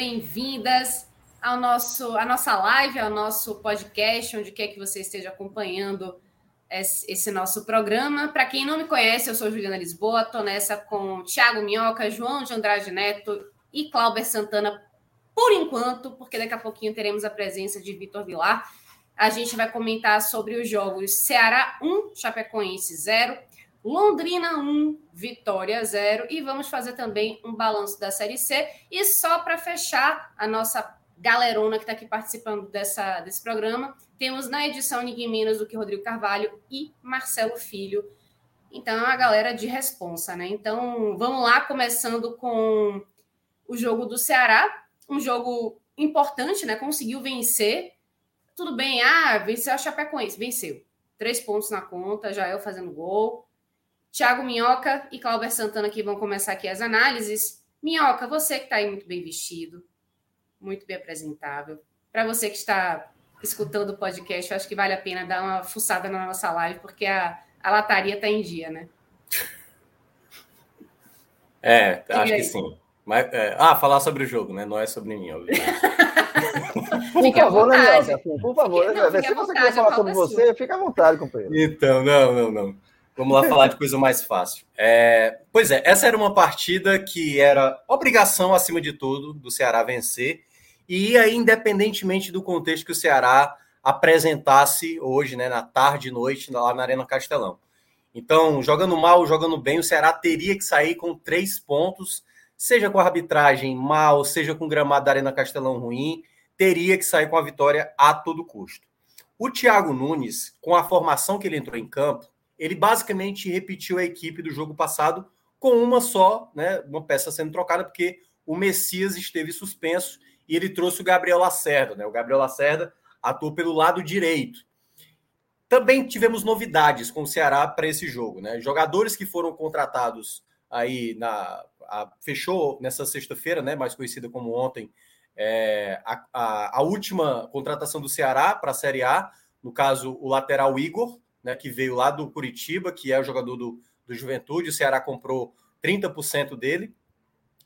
Bem-vindas ao nosso, a nossa live, ao nosso podcast, onde quer que você esteja acompanhando esse, esse nosso programa. Para quem não me conhece, eu sou Juliana Lisboa, estou nessa com Tiago Minhoca, João de Andrade Neto e Cláudio Santana, por enquanto, porque daqui a pouquinho teremos a presença de Vitor Vilar. A gente vai comentar sobre os jogos Ceará 1, Chapecoense 0, Londrina 1, Vitória 0, e vamos fazer também um balanço da Série C. E só para fechar a nossa galerona que está aqui participando dessa, desse programa. Temos na edição ninguém menos do que Rodrigo Carvalho e Marcelo Filho. Então, é uma galera de responsa, né? Então, vamos lá, começando com o jogo do Ceará, um jogo importante, né? Conseguiu vencer. Tudo bem, ah, venceu a Chapecoense, venceu. Três pontos na conta, já eu fazendo gol. Thiago Minhoca e Cláudio Santana que vão começar aqui as análises. Minhoca, você que está aí muito bem vestido, muito bem apresentável. Para você que está escutando o podcast, eu acho que vale a pena dar uma fuçada na nossa live, porque a, a lataria está em dia, né? É, acho que sim. Mas, é, ah, falar sobre o jogo, né? Não é sobre mim, obviamente. por favor, né, Nelson? Por favor, não, né? Se você quiser falar sobre você, fica à vontade, companheiro. Então, não, não, não. Vamos lá falar de coisa mais fácil. É, pois é, essa era uma partida que era obrigação, acima de tudo, do Ceará vencer. E aí, independentemente do contexto que o Ceará apresentasse hoje, né, na tarde e noite, lá na Arena Castelão. Então, jogando mal, jogando bem, o Ceará teria que sair com três pontos, seja com a arbitragem mal, seja com o gramado da Arena Castelão ruim, teria que sair com a vitória a todo custo. O Thiago Nunes, com a formação que ele entrou em campo, ele basicamente repetiu a equipe do jogo passado com uma só, né, uma peça sendo trocada, porque o Messias esteve suspenso e ele trouxe o Gabriel Lacerda. Né? O Gabriel Lacerda atuou pelo lado direito. Também tivemos novidades com o Ceará para esse jogo. Né? Jogadores que foram contratados aí na. A, fechou nessa sexta-feira, né, mais conhecida como ontem, é, a, a, a, última contratação do Ceará para a Série A, no caso, o lateral Igor, né, que veio lá do Curitiba, que é o jogador do, do Juventude. O Ceará comprou 30% dele.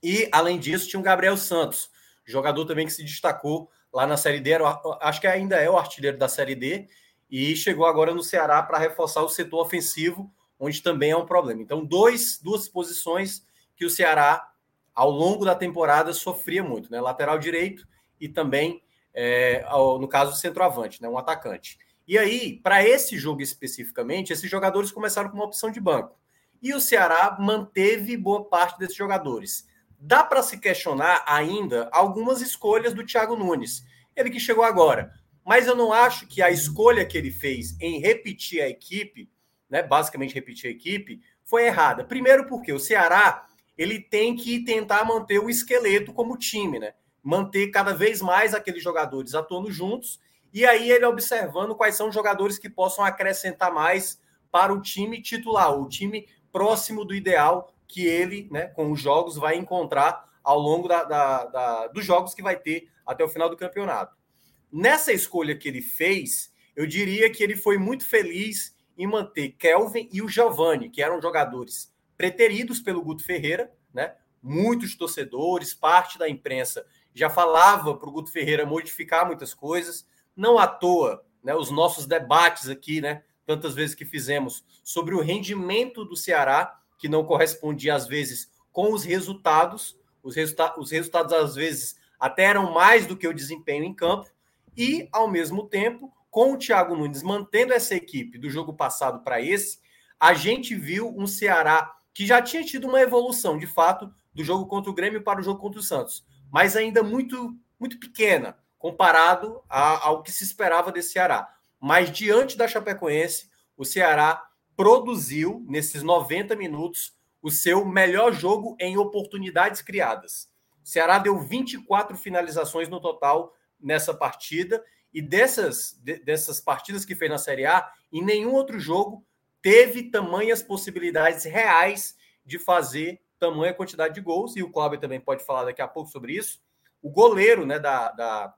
E, além disso, tinha o Gabriel Santos, jogador também que se destacou lá na Série D. Era, acho que ainda é o artilheiro da Série D. E chegou agora no Ceará para reforçar o setor ofensivo, onde também é um problema. Então, dois, duas posições que o Ceará, ao longo da temporada, sofria muito, né? Lateral direito e também, é, no caso, centroavante, né? um atacante. E aí, para esse jogo especificamente, esses jogadores começaram com uma opção de banco. E o Ceará manteve boa parte desses jogadores. Dá para se questionar ainda algumas escolhas do Thiago Nunes, ele que chegou agora. Mas eu não acho que a escolha que ele fez em repetir a equipe, né, basicamente repetir a equipe, foi errada. Primeiro porque o Ceará ele tem que tentar manter o esqueleto como time, né? Manter cada vez mais aqueles jogadores atuando juntos e aí ele observando quais são os jogadores que possam acrescentar mais para o time titular, o time próximo do ideal que ele, né, com os jogos, vai encontrar ao longo da, da, da, dos jogos que vai ter até o final do campeonato. Nessa escolha que ele fez, eu diria que ele foi muito feliz em manter Kelvin e o Giovani, que eram jogadores preteridos pelo Guto Ferreira, né? Muitos torcedores, parte da imprensa já falava para o Guto Ferreira modificar muitas coisas. Não à toa, né, os nossos debates aqui, né, tantas vezes que fizemos sobre o rendimento do Ceará, que não correspondia às vezes com os resultados, os, resulta os resultados às vezes até eram mais do que o desempenho em campo, e ao mesmo tempo com o Thiago Nunes mantendo essa equipe do jogo passado para esse, a gente viu um Ceará que já tinha tido uma evolução, de fato, do jogo contra o Grêmio para o jogo contra o Santos, mas ainda muito, muito pequena comparado a, ao que se esperava desse Ceará. Mas diante da Chapecoense, o Ceará produziu nesses 90 minutos o seu melhor jogo em oportunidades criadas. O Ceará deu 24 finalizações no total nessa partida e dessas, dessas partidas que fez na Série A, em nenhum outro jogo teve tamanhas possibilidades reais de fazer tamanha quantidade de gols, e o Cláudio também pode falar daqui a pouco sobre isso. O goleiro né, da, da,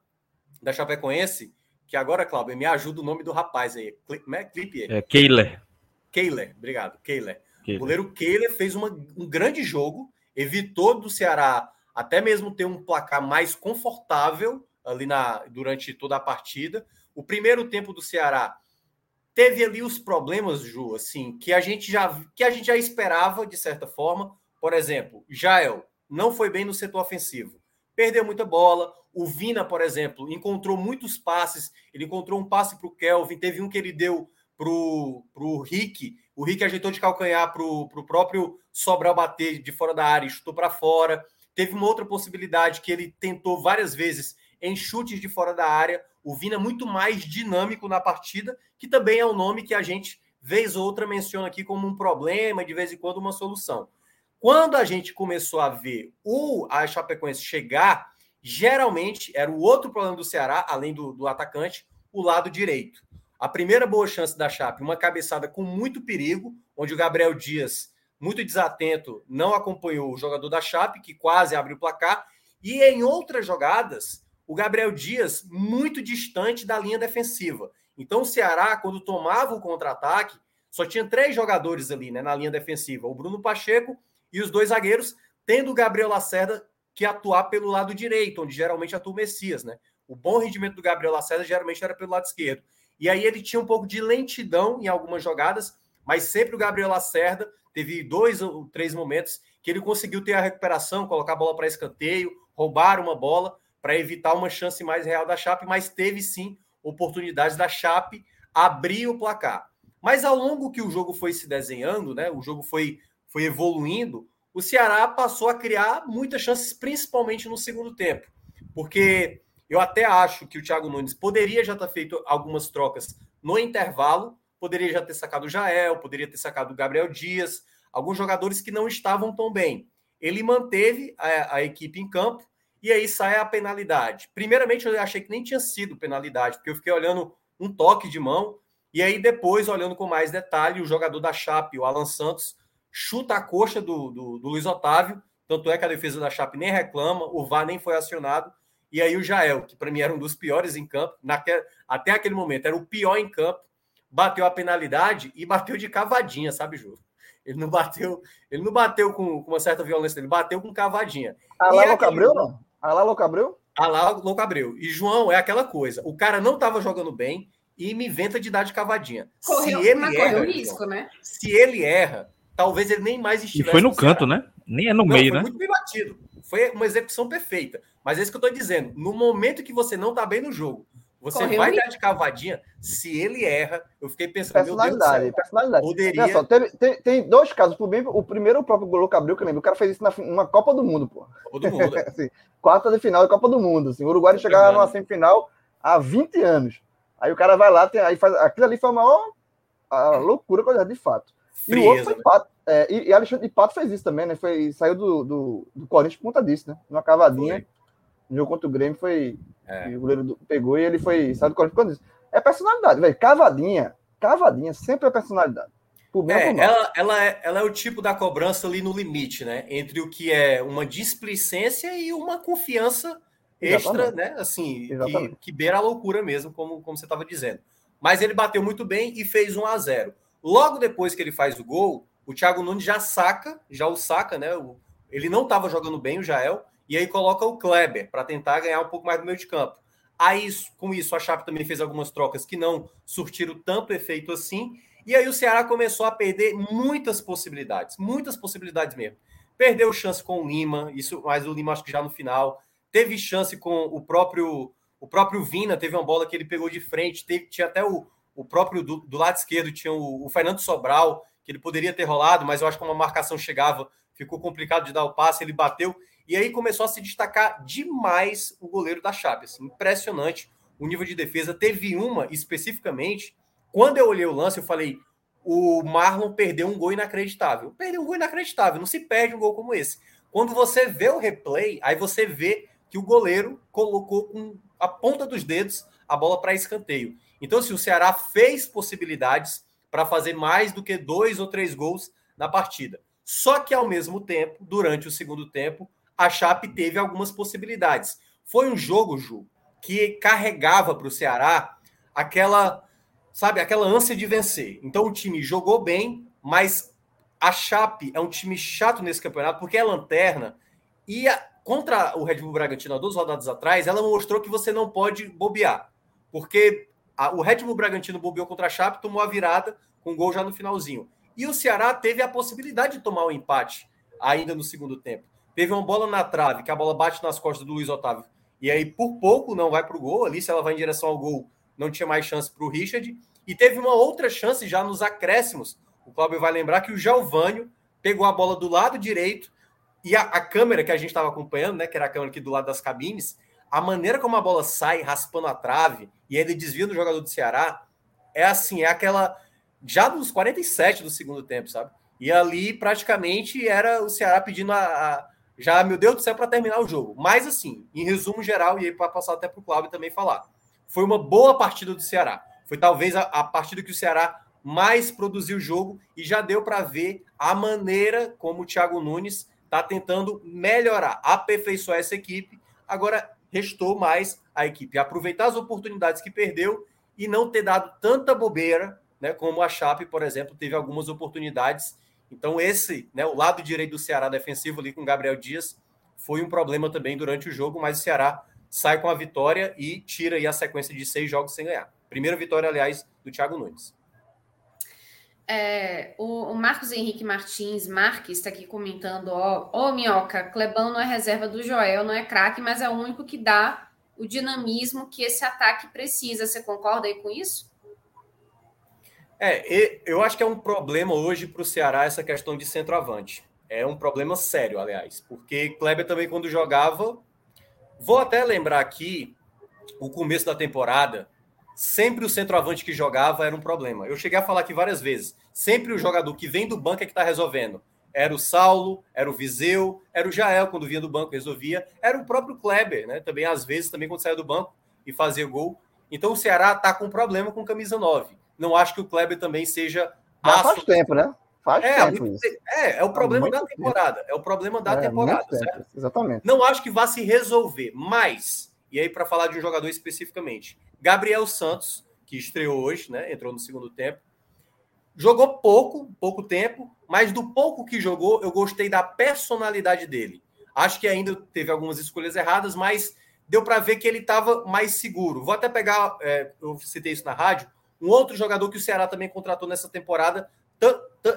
da Chapecoense, que agora, Cláudio, me ajuda o nome do rapaz aí. Como é? Clipe? É, Keiler. Keiler, obrigado, Keiler. O goleiro Keiler fez uma, um grande jogo, evitou do Ceará até mesmo ter um placar mais confortável ali na, durante toda a partida. O primeiro tempo do Ceará teve ali os problemas, Ju, assim, que a gente já que a gente já esperava de certa forma. Por exemplo, Jael não foi bem no setor ofensivo. Perdeu muita bola. O Vina, por exemplo, encontrou muitos passes. Ele encontrou um passe para o Kelvin, teve um que ele deu para o Rick. O Rick ajeitou de calcanhar para o próprio Sobral bater de fora da área e chutou para fora. Teve uma outra possibilidade que ele tentou várias vezes em chutes de fora da área. O Vina muito mais dinâmico na partida, que também é um nome que a gente, vez ou outra, menciona aqui como um problema de vez em quando uma solução. Quando a gente começou a ver o a Chapecoense chegar, geralmente era o outro problema do Ceará, além do, do atacante, o lado direito. A primeira boa chance da Chape, uma cabeçada com muito perigo, onde o Gabriel Dias, muito desatento, não acompanhou o jogador da Chape, que quase abriu o placar, e em outras jogadas, o Gabriel Dias muito distante da linha defensiva. Então o Ceará, quando tomava o contra-ataque, só tinha três jogadores ali né, na linha defensiva: o Bruno Pacheco e os dois zagueiros, tendo o Gabriel Lacerda que atuar pelo lado direito, onde geralmente atua o Messias. Né? O bom rendimento do Gabriel Lacerda geralmente era pelo lado esquerdo. E aí ele tinha um pouco de lentidão em algumas jogadas, mas sempre o Gabriel Lacerda teve dois ou três momentos que ele conseguiu ter a recuperação, colocar a bola para escanteio, roubar uma bola para evitar uma chance mais real da Chape, mas teve sim oportunidades da Chape abrir o placar. Mas ao longo que o jogo foi se desenhando, né, o jogo foi, foi evoluindo, o Ceará passou a criar muitas chances, principalmente no segundo tempo. Porque eu até acho que o Thiago Nunes poderia já ter feito algumas trocas no intervalo, poderia já ter sacado o Jael, poderia ter sacado o Gabriel Dias, alguns jogadores que não estavam tão bem. Ele manteve a, a equipe em campo e aí sai a penalidade. Primeiramente, eu achei que nem tinha sido penalidade, porque eu fiquei olhando um toque de mão, e aí depois, olhando com mais detalhe, o jogador da Chape, o Alan Santos, chuta a coxa do, do, do Luiz Otávio, tanto é que a defesa da Chape nem reclama, o VAR nem foi acionado, e aí o Jael, que para mim era um dos piores em campo, naquele, até aquele momento era o pior em campo, bateu a penalidade e bateu de cavadinha, sabe, Ju? Ele não bateu, ele não bateu com, com uma certa violência, ele bateu com cavadinha. Ah, lá no Cabreu, não? Alá Louco Abreu? Alá Louco Abreu. E João, é aquela coisa. O cara não estava jogando bem e me inventa de dar de cavadinha. Correu, se ele erra, correu risco, João, né? Se ele erra, talvez ele nem mais estivesse. E foi no canto, né? Nem é no não, meio, foi né? muito bem batido. Foi uma execução perfeita. Mas é isso que eu estou dizendo. No momento que você não está bem no jogo, você Correu vai dar de cavadinha, se ele erra, eu fiquei pensando, personalidade, meu Deus personalidade. Poderia... Só, tem, tem, tem, dois casos, por bem, o primeiro o próprio Golo Cabril, que eu lembro, o cara fez isso na uma Copa do Mundo, pô. Copa do Mundo. É. assim, quarta de final da Copa do Mundo, assim, o Uruguai chegava numa semifinal há 20 anos. Aí o cara vai lá, tem, aí faz, aquilo ali foi a maior a loucura, coisa de fato. Frieza, e o outro foi né? Pato, é, e, e Alexandre de Pato fez isso também, né? Foi, saiu do, do, do Corinthians por conta disso, né? Uma cavadinha. Foi no jogo contra o Grêmio foi. É. O goleiro pegou e ele foi. Saiu do Corinthians. É personalidade, velho. Cavadinha. Cavadinha sempre é personalidade. É, ela, ela, é, ela é o tipo da cobrança ali no limite, né? Entre o que é uma displicência e uma confiança extra, Exatamente. né? Assim, que, que, beira a loucura mesmo, como, como você estava dizendo. Mas ele bateu muito bem e fez 1 a 0 Logo depois que ele faz o gol, o Thiago Nunes já saca, já o saca, né? Ele não estava jogando bem, o Jael, e aí coloca o Kleber para tentar ganhar um pouco mais do meio de campo. Aí, com isso, a Chape também fez algumas trocas que não surtiram tanto efeito assim. E aí o Ceará começou a perder muitas possibilidades, muitas possibilidades mesmo. Perdeu chance com o Lima, isso, mas o Lima acho que já no final. Teve chance com o próprio O próprio Vina teve uma bola que ele pegou de frente, teve, tinha até o, o próprio do, do lado esquerdo, tinha o, o, Fernando Sobral, que ele poderia ter rolado, mas eu acho que uma marcação chegava, ficou complicado de dar o passe, ele bateu. E aí começou a se destacar demais o goleiro da Chape. Assim, impressionante o nível de defesa. Teve uma especificamente, quando eu olhei o lance, eu falei: o Marlon perdeu um gol inacreditável. Perdeu um gol inacreditável, não se perde um gol como esse. Quando você vê o replay, aí você vê que o goleiro colocou com a ponta dos dedos a bola para escanteio. Então, assim, o Ceará fez possibilidades para fazer mais do que dois ou três gols na partida. Só que, ao mesmo tempo, durante o segundo tempo, a Chape teve algumas possibilidades. Foi um jogo, Ju, que carregava para o Ceará aquela, sabe, aquela ânsia de vencer. Então o time jogou bem, mas a Chape é um time chato nesse campeonato porque é lanterna e a, contra o Red Bull Bragantino há duas rodadas atrás, ela mostrou que você não pode bobear. Porque a, o Red Bull Bragantino bobeou contra a Chape, tomou a virada com um gol já no finalzinho. E o Ceará teve a possibilidade de tomar o um empate ainda no segundo tempo. Teve uma bola na trave, que a bola bate nas costas do Luiz Otávio. E aí, por pouco, não vai para o gol. Ali, se ela vai em direção ao gol, não tinha mais chance para o Richard. E teve uma outra chance já nos acréscimos. O Cláudio vai lembrar que o Gelvânio pegou a bola do lado direito e a, a câmera que a gente estava acompanhando, né, que era a câmera aqui do lado das cabines, a maneira como a bola sai raspando a trave e ele desvia do jogador do Ceará é assim, é aquela já dos 47 do segundo tempo, sabe? E ali praticamente era o Ceará pedindo a, a já, meu Deus do céu, para terminar o jogo. Mas, assim, em resumo geral, e aí para passar até para o Cláudio também falar, foi uma boa partida do Ceará. Foi talvez a, a partida que o Ceará mais produziu o jogo e já deu para ver a maneira como o Thiago Nunes está tentando melhorar, aperfeiçoar essa equipe. Agora, restou mais a equipe aproveitar as oportunidades que perdeu e não ter dado tanta bobeira, né, como a Chape, por exemplo, teve algumas oportunidades então, esse, né, o lado direito do Ceará defensivo ali com Gabriel Dias foi um problema também durante o jogo, mas o Ceará sai com a vitória e tira aí a sequência de seis jogos sem ganhar. Primeira vitória, aliás, do Thiago Nunes. É, o, o, Marcos Henrique Martins Marques está aqui comentando: ó, ô Minhoca, Clebão não é reserva do Joel, não é craque, mas é o único que dá o dinamismo que esse ataque precisa. Você concorda aí com isso? É, eu acho que é um problema hoje para o Ceará essa questão de centroavante. É um problema sério, aliás, porque Kleber também, quando jogava. Vou até lembrar aqui o começo da temporada. Sempre o centroavante que jogava era um problema. Eu cheguei a falar aqui várias vezes. Sempre o jogador que vem do banco é que está resolvendo. Era o Saulo, era o Viseu, era o Jael quando vinha do banco resolvia, era o próprio Kleber, né? Também às vezes também quando saía do banco e fazia gol. Então o Ceará está com problema com camisa 9 não acho que o Kleber também seja. Mas faz tempo, né? Faz é, tempo. É, é o problema da temporada. Tempo. É o problema da é, temporada. Certo? Exatamente. Não acho que vá se resolver, mas, e aí, para falar de um jogador especificamente, Gabriel Santos, que estreou hoje, né? Entrou no segundo tempo. Jogou pouco, pouco tempo, mas do pouco que jogou, eu gostei da personalidade dele. Acho que ainda teve algumas escolhas erradas, mas deu para ver que ele estava mais seguro. Vou até pegar, é, eu citei isso na rádio, um outro jogador que o Ceará também contratou nessa temporada,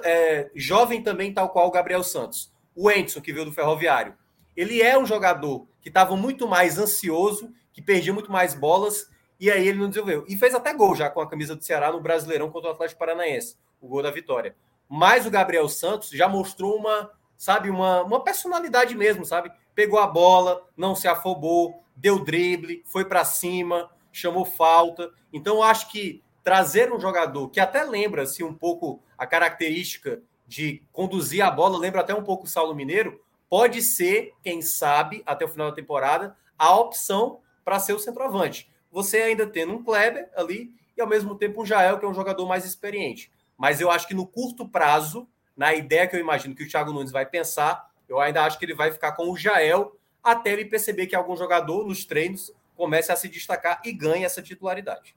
é, jovem também, tal qual o Gabriel Santos. O Enderson, que veio do Ferroviário. Ele é um jogador que estava muito mais ansioso, que perdia muito mais bolas, e aí ele não desenvolveu. E fez até gol já com a camisa do Ceará no Brasileirão contra o Atlético Paranaense, o gol da vitória. Mas o Gabriel Santos já mostrou uma, sabe, uma, uma personalidade mesmo, sabe? Pegou a bola, não se afobou, deu drible, foi para cima, chamou falta. Então eu acho que trazer um jogador que até lembra-se um pouco a característica de conduzir a bola, lembra até um pouco o Saulo Mineiro, pode ser, quem sabe, até o final da temporada, a opção para ser o centroavante. Você ainda tendo um Kleber ali e ao mesmo tempo um Jael, que é um jogador mais experiente. Mas eu acho que no curto prazo, na ideia que eu imagino que o Thiago Nunes vai pensar, eu ainda acho que ele vai ficar com o Jael até ele perceber que algum jogador nos treinos comece a se destacar e ganhe essa titularidade.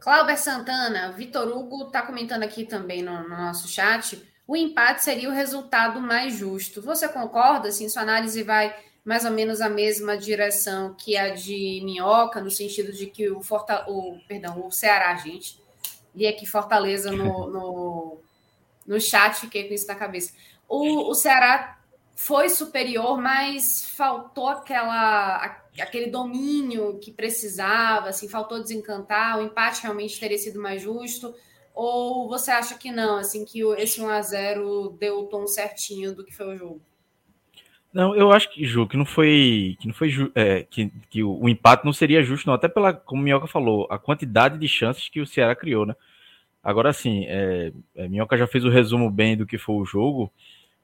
Cláudia Santana, Vitor Hugo está comentando aqui também no, no, nosso chat. O empate seria o resultado mais justo. Você concorda? Assim, sua análise vai mais ou menos a mesma direção que a de Minhoca, no sentido de que o, Forta, o, perdão, o Ceará, gente, li aqui Fortaleza no, no, no chat, fiquei com isso na cabeça. O, o Ceará foi superior, mas faltou aquela, aquele domínio que precisava, assim, faltou desencantar, o empate realmente teria sido mais justo. Ou você acha que não, assim, que esse 1 a 0 deu o tom certinho do que foi o jogo? Não, eu acho que, Ju, que não foi. Que não foi é, que, que o, o, empate não seria justo, não. Até pela, como o Minhoca falou, a quantidade de chances que o Ceará criou, né? Agora sim, é, é, Minhoca já fez o resumo bem do que foi o jogo,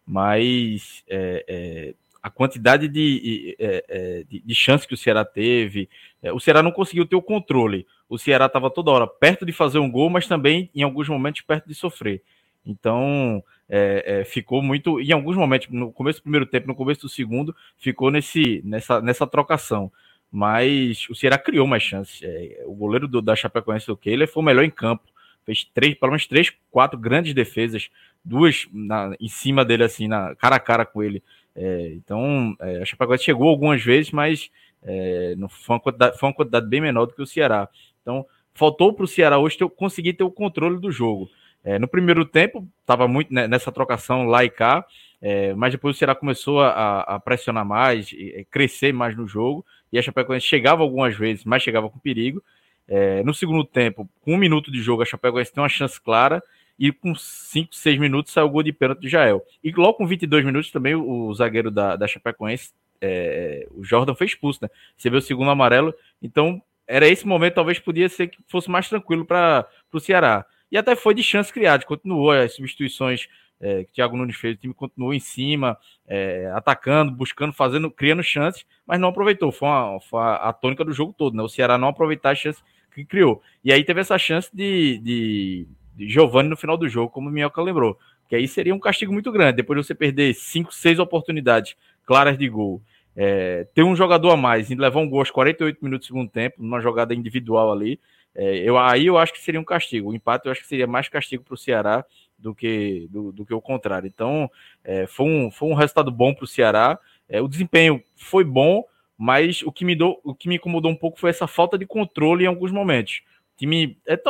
mas é, é a quantidade de, é, é, de, de chances que o Ceará teve, o Ceará não conseguiu ter o controle. O Ceará estava toda hora perto de fazer um gol, mas também em alguns momentos perto de sofrer. Então, é, é, ficou muito. Em alguns momentos, no começo do primeiro tempo, no começo do segundo, ficou nesse, nessa, nessa trocação. Mas o Ceará criou mais chances. É, o goleiro do, da Chapecoense do Keiler foi o melhor em campo. Fez três, pelo menos três, quatro grandes defesas, duas na, em cima dele, assim, na, cara a cara com ele. É, então, é, a Chapecoense chegou algumas vezes, mas é, não, foi, uma quantidade, foi uma quantidade bem menor do que o Ceará. Então, faltou para o Ceará hoje ter, conseguir ter o controle do jogo. É, no primeiro tempo, estava muito nessa trocação lá e cá, é, mas depois o Ceará começou a, a pressionar mais, e, crescer mais no jogo, e a Chapecoense chegava algumas vezes, mas chegava com perigo. É, no segundo tempo, com um minuto de jogo, a Chapecoense tem uma chance clara, e com 5, 6 minutos saiu o gol de pênalti do Jael. E logo com 22 minutos também o, o zagueiro da, da Chapecoense, é, o Jordan foi expulso, né? Você vê o segundo amarelo, então era esse momento, talvez podia ser que fosse mais tranquilo para o Ceará e até foi de chance criada, continuou as substituições é, que o Thiago Nunes fez, o time continuou em cima, é, atacando, buscando, fazendo, criando chances, mas não aproveitou. Foi, uma, foi a, tônica do jogo todo, né? O Ceará não aproveitar as chances que criou. E aí teve essa chance de, de, de Giovanni no final do jogo, como o Minhoca lembrou. Que aí seria um castigo muito grande, depois de você perder cinco, seis oportunidades claras de gol. É, ter um jogador a mais e levar um gol aos 48 minutos do segundo tempo, numa jogada individual ali, é, eu, aí eu acho que seria um castigo. O empate eu acho que seria mais castigo para o Ceará do que, do, do, que o contrário. Então, é, foi, um, foi um resultado bom para o Ceará. É, o desempenho foi bom, mas o que, me do, o que me incomodou um pouco foi essa falta de controle em alguns momentos. O time. É,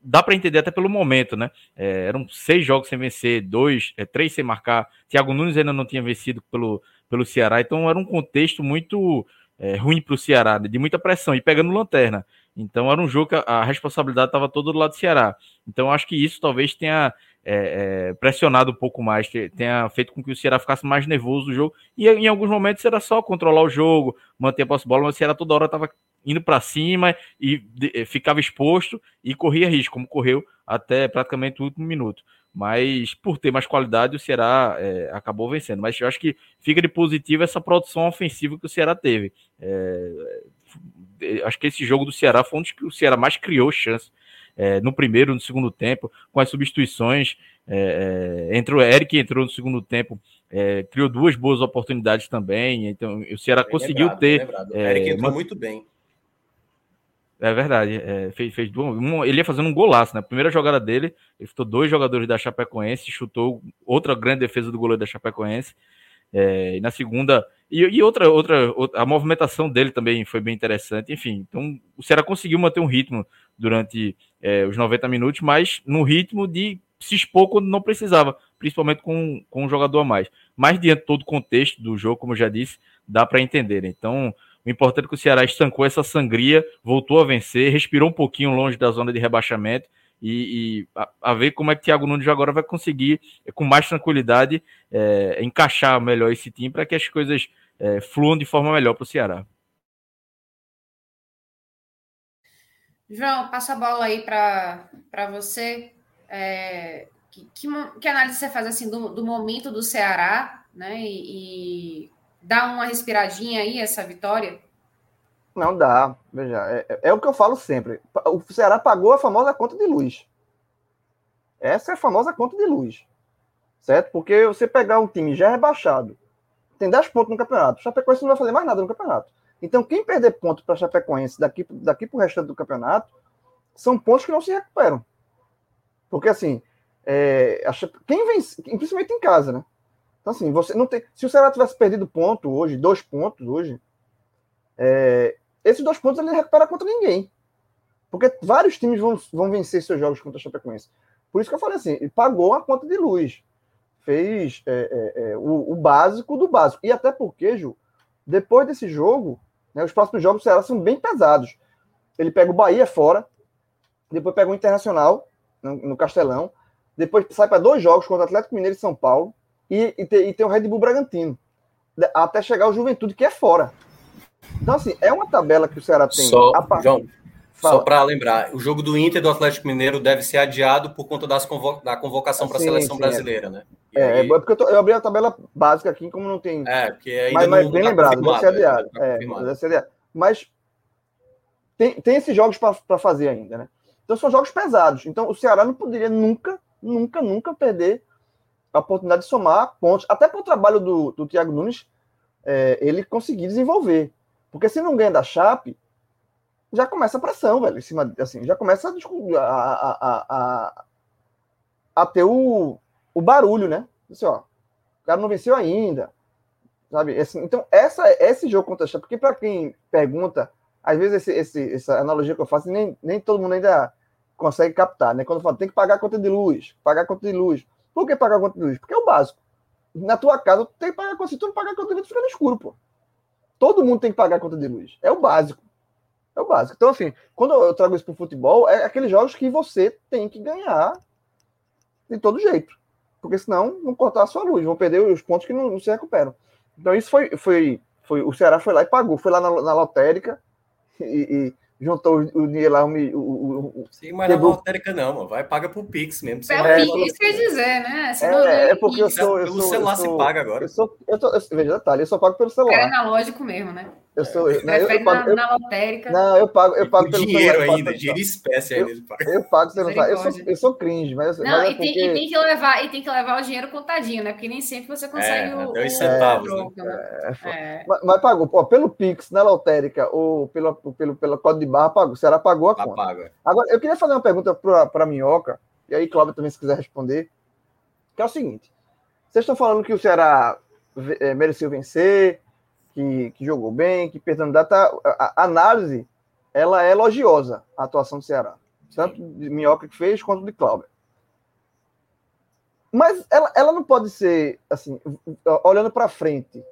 dá para entender até pelo momento, né? É, eram seis jogos sem vencer, dois, é, três sem marcar. Thiago Nunes ainda não tinha vencido pelo, pelo Ceará, então era um contexto muito é, ruim para o Ceará, né? de muita pressão e pegando lanterna. Então era um jogo que a, responsabilidade estava todo do lado do Ceará. Então acho que isso talvez tenha é, é, pressionado um pouco mais, tenha feito com que o Ceará ficasse mais nervoso no jogo. E em alguns momentos era só controlar o jogo, manter a posse de bola, mas o Ceará toda hora estava indo para cima e de, eh, ficava exposto e corria risco, como correu até praticamente o último minuto. Mas por ter mais qualidade, o Ceará é, acabou vencendo. Mas eu acho que fica de positivo essa produção ofensiva que o Ceará teve. É, acho que esse jogo do Ceará foi um dos que o Ceará mais criou chance. É, no primeiro, no segundo tempo, com as substituições. É, é, entrou o Eric, entrou no segundo tempo, é, criou duas boas oportunidades também. Então, o Ceará bem conseguiu lembrado, ter. O Eric entrou uma... muito bem. É verdade, é, fez, fez um, ele ia fazendo um golaço, né? primeira jogada dele, ele chutou dois jogadores da Chapecoense, chutou outra grande defesa do goleiro da Chapecoense. É, e na segunda, e, e, outra, outra, a movimentação dele também foi bem interessante. Enfim, então o Ceará conseguiu manter um ritmo durante é, os 90 minutos, mas no ritmo de se expor quando não precisava, principalmente com, com um jogador a mais. Mas diante de todo o contexto do jogo, como eu já disse, dá para entender. Então, o importante é que o Ceará estancou essa sangria, voltou a vencer, respirou um pouquinho longe da zona de rebaixamento e, e a, a, ver como é que Thiago Nunes agora vai conseguir, é, com mais tranquilidade, é, encaixar melhor esse time para que as coisas é, fluam de forma melhor para o Ceará. João, passa a bola aí para você. É, que, que, que, análise você faz assim do, do momento do Ceará, né? E, e dá uma respiradinha aí essa vitória? Não dá. Veja, é, é, é, o que eu falo sempre. O Ceará pagou a famosa conta de luz. Essa é a famosa conta de luz. Certo? Porque você pegar um time já rebaixado, tem 10 pontos no campeonato, o Chapecoense não vai fazer mais nada no campeonato. Então, quem perder ponto para Chapecoense daqui, daqui para o restante do campeonato, são pontos que não se recuperam. Porque, assim, é, quem vence, principalmente em casa, né? Então, assim, você não tem. Se o Ceará tivesse perdido ponto hoje, dois pontos hoje, é, esses dois pontos ele não recupera contra ninguém. Porque vários times vão, vão vencer seus jogos contra a Chapecoense. Por isso que eu falei assim, ele pagou a conta de luz. fez é, é, é, o, o, básico do básico. E até porque, Ju, depois desse jogo, né, os próximos jogos do Ceará são bem pesados. Ele pega o Bahia fora, depois pega o Internacional no, no Castelão, depois sai para dois jogos contra o Atlético Mineiro e São Paulo, e, e, e tem o Red Bull Bragantino, até chegar o Juventude, que é fora. Então, assim, é uma tabela que o Ceará tem. Só, a... João, Fala. Só para lembrar, o jogo do Inter do Atlético Mineiro deve ser adiado por conta das convo da convocação para a seleção sim, brasileira, é. né? E é, aí... é porque eu, tô, eu, abri a tabela básica aqui, como não tem. É, porque ainda mas, mas bem tá lembrado, deve ser adiado. Tá é, deve ser adiado. Mas tem, tem esses jogos para fazer ainda, né? Então são jogos pesados. Então o Ceará não poderia nunca, nunca, nunca perder a oportunidade de somar pontos. Até para o trabalho do, do Thiago Nunes, é, ele conseguir desenvolver. Porque se não ganha da Chape já começa a pressão, velho, em cima, assim, já começa a, a, a, a, ter o, o barulho, né? Assim, ó, o cara não venceu ainda, sabe? Assim, então, essa, esse jogo contra a Chape, porque para quem pergunta, às vezes esse, esse, essa analogia que eu faço, nem, nem todo mundo ainda consegue captar, né? Quando eu falo, tem que pagar a conta de luz, pagar a conta de luz. Por que pagar a conta de luz? Porque é o básico. Na tua casa, tu tem que pagar a conta. Se tu não pagar a conta de luz, tu fica no escuro, pô. Todo mundo tem que pagar a conta de luz. É o básico. É o básico. Então, assim, quando eu trago isso para o futebol, é aqueles jogos que você tem que ganhar de todo jeito. Porque senão vão cortar a sua luz, vão perder os pontos que não, não se recuperam. Então, isso foi, foi, foi. O Ceará foi lá e pagou. Foi lá na, na lotérica e, e juntou o, dinheiro lá. O, o, Sim, mas não é lotérica, não, mano. Vai paga pro Pix mesmo. É, é, Pix quer dizer, né? É, é, porque eu sou. Eu pelo sou, celular eu sou, se paga agora. Eu sou, eu tô, eu, veja, detalhe, eu só pago pelo celular. É analógico mesmo, né? Eu sou. Eu, não, eu, eu pago, na, na lotérica. Não, eu pago, eu pago pelo dinheiro celular, ainda, dinheiro espécie ainda. Eu, eu pago pelo celular. Eu sou, eu sou cringe, mas. Não, mas é e, porque... tem, e, tem, que levar, e tem que levar o dinheiro contadinho, né? Porque nem sempre você consegue é, o. Até os centavos. O, né? né? É, é. Mas, mas, pagou, pô, pelo Pix, na lotérica, ou pelo, pelo, pelo código de barra, pagou. Será pagou a tá conta. Paga. Agora, eu queria fazer uma pergunta para a Minhoca, e aí, Cláudio, também, se quiser responder, que é o seguinte: vocês estão falando que o Ceará é, mereceu vencer que, que jogou bem, que perdendo data. A, a, análise ela é elogiosa, a atuação do Ceará. Tanto de Minhoca que fez, quanto de Cláudio. Mas ela, ela não pode ser, assim, olhando para frente,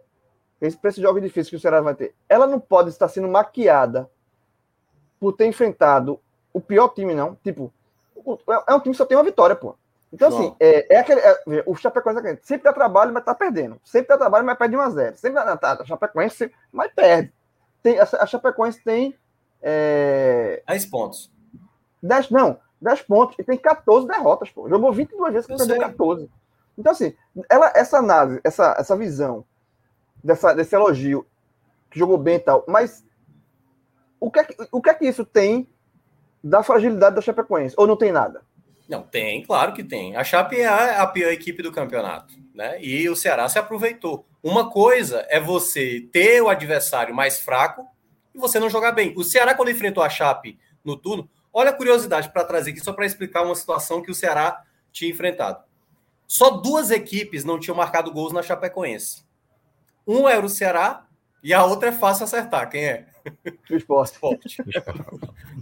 esse, esse jogo difícil que o Ceará vai ter, ela não pode estar sendo maquiada por ter enfrentado o pior time, não. Tipo, é um time que só tem uma vitória, pô. Então, assim, é, é aquele. É, o Chapecoense é sempre dá trabalho, mas tá perdendo. Sempre dá trabalho, mas perde 1x0. Sempre dá tá, a Chapecoense, mas perde. Tem, a, a Chapecoense tem. É... 10 pontos. 10, não, 10 pontos. E tem 14 derrotas, pô. Jogou 22 vezes e perdeu 14. Então, assim, ela, essa análise, essa, essa visão dessa, desse elogio, que jogou bem e tal, mas o que, é que, o que é que isso tem da fragilidade da Chapecoense? Ou não tem nada? Não, tem, claro que tem. A Chape é a pior equipe do campeonato, né? E o Ceará se aproveitou. Uma coisa é você ter o adversário mais fraco e você não jogar bem. O Ceará, quando enfrentou a Chape no turno, olha a curiosidade para trazer aqui, só para explicar uma situação que o Ceará tinha enfrentado. Só duas equipes não tinham marcado gols na Chapecoense. Um era o Ceará e a outra é fácil acertar. Quem é? O esporte. esporte.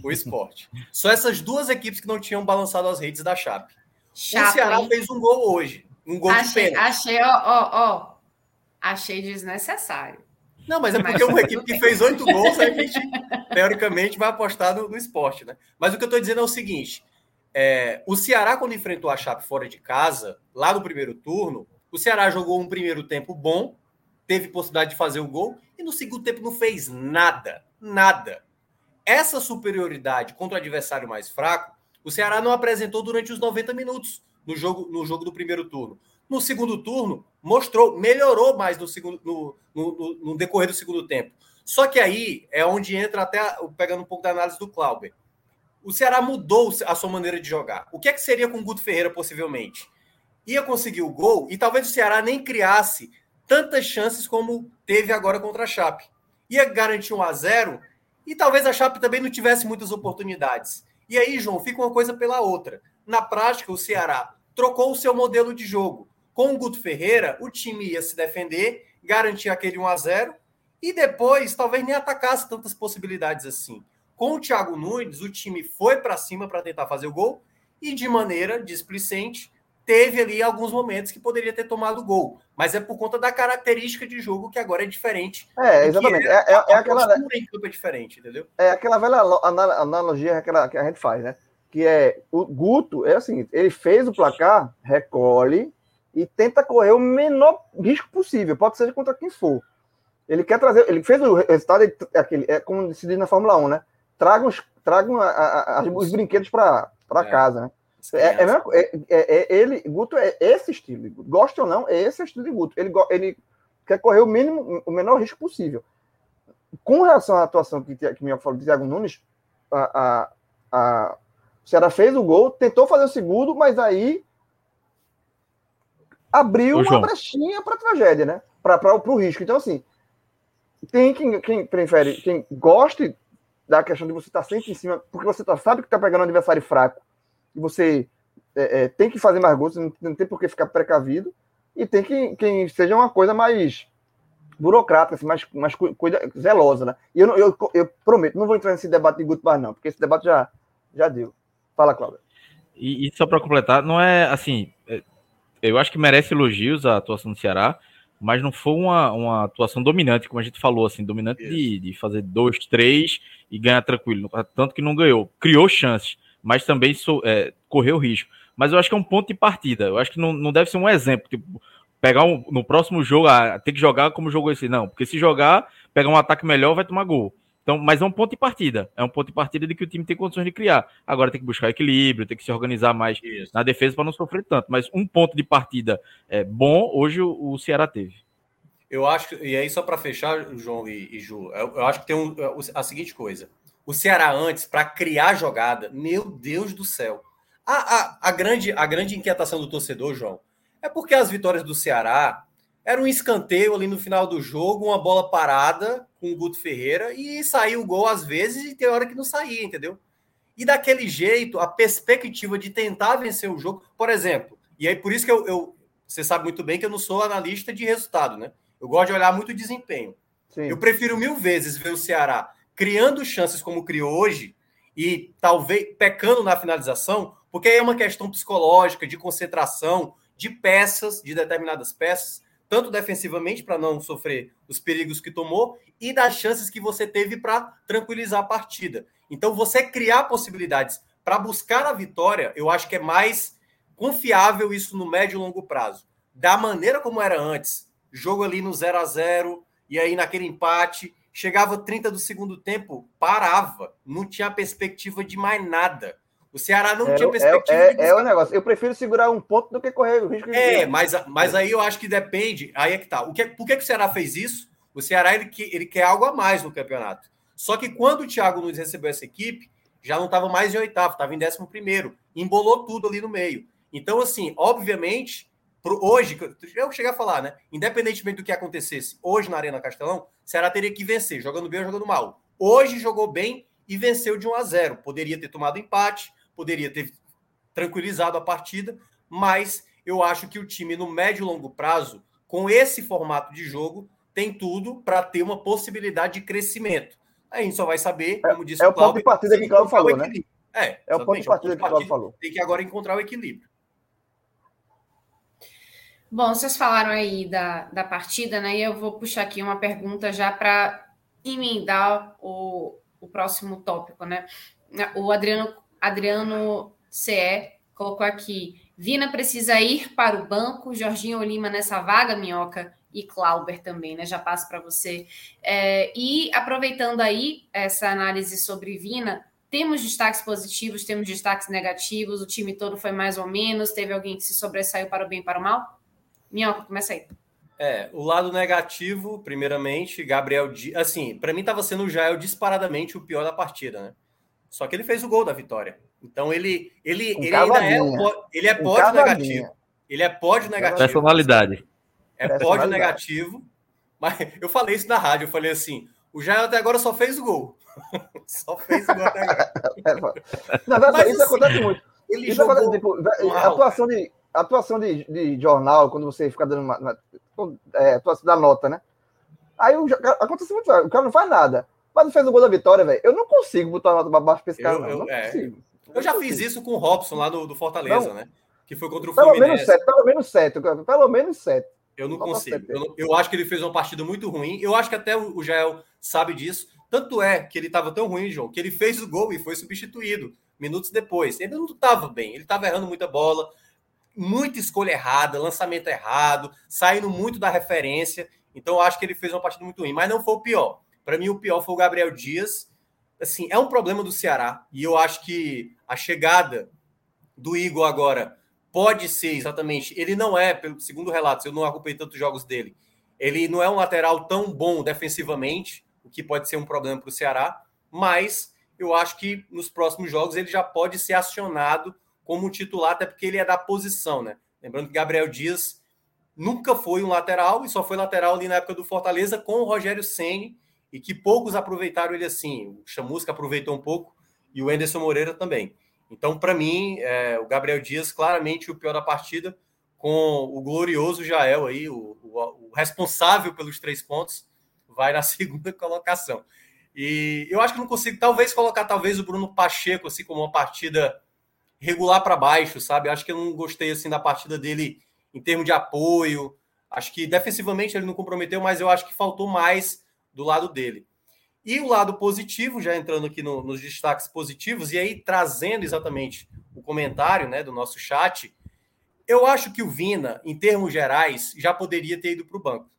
o esporte. Só essas duas equipes que não tinham balançado as redes da Chape. Chape o Ceará fez um gol hoje. Um gol achei, de pênalti. Achei, ó, ó, ó. Achei desnecessário. Não, mas é porque mas, uma equipe que fez oito gols, a gente, teoricamente, vai apostar no, no, esporte, né? Mas o que eu estou dizendo é o seguinte: é, o Ceará, quando enfrentou a Chape fora de casa, lá no primeiro turno, o Ceará jogou um primeiro tempo bom, teve possibilidade de fazer o gol e no segundo tempo não fez nada, nada. Essa superioridade contra o adversário mais fraco, o Ceará não apresentou durante os 90 minutos no jogo, no jogo do primeiro turno. No segundo turno, mostrou, melhorou mais no, segundo, no, no, no decorrer do segundo tempo. Só que aí é onde entra até pegando um pouco da análise do Clauber. O Ceará mudou a sua maneira de jogar. O que é que seria com o Guto Ferreira, possivelmente? Ia conseguir o gol e talvez o Ceará nem criasse tantas chances como teve agora contra a Chape. Ia garantir um a 0 e talvez a Chape também não tivesse muitas oportunidades. E aí, João, fica uma coisa pela outra. Na prática, o Ceará trocou o seu modelo de jogo. Com o Guto Ferreira, o time ia se defender, garantir aquele 1 a 0 e depois talvez nem atacasse tantas possibilidades assim. Com o Thiago Nunes, o time foi para cima para tentar fazer o gol e de maneira displicente teve ali alguns momentos que poderia ter tomado gol, mas é por conta da característica de jogo que agora é diferente. É, exatamente. É, é, é, aquela em campo é diferente, entendeu? É aquela velha analogia que a gente faz, né? Que é o Guto é assim, ele fez o placar, recolhe e tenta correr o menor risco possível, pode ser contra quem for. Ele quer trazer, ele fez o resultado, é aquele, é como se diz na Fórmula 1, né? Tragam, os, tragam os brinquedos para é. casa, né? É, é, é, é, é, ele, Guto é esse estilo. Gosta ou não, é esse estilo de Guto. Ele, ele quer correr o mínimo, o menor risco possível. Com relação à atuação que, que me falou de Thiago Nunes, a, a, a, o Ceará fez o gol, tentou fazer o segundo, mas aí abriu Ô, uma brechinha para tragédia, né? Para o risco. Então, assim, tem quem, quem prefere, quem goste da questão de você estar tá sempre em cima, porque você tá, sabe que está pegando um adversário fraco e você é, é, tem que fazer mais gols, não, não tem por que ficar precavido, e tem que quem seja uma coisa mais burocrática, assim, mais, mais cuida, zelosa, né? E eu, eu, eu, prometo, não vou entrar nesse debate de Guto mais não, porque esse debate já, já deu. Fala, Cláudio. E, e só para completar, não é assim, é, eu acho que merece elogios a atuação do Ceará, mas não foi uma, uma atuação dominante, como a gente falou, assim, dominante de, de fazer dois, três e ganhar tranquilo, tanto que não ganhou. Criou chances, mas também so, é, correu risco. Mas eu acho que é um ponto de partida. Eu acho que não, não deve ser um exemplo. Tipo, pegar um, no próximo jogo, ah, tem que jogar como jogou esse. Não, porque se jogar, pegar um ataque melhor, vai tomar gol. Então, mas é um ponto de partida. É um ponto de partida de que o time tem condições de criar. Agora tem que buscar equilíbrio, tem que se organizar mais Isso. na defesa para não sofrer tanto. Mas um ponto de partida é bom, hoje o, o Ceará teve. Eu acho, e aí só para fechar, João e, e Ju, eu, eu, acho que tem um, a seguinte coisa. O Ceará antes, para criar jogada, meu Deus do céu. A, a, a, grande, a grande inquietação do torcedor, João, é porque as vitórias do Ceará eram um escanteio ali no final do jogo, uma bola parada com o Guto Ferreira e saiu o gol às vezes e tem hora que não saía, entendeu? E daquele jeito, a perspectiva de tentar vencer o jogo, por exemplo, e aí por isso que eu, eu você sabe muito bem que eu não sou analista de resultado, né? Eu gosto de olhar muito o desempenho. Sim. Eu prefiro mil vezes ver o Ceará criando chances como criou hoje e talvez pecando na finalização, porque aí é uma questão psicológica, de concentração, de peças, de determinadas peças, tanto defensivamente para não sofrer os perigos que tomou e das chances que você teve para tranquilizar a partida. Então, você criar possibilidades para buscar a vitória, eu acho que é mais confiável isso no médio e longo prazo. Da maneira como era antes, jogo ali no 0 a 0 e aí naquele empate, chegava 30 do segundo tempo, parava, não tinha perspectiva de mais nada. O Ceará não é, tinha perspectiva. É, é, é, o negócio. Eu prefiro segurar um ponto do que correr o risco de. É, mas, mas aí eu acho que depende. Aí é que tá. O que, por que, que o Ceará fez isso? O Ceará ele, ele quer algo a mais no campeonato. Só que quando o Thiago Nunes recebeu essa equipe, já não estava mais em oitavo, estava em décimo primeiro. Embolou tudo ali no meio. Então, assim, obviamente, Pro, hoje, eu cheguei a falar, né? Independentemente do que acontecesse hoje na Arena Castelão, Ceará teria que vencer, jogando bem ou jogando mal. Hoje jogou bem e venceu de 1 a 0. Poderia ter tomado empate, poderia ter tranquilizado a partida, mas eu acho que o time no médio e longo prazo, com esse formato de jogo, tem tudo para ter uma possibilidade de crescimento. A gente só vai saber, é, como disse é o, o Cláudio, ponto de partida que o Cláudio falou, né? É, é o ponto de partida que o Cláudio falou. Tem que agora encontrar o equilíbrio. Bom, vocês falaram aí da, da partida, né? E eu vou puxar aqui uma pergunta já para emendar o, o próximo tópico, né? O Adriano, Adriano CE colocou aqui: Vina precisa ir para o banco, Jorginho Lima nessa vaga, Minhoca e Clauber também, né? Já passo para você. É, e aproveitando aí essa análise sobre Vina, temos destaques positivos, temos destaques negativos, o time todo foi mais ou menos, teve alguém que se sobressaiu para o bem e para o mal? Minhoca, começa aí. É, o lado negativo, primeiramente, Gabriel Dias. Assim, para mim estava sendo o Jael disparadamente o pior da partida, né? Só que ele fez o gol da vitória. Então ele, ele, ele ainda é, ele é pódio negativo. Ele é pódio negativo. Personalidade. É pódio negativo. Mas eu falei isso na rádio, eu falei assim: o Jael até agora só fez o gol. só fez o gol até agora. Na verdade, isso assim, acontece muito. Ele isso jogou acontece, tipo, a atuação de atuação de, de jornal, quando você fica dando uma, uma é, atuação da nota, né? Aí o, acontece muito, o cara não faz nada. Mas não fez o gol da vitória, velho. Eu não consigo botar a nota pra baixo pra esse cara, eu, não. Eu, não é, eu já fiz isso com o Robson lá do, do Fortaleza, não, né? que foi contra o pelo Fluminense. Menos sete, pelo menos sete, pelo menos sete. Eu não consigo. Eu, não, eu, acho que ele fez uma partida muito ruim. Eu acho que até o Jael sabe disso. Tanto é que ele estava tão ruim, João, que ele fez o gol e foi substituído minutos depois. Ele não estava bem, ele estava errando muita bola, muita escolha errada, lançamento errado, saindo muito da referência. Então, eu acho que ele fez uma partida muito ruim, mas não foi o pior. Para mim, o pior foi o Gabriel Dias. Assim, é um problema do Ceará e eu acho que a chegada do Igor agora pode ser exatamente. Ele não é, pelo segundo relato, eu não acompanhei tantos jogos dele. Ele não é um lateral tão bom defensivamente, o que pode ser um problema para o Ceará, mas eu acho que nos próximos jogos ele já pode ser acionado como titular, até porque ele é da posição, né? Lembrando que Gabriel Dias nunca foi um lateral e só foi lateral ali na época do Fortaleza com o Rogério Ceni e que poucos aproveitaram ele assim. O Chamusca aproveitou um pouco e o Enderson Moreira também. Então, para mim, é, o Gabriel Dias claramente o pior da partida, com o glorioso Jael aí, o, o, o responsável pelos três pontos, vai na segunda colocação. E eu acho que não consigo, talvez, colocar talvez o Bruno Pacheco assim como uma partida regular para baixo, sabe? Acho que eu não gostei assim da partida dele em termos de apoio. Acho que defensivamente ele não comprometeu, mas eu acho que faltou mais do lado dele. E o lado positivo, já entrando aqui no, nos destaques positivos, e aí trazendo exatamente o comentário né, do nosso chat, eu acho que o Vina, em termos gerais, já poderia ter ido para o banco.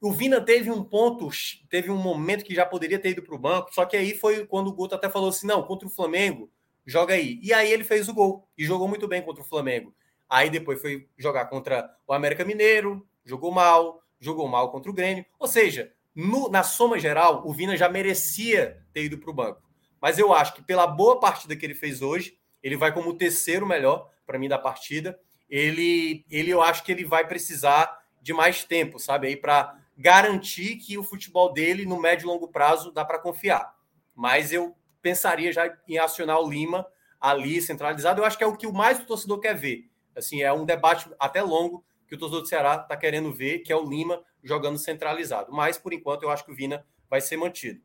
O Vina teve um ponto, teve um momento que já poderia ter ido para o banco, só que aí foi quando o Guto até falou assim: não, contra o Flamengo, joga aí. E aí ele fez o gol e jogou muito bem contra o Flamengo. Aí depois foi jogar contra o América Mineiro, jogou mal, jogou mal contra o Grêmio. Ou seja, no, na soma geral, o Vina já merecia ter ido para o banco. Mas eu acho que pela boa partida que ele fez hoje, ele vai como o terceiro melhor para mim da partida. Ele, ele, eu acho que ele vai precisar de mais tempo, sabe, aí para garantir que o futebol dele no médio e longo prazo dá para confiar. Mas eu pensaria já em acionar o Lima ali centralizado. Eu acho que é o que mais o torcedor quer ver. Assim, é um debate até longo que o torcedor do Ceará está querendo ver, que é o Lima jogando centralizado. Mas, por enquanto, eu acho que o Vina vai ser mantido.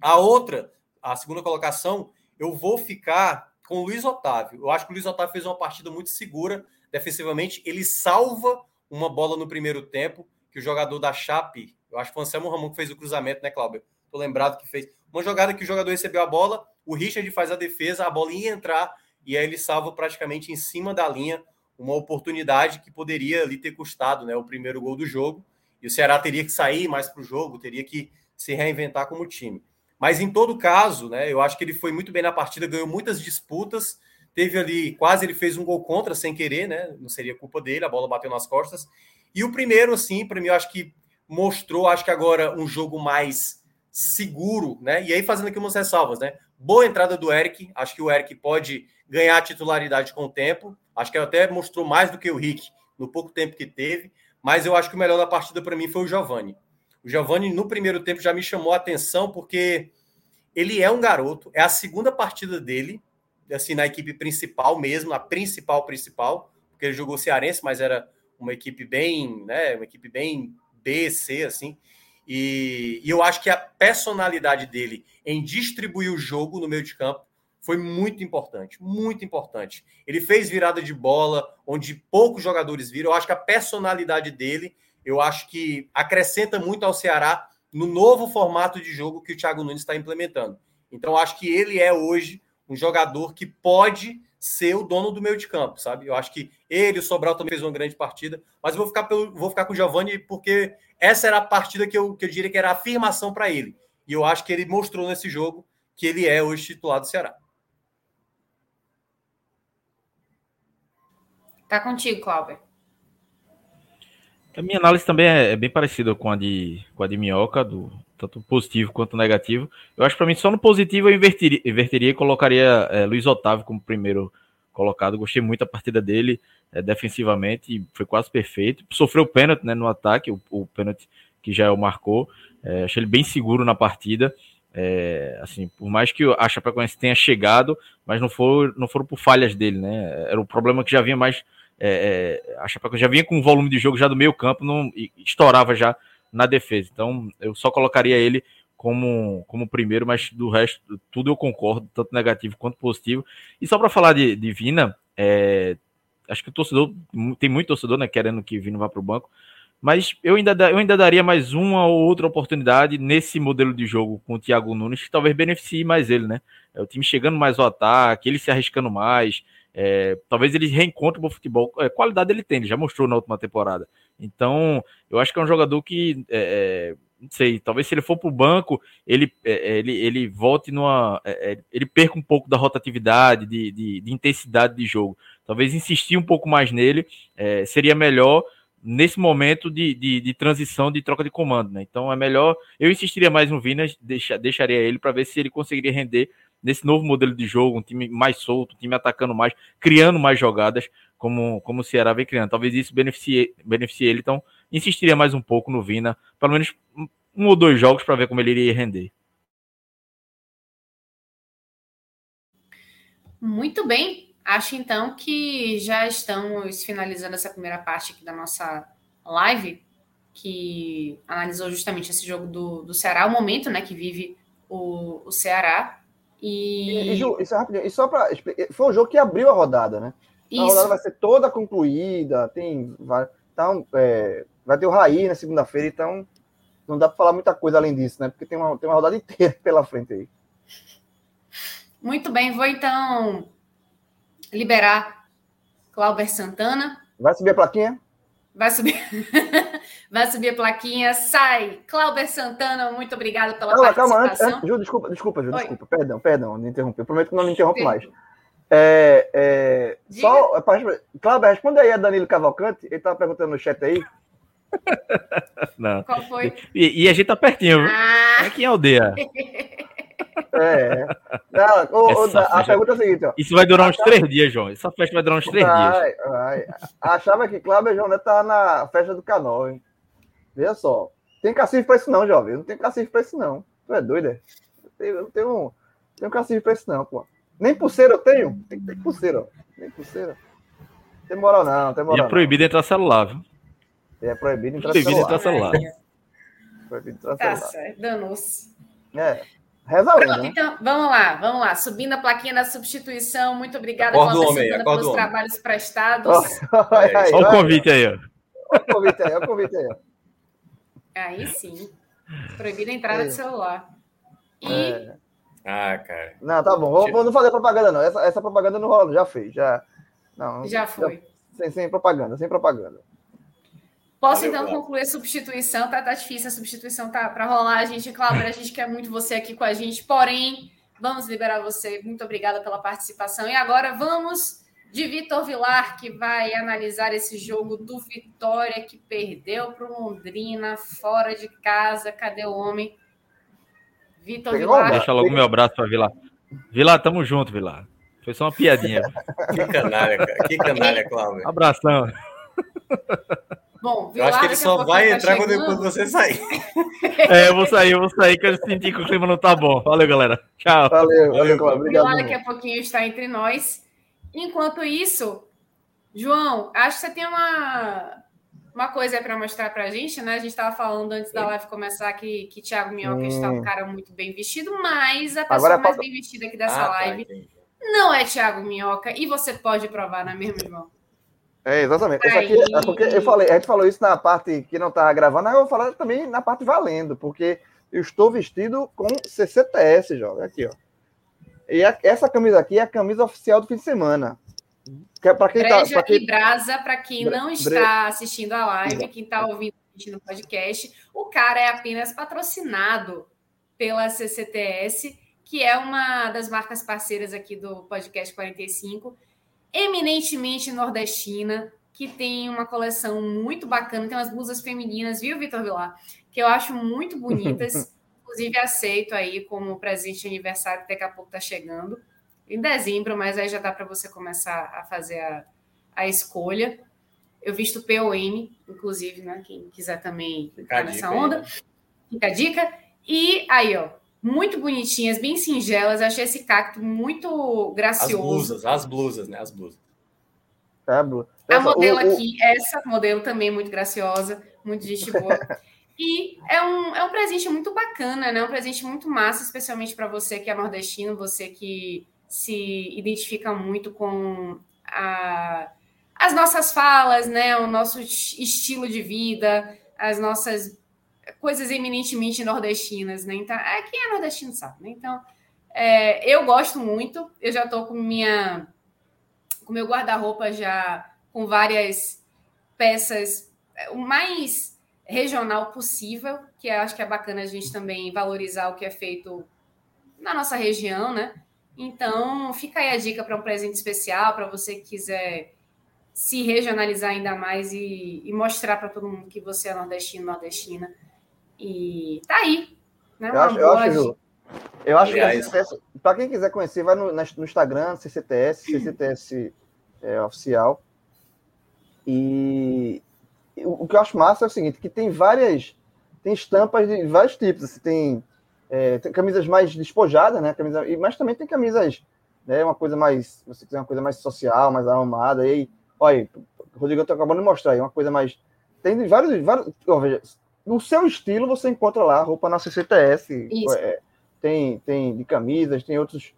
A outra, a segunda colocação, eu vou ficar com o Luiz Otávio. Eu acho que o Luiz Otávio fez uma partida muito segura defensivamente. Ele salva uma bola no primeiro tempo, que o jogador da Chape, eu acho que foi o Anselmo Ramon que fez o cruzamento, né, Cláudio? Tô lembrado que fez. Uma jogada que o jogador recebeu a bola, o Richard faz a defesa, a bola ia entrar e aí ele salva praticamente em cima da linha uma oportunidade que poderia ali ter custado né, o primeiro gol do jogo. E o Ceará teria que sair mais para o jogo, teria que se reinventar como time. Mas em todo caso, né, eu acho que ele foi muito bem na partida, ganhou muitas disputas, teve ali, quase ele fez um gol contra sem querer, né? Não seria culpa dele, a bola bateu nas costas. E o primeiro, assim, para mim, eu acho que mostrou, acho que agora um jogo mais seguro, né? E aí fazendo aqui umas ressalvas, né? Boa entrada do Eric, acho que o Eric pode ganhar titularidade com o tempo. Acho que até mostrou mais do que o Rick no pouco tempo que teve, mas eu acho que o melhor da partida para mim foi o Giovani. O Giovani no primeiro tempo já me chamou a atenção porque ele é um garoto, é a segunda partida dele, assim, na equipe principal mesmo, na principal principal, porque ele jogou cearense, mas era uma equipe bem, né, uma equipe bem B, C, assim. E, e eu acho que a personalidade dele em distribuir o jogo no meio de campo foi muito importante, muito importante. Ele fez virada de bola, onde poucos jogadores viram. Eu acho que a personalidade dele, eu acho que acrescenta muito ao Ceará no novo formato de jogo que o Thiago Nunes está implementando. Então, acho que ele é hoje um jogador que pode ser o dono do meio de campo, sabe? Eu acho que ele, o Sobral também fez uma grande partida, mas eu vou ficar, pelo, vou ficar com o Giovani porque essa era a partida que eu, que eu diria que era a afirmação para ele. E eu acho que ele mostrou nesse jogo que ele é hoje titular do Ceará. Tá contigo, Cláudio. A minha análise também é, é, bem parecida com a de, com a de Minhoca, do, tanto positivo quanto negativo. Eu acho que para mim só no positivo eu invertiria, e colocaria é, Luiz Otávio como primeiro colocado. Gostei muito da partida dele é, defensivamente, foi quase perfeito. Sofreu pênalti né, no ataque, o, o pênalti que já o marcou. É, achei ele bem seguro na partida. É, assim, por mais que a Chapecoense tenha chegado, mas não, for, não foram por falhas dele, né? Era o problema que já vinha mais. É, é, a Chapecoense já vinha com um volume de jogo já do meio campo, não estourava já na defesa. Então eu só colocaria ele como, como primeiro, mas do resto tudo eu concordo, tanto negativo quanto positivo. E só para falar de, de Vina, é, acho que o torcedor, tem muito torcedor, né, querendo que o Vini vá para o banco, mas eu ainda, eu ainda daria mais uma ou outra oportunidade nesse modelo de jogo com o Thiago Nunes, que talvez beneficie mais ele, né? É o time chegando mais ao ataque, ele se arriscando mais, é, talvez ele reencontre o bom futebol. É, qualidade ele tem, ele já mostrou na última temporada. Então, eu acho que é um jogador que, é, é não sei, talvez se ele for para o banco, ele, é, é, ele, ele volte numa. ele perca um pouco da rotatividade, de, de, de, intensidade de jogo. Talvez insistir um pouco mais nele seria melhor nesse momento de, de, de, transição, de troca de comando, né? Então é melhor. Eu insistiria mais no Vinas, deixa, deixaria ele para ver se ele conseguiria render nesse novo modelo de jogo, um time mais solto, um time atacando mais, criando mais jogadas, como, como o Ceará vem criando. Talvez isso beneficie, beneficie ele, então insistiria mais um pouco no Vina, pelo menos um ou dois jogos para ver como ele iria render. Muito bem. Acho então que já estamos finalizando essa primeira parte aqui da nossa live, que analisou justamente esse jogo do, do Ceará, o momento né, que vive o, o Ceará. E... e, Ju, isso é rapidinho. E só para foi um jogo que abriu a rodada, né? Isso. A rodada vai ser toda concluída, tem vai, então, é, vai ter o Raí na segunda-feira, então não dá para falar muita coisa além disso, né? Porque tem uma, tem uma rodada inteira pela frente aí. Muito bem, vou então liberar Clauber Santana. Vai subir a plaquinha? Vai subir. Vai subir a plaquinha. Sai. Cláudio Santana, muito obrigado pela calma, participação. Calma, antes, Ju, desculpa, desculpa, Ju, desculpa. Perdão, perdão, me interrompi. Eu prometo que não me interrompo mais. É, é, só, Cláudio, responde aí a Danilo Cavalcante. Ele estava perguntando no chat aí. Não. Qual foi? E, e, a gente tá pertinho, viu? Ah. Aqui em aldeia. É. Não, o, o, a pergunta é a seguinte: ó. Isso vai durar uns três dias, João. Essa festa vai durar uns três vai, dias. Vai. Achava que Cláudio João Neto tava na festa do canal, hein? Veja só. Tem cacife pra isso, não, jovem. Não tem cacife pra isso, não. Tu é doido, é? Eu não tenho, não tenho cacife pra isso, não, pô. Nem pulseira eu tenho. Tem que ter pulseira, ó. Nem pulseira. Tem moral, não. Tem moral, e é proibido não. entrar celular, viu? É proibido entrar proibido celular. Entrar celular. proibido entrar tá celular. Tá certo, danou-se. É. Reza Pronto, lenda, né? então, vamos lá, vamos lá. Subindo a plaquinha da substituição. Muito obrigada, Cláudia Santana, pelos trabalhos prestados. Olha o convite aí, ó. Olha o convite aí, olha o convite aí. Aí sim. Proibida a entrada é. de celular. E. É. Ah, cara. Não, tá bom. Vou, vou não fazer propaganda, não. Essa, essa propaganda não rola, já fez. Já, não, já foi. Já, sem, sem propaganda, sem propaganda. Posso Valeu, então concluir a substituição? Tá, tá difícil, a substituição tá para rolar. A gente, Cláudia, a gente quer muito você aqui com a gente, porém, vamos liberar você. Muito obrigada pela participação. E agora vamos de Vitor Vilar, que vai analisar esse jogo do Vitória, que perdeu para o Londrina, fora de casa. Cadê o homem? Vitor Vilar. Deixa logo meu abraço para Vilar. Vilar, tamo junto, Vilar. Foi só uma piadinha. que canalha, cara. Que canalha, Cláudio. Abração. Bom, eu acho que ele só vai tá entrar chegando. quando você sair. É, eu vou sair, eu vou sair, que eu senti que o clima não tá bom. Valeu, galera. Tchau. Valeu, valeu, valeu Obrigado. Vilar daqui a pouquinho está entre nós. Enquanto isso, João, acho que você tem uma, uma coisa para mostrar para a gente, né? A gente estava falando antes da live começar que, que Thiago Minhoca hum. está um cara muito bem vestido, mas a pessoa Agora, mais bem vestida aqui dessa ah, tá, live tá, não é Thiago Minhoca. E você pode provar, não é mesmo, João? É, exatamente. Aqui, é porque eu falei, a gente falou isso na parte que não estava gravando, eu vou falar também na parte valendo, porque eu estou vestido com CCTS, jovem. Aqui, ó. E a, essa camisa aqui é a camisa oficial do fim de semana. Que é para quem tá, Breja tá, quem... e Brasa, para quem não está assistindo a live, quem está ouvindo no podcast, o cara é apenas patrocinado pela CCTS, que é uma das marcas parceiras aqui do podcast 45 eminentemente nordestina, que tem uma coleção muito bacana, tem umas blusas femininas, viu, Vitor Vilar? Que eu acho muito bonitas. Inclusive, aceito aí como presente de aniversário, que daqui a pouco está chegando. Em dezembro, mas aí já dá para você começar a fazer a, a escolha. Eu visto POM, inclusive, né? Quem quiser também ficar nessa onda. Fica a dica. E aí, ó, muito bonitinhas, bem singelas. Achei esse cacto muito gracioso. As blusas, as blusas, né? As blusas. É, a, a modelo o, aqui, o... essa modelo também muito graciosa, muito gente boa. e é um, é um presente muito bacana, né? Um presente muito massa, especialmente para você que é nordestino, você que se identifica muito com a as nossas falas, né? O nosso estilo de vida, as nossas coisas eminentemente nordestinas, né? Então, é, quem é nordestino sabe, né? Então, é, eu gosto muito, eu já estou com minha com meu guarda-roupa já com várias peças, é, o mais regional possível, que acho que é bacana a gente também valorizar o que é feito na nossa região, né? Então, fica aí a dica para um presente especial, para você que quiser se regionalizar ainda mais e, e mostrar para todo mundo que você é nordestino, nordestina. E tá aí. Né? Eu acho, eu acho, eu acho que para quem quiser conhecer, vai no, no Instagram, CCTS, CCTS é, oficial. E o, o, que eu acho massa é o seguinte, que tem várias, tem estampas de vários tipos. Assim, tem, é, tem camisas mais despojadas, né? Camisa, mas também tem camisas, né? Uma coisa mais, você quiser uma coisa mais social, mais arrumada. E aí, olha, Rodrigo está acabando de mostrar aí, uma coisa mais. Tem vários. vários ó, veja, no seu estilo você encontra lá roupa na CCTS. É, tem, tem de camisas, tem outros.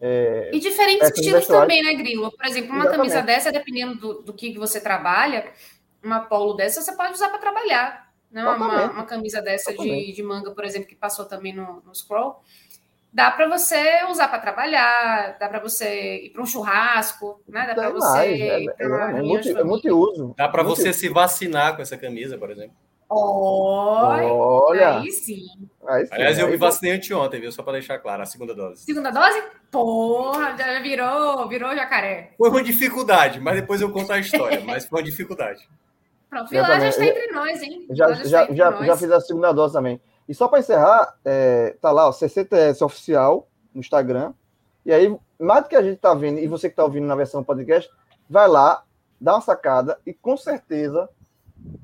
É, e diferentes estilos também, né, Grilo? Por exemplo, uma Exatamente. camisa dessa, dependendo do, do que você trabalha, uma polo dessa você pode usar para trabalhar. Né? Uma, uma, camisa dessa de, de, manga, por exemplo, que passou também no, no scroll. Dá para você usar para trabalhar, dá para você ir para um churrasco, né? Dá para você. É, é, é, multi, é multiuso. Dá para você se vacinar com essa camisa, por exemplo. Olha, aí sim. Aí sim. Aliás, eu me vacinei anteontem, viu? Só para deixar claro, a segunda dose. Segunda dose? Porra, já virou, virou jacaré. Foi uma dificuldade, mas depois eu conto a história, mas foi uma dificuldade. Pronto, Vilá já está entre nós, hein? Já, já, já, já, já, fiz a segunda dose também. E só para encerrar, é, tá lá, o CCTS oficial no Instagram. E aí, mais do que a gente tá vendo, e você que tá ouvindo na versão podcast, vai lá, dá uma sacada e com certeza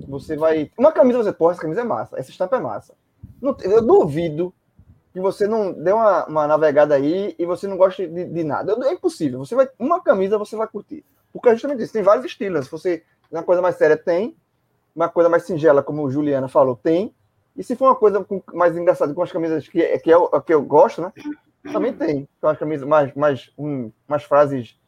você vai. Uma camisa, você, porra, essa camisa é massa, essa estampa é massa. eu duvido que você não dê uma, uma navegada aí e você não goste de, de, nada. É impossível. Você vai, uma camisa você vai curtir. Porque é justamente isso, tem vários estilos. Se você uma coisa mais séria, tem. Uma coisa mais singela, como o Juliana falou, tem. E se for uma coisa mais engraçada, com as camisas que, que, é o, que eu gosto, né? Também tem. Com as camisas mais, mais um, umas frases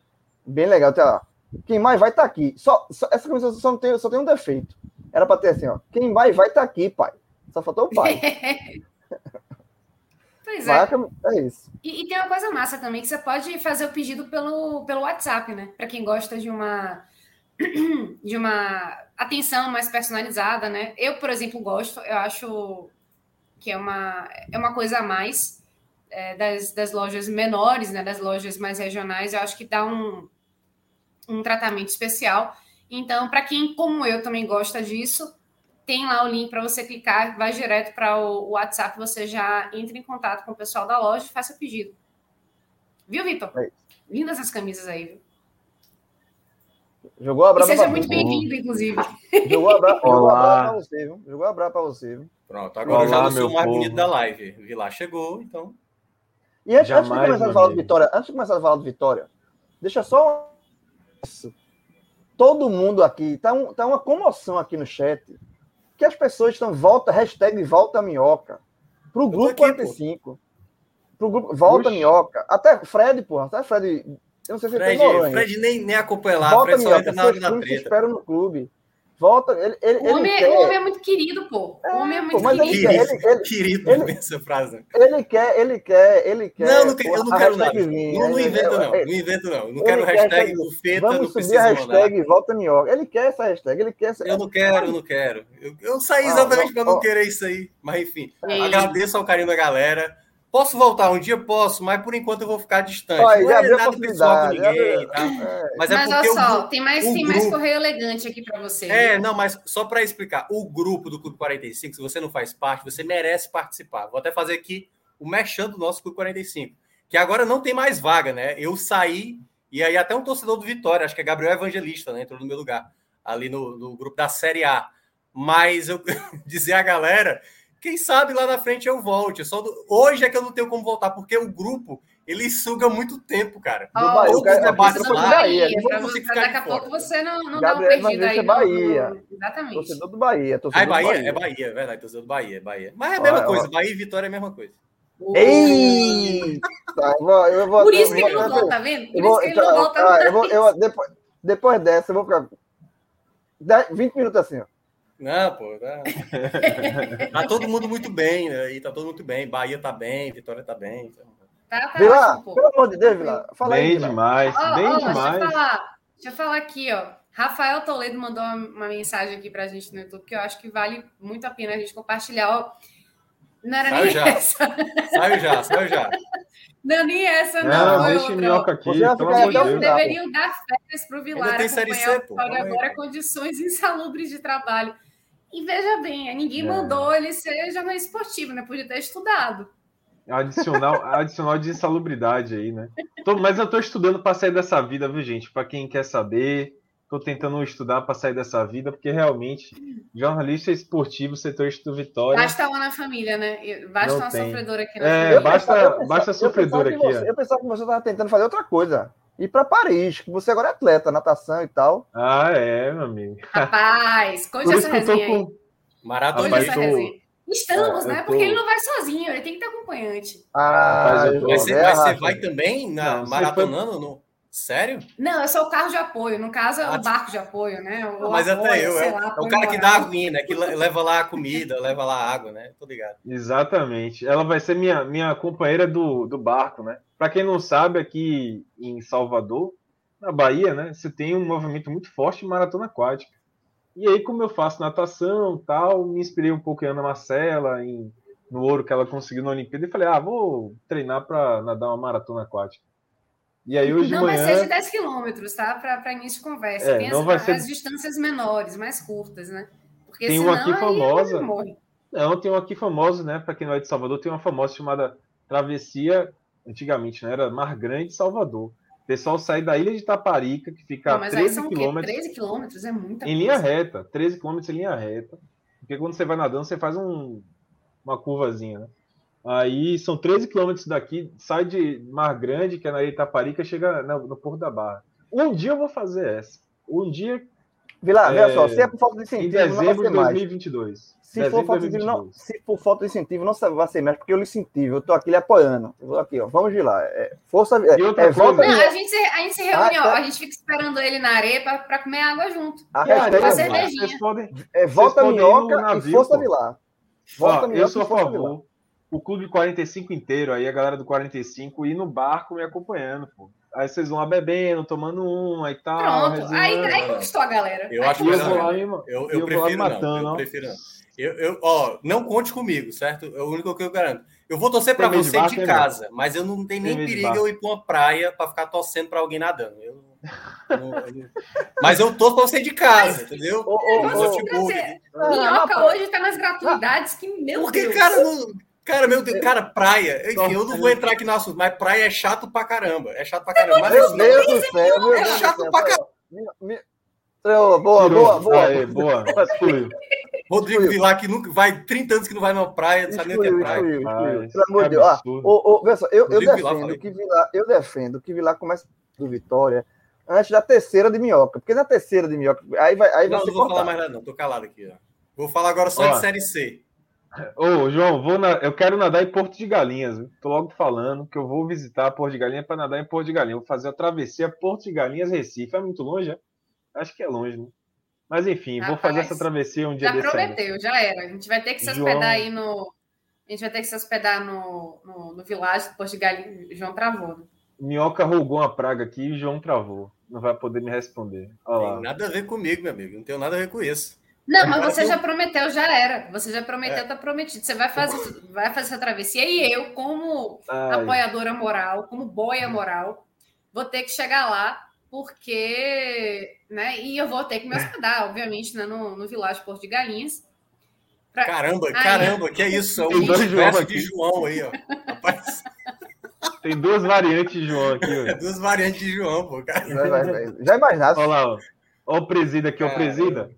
bem legais. Até lá. Quem mais vai estar tá aqui. Só, só, essa camisa só, tem, só tem um defeito. Era para ter assim, ó. Quem mais vai estar tá aqui, pai. Só faltou o pai. Pois é. é isso. E, e, tem uma coisa massa também, que você pode fazer o pedido pelo, pelo WhatsApp, né? Para quem gosta de uma de uma atenção mais personalizada, né? Eu, por exemplo, gosto, eu acho que é uma, é uma coisa a mais é, das, das lojas menores, né? Das lojas mais regionais, eu acho que dá um, um tratamento especial. Então, para quem, como eu, também gosta disso, tem lá o link para você clicar, vai direto para o WhatsApp, você já entra em contato com o pessoal da loja e faça o pedido. Viu, Vitor? É Lindas essas camisas aí, viu? Jogou a braba Seja muito bem-vindo, inclusive. Jogou a braba para você, viu? Jogou a braba para você, viu? Pronto, agora Olá, eu já não sou o mais povo. bonito da live. Vi lá, chegou, então. E antes, Jamais, antes de começar a falar de Vitória, antes de começar a falar de Vitória, deixa só isso. Todo mundo aqui, tá, um, tá uma comoção aqui no chat, que as pessoas estão volta, hashtag volta minhoca, pro grupo aqui, 45. Pô. Pro grupo, volta Ux. minhoca. Até Fred, porra, até Fred eu não sei se Fred, ele tem Fred nem, nem acompanha lá, Volta, Fred só entra na treta. espera no clube. Volta, ele, ele, o, homem, ele é, quer... o homem é muito querido, pô. O homem é muito pô, querido. Ele quer, ele, ele, querido, ele, essa frase. Ele quer, ele quer, ele quer. Não, não eu não quero nada. Vinha, não, não invento, não. Não invento, não. Não quero hashtag do Feta, Vamos não subir a hashtag mandar. Volta Minhoca. Ele quer essa hashtag, ele quer essa... Eu não quero, eu não quero. Eu, eu saí ah, exatamente ah, para não ó, querer isso aí. Mas enfim, agradeço ao carinho da galera. Posso voltar um dia? Posso, mas por enquanto eu vou ficar distante. Olha, não é nada pessoal com ninguém, tá? É. Mas, é mas porque olha só, o, tem mais, tem grupo... mais correio elegante aqui para você. É, não, mas só para explicar, o grupo do Clube 45, se você não faz parte, você merece participar. Vou até fazer aqui o mexendo do nosso Clube 45, que agora não tem mais vaga, né? Eu saí, e aí até um torcedor do Vitória, acho que é Gabriel Evangelista, né? Entrou no meu lugar, ali no, no grupo da Série A. Mas eu dizer a galera quem sabe lá na frente eu volte. Só do... Hoje é que eu não tenho como voltar, porque o grupo ele suga muito tempo, cara. Oh, Bahia, Todos os debates lá. Bahia, não você ficar daqui a pouco você não, não dá uma perdida aí. É Bahia. No... Exatamente. Torcedor do Bahia. Torcedor ah, é Bahia? Bahia? É Bahia, é verdade. Torcedor do Bahia, é Bahia. Mas é a mesma coisa. Bahia e Vitória é a mesma coisa. Eita! Eu vou, Por isso que ele não volta, tá vendo? Por isso que ele não volta. eu vou, eu, depois, Depois dessa, eu vou ficar 10, 20 minutos assim, ó. Não, pô, tá... tá todo mundo muito bem, né? E tá todo mundo muito bem. Bahia tá bem, Vitória tá bem. Então... Tá, tá Vila, ótimo, pelo amor de Deus, Vila. Fala bem aí, demais, oh, bem oh, demais. Deixa eu, falar, deixa eu falar aqui, ó. Rafael Toledo mandou uma, mensagem aqui pra gente no YouTube que eu acho que vale muito a pena a gente compartilhar. Ó, não era saiu nem já. essa. Saiu já, saiu já. Não, nem essa, não. Não, deixa o minhoca aqui. Vocês deveriam, dar férias para o Vilar. Tem série C, pô. Agora, condições insalubres de trabalho. E veja bem, ninguém é. mandou ele ser jornalista esportivo, né? Podia ter estudado. Adicional, adicional de insalubridade aí, né? Tô, mas eu estou estudando para sair dessa vida, viu, gente? Para quem quer saber, estou tentando estudar para sair dessa vida, porque realmente, jornalista esportivo, setor do Vitória. Basta uma na família, né? Basta uma tem. sofredora aqui na É, família. basta, eu pensava, basta sofredora aqui. Você, eu pensava que você estava tentando fazer outra coisa. Ir para Paris, que você agora é atleta, natação e tal. Ah, é, meu amigo. Rapaz, conte essa resenha com... Maratona. essa resenha. Estamos, é, né? Tô... Porque ele não vai sozinho, ele tem que ter acompanhante. Ah, mas, você, mas você vai também na, não, maratonando? Foi... No... Sério? Não, eu sou o carro de apoio. No caso, é o barco de apoio, né? O não, mas apoio, até eu. É, lá, é o cara que dá aguinha, né? Que leva lá a comida, leva lá a água, né? Tô ligado. Exatamente. Ela vai ser minha, minha companheira do, do barco, né? Para quem não sabe, aqui em Salvador, na Bahia, né? Você tem um movimento muito forte de maratona aquática. E aí, como eu faço natação tal, me inspirei um pouco em Ana Marcela, em, no ouro que ela conseguiu na Olimpíada, e falei, ah, vou treinar para nadar uma maratona aquática. E aí hoje não de manhã... vai ser de 10 quilômetros, tá? Para início de conversa. É, Tem não as, vai ser... as distâncias menores, mais curtas, né? Porque tem senão, uma aqui famosa. Morre. Não, tem uma aqui famosa, né? Para quem não é de Salvador, tem uma famosa chamada Travessia, antigamente, né? Era Mar Grande, Salvador. O pessoal sai da ilha de Taparica, que fica não, a 13 quilômetros. 13 quilômetros é muita Em linha reta, 13 quilômetros em linha reta. Porque quando você vai nadando, você faz um, uma curvazinha, né? Aí são 13 quilômetros daqui, sai de Mar Grande, que é na Itaparica, chega no, no Porto da Barra. Um dia eu vou fazer essa. Um dia. Vila, é, só, se é por falta de incentivo. Em dezembro de 2022. Se for, falta de, não, se for falta de incentivo, não vai ser mais, porque eu lhe incentivo, eu tô aqui lhe apoiando. Eu vou aqui, ó, vamos de lá. É, força. É, é, volta não, a, gente se, a gente se reúne, ah, ó, tá. a gente fica esperando ele na areia para comer água junto. A hashtag é, cervejinha. Podem, é, volta minhoca navio, e força de lá. Volta ó, minhoca eu sou a favor o clube 45 inteiro, aí a galera do 45 ir no barco me acompanhando, pô. Aí vocês vão lá bebendo, tomando um, aí tal. Pronto, aí, aí conquistou a galera. Eu acho que eu, eu, eu, eu prefiro matando, não. Eu prefiro não. Eu, eu, ó, não conte comigo, certo? É o único que eu garanto. Eu vou torcer para você de, de casa, mas eu não tenho nem perigo eu ir para uma praia para ficar torcendo para alguém nadando. Eu, eu, mas eu torço para você de casa, mas, entendeu? Ô, ô, ô, Minhoca hoje está nas gratuidades, que meu Porque, Deus. cara, não, Cara, meu Deus, cara, praia. Enfim, eu não vou entrar aqui no assunto, mas praia é chato pra caramba. É chato pra caramba. Mas, meu Deus do céu, meu é chato pra caramba. Boa, boa, boa, boa. Aê, boa. Rodrigo Vilar, que nunca vai 30 anos que não vai numa praia, não sabe nem o que é praia. Pelo amor de Deus. Ah, ô, ô, eu, eu defendo que Vilar, eu defendo que Vilar comece do Vitória antes da terceira de minhoca. Porque na terceira de minhoca, aí vai. Aí não, vai não vou cortar. falar mais nada, não. Tô calado aqui. Ó. Vou falar agora só ó, de série C. Ô, João, vou na... eu quero nadar em Porto de Galinhas. Viu? Tô logo falando que eu vou visitar Porto de Galinhas para nadar em Porto de Galinhas. Vou fazer a travessia Porto de Galinhas Recife. É muito longe, é? Acho que é longe, né? Mas enfim, Rapaz, vou fazer essa travessia um dia Já prometeu, aí. já era. A gente vai ter que se hospedar João... aí no. A gente vai ter que se hospedar no, no, no Village Porto de Galinhas. João travou. Né? Minhoca rogou uma praga aqui e João travou. Não vai poder me responder. Olha Tem nada a ver comigo, meu amigo. Não tem nada a ver com isso. Não, mas você já prometeu, já era. Você já prometeu, é. tá prometido. Você vai fazer, vai fazer essa travessia e eu, como Ai. apoiadora moral, como boia moral, vou ter que chegar lá, porque. Né, e eu vou ter que me hospedar, obviamente, né, no, no Vilagem Porto de Galinhas. Pra... Caramba, aí, caramba, que é isso? É um universo de João aí, ó. Rapaz. Tem duas variantes de João aqui. É, duas variantes de João, pô, cara. Já imaginasse. Olha lá, ó. Olha o presida aqui, ó, o presida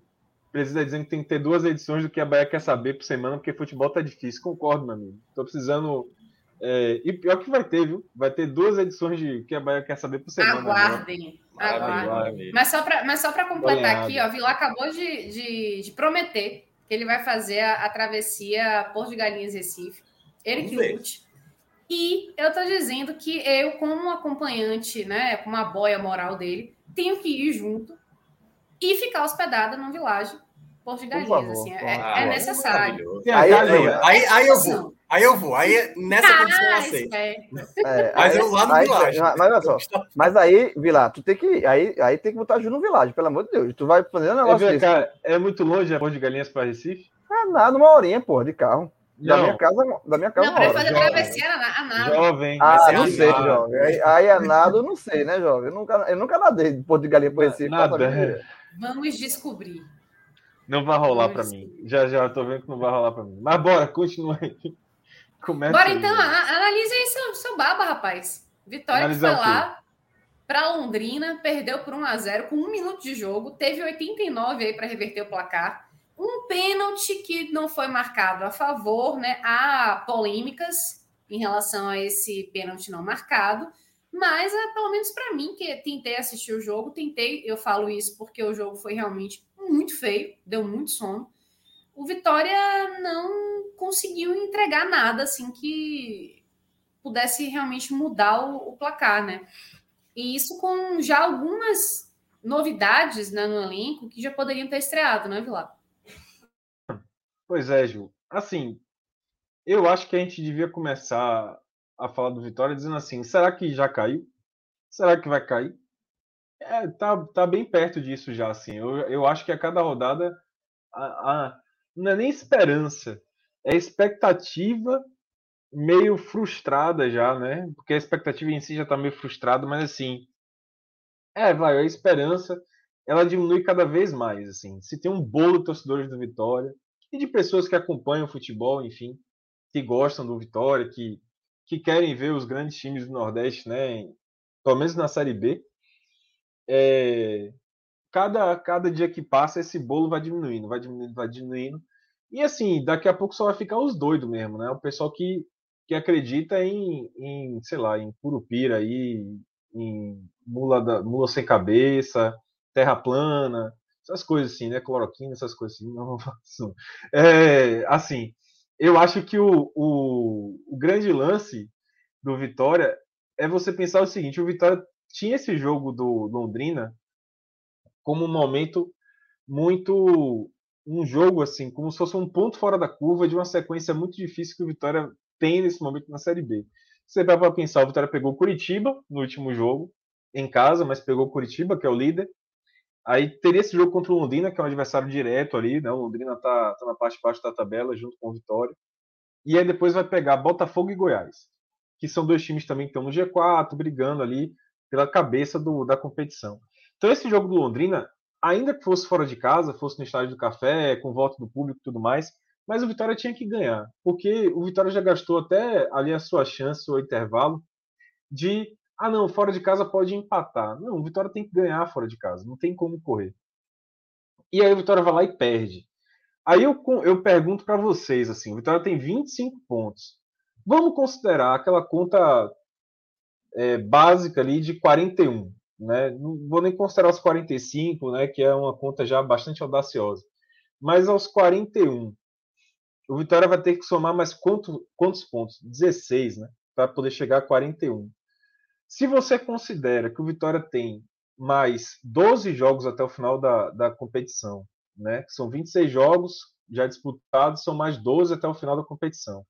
precisa dizendo que tem que ter duas edições do que a Bahia quer saber por semana, porque futebol tá difícil. Concordo, meu amigo. Tô precisando. É... e pior que vai ter, viu? Vai ter duas edições de que a Bahia quer saber por semana. Aguardem. Aguardem. Mas só para mas só para completar aqui, ó, Vila acabou de, de, de, prometer que ele vai fazer a, a travessia Porto de Galinhas Recife. Ele que lute. E eu tô dizendo que eu, como acompanhante, né, como a boia moral dele, tenho que ir junto e ficar hospedada no Vilagem Porto de Galinhas. Assim, é, é, necessário. Aí, aí, aí, aí, eu vou. Aí eu vou. Aí nessa ah, condição eu aceito. É, mas aí, eu lá no Vilagem. Mas, mas olha só. Mas aí, Vilá, tu tem que. Aí, aí tem que botar junto no Vilagem, pelo amor de Deus. Tu vai fazer um negócio. É, cara, é muito longe a Porto de Galinhas para Recife? É nada, uma horinha, porra, de carro. Da minha casa, da minha casa. Não, para fazer travessia a nada. Jovem. Ah, não sei, jovem. Aí, aí é nada, eu não sei, né, jovem? Eu nunca, eu nunca nadei de Porto de Galinha para Recife. Nada. Vamos descobrir. Não vai rolar para mim. Já já tô vendo que não vai rolar para mim. Mas bora, continua aí. Começa bora aí. então, analise aí seu, seu baba, rapaz. Vitória que foi lá para Londrina, perdeu por 1 a 0 com um minuto de jogo, teve 89 aí para reverter o placar. Um pênalti que não foi marcado a favor, né? Há polêmicas em relação a esse pênalti não marcado. Mas, é, pelo menos para mim, que tentei assistir o jogo, tentei, eu falo isso porque o jogo foi realmente muito feio, deu muito sono. O Vitória não conseguiu entregar nada assim que pudesse realmente mudar o, o placar, né? E isso com já algumas novidades né, no elenco que já poderiam ter estreado, né, Vilar? Pois é, Ju. Assim, eu acho que a gente devia começar a falar do Vitória dizendo assim: será que já caiu? Será que vai cair? É, tá, tá bem perto disso já, assim. Eu, eu acho que a cada rodada a, a, não é nem esperança, é expectativa meio frustrada já, né? Porque a expectativa em si já tá meio frustrada, mas assim, é, vai, a esperança ela diminui cada vez mais, assim. Se tem um bolo de torcedores do Vitória e de pessoas que acompanham o futebol, enfim, que gostam do Vitória, que que querem ver os grandes times do Nordeste, né, pelo menos na Série B, é, cada, cada dia que passa esse bolo vai diminuindo, vai diminuindo, vai diminuindo. E assim, daqui a pouco só vai ficar os doidos mesmo, né? O pessoal que, que acredita em, em, sei lá, em Curupira aí, em mula, da, mula sem cabeça, terra plana, essas coisas assim, né? Cloroquina, essas coisas assim. Não, não. É, assim, eu acho que o, o, o, grande lance do Vitória é você pensar o seguinte: o Vitória tinha esse jogo do Londrina como um momento muito. um jogo assim, como se fosse um ponto fora da curva de uma sequência muito difícil que o Vitória tem nesse momento na Série B. Você vai para pensar: o Vitória pegou Curitiba no último jogo, em casa, mas pegou Curitiba, que é o líder. Aí teria esse jogo contra o Londrina, que é um adversário direto ali, né? O Londrina tá, tá na parte de baixo da tabela, junto com o Vitória. E aí depois vai pegar Botafogo e Goiás, que são dois times também que estão no G4, brigando ali pela cabeça do, da competição. Então esse jogo do Londrina, ainda que fosse fora de casa, fosse no estádio do Café, com voto do público e tudo mais, mas o Vitória tinha que ganhar, porque o Vitória já gastou até ali a sua chance, o intervalo, de ah, não, fora de casa pode empatar. Não, o Vitória tem que ganhar fora de casa, não tem como correr. E aí o Vitória vai lá e perde. Aí eu, eu pergunto para vocês, assim, o Vitória tem 25 pontos. Vamos considerar aquela conta é, básica ali de 41, né? Não vou nem considerar os 45, né, que é uma conta já bastante audaciosa. Mas aos 41, o Vitória vai ter que somar mais quanto, quantos pontos? 16, né? Para poder chegar a 41. Se você considera que o Vitória tem mais 12 jogos até o final da, da competição, né? São 26 jogos já disputados, são mais 12 até o final da competição.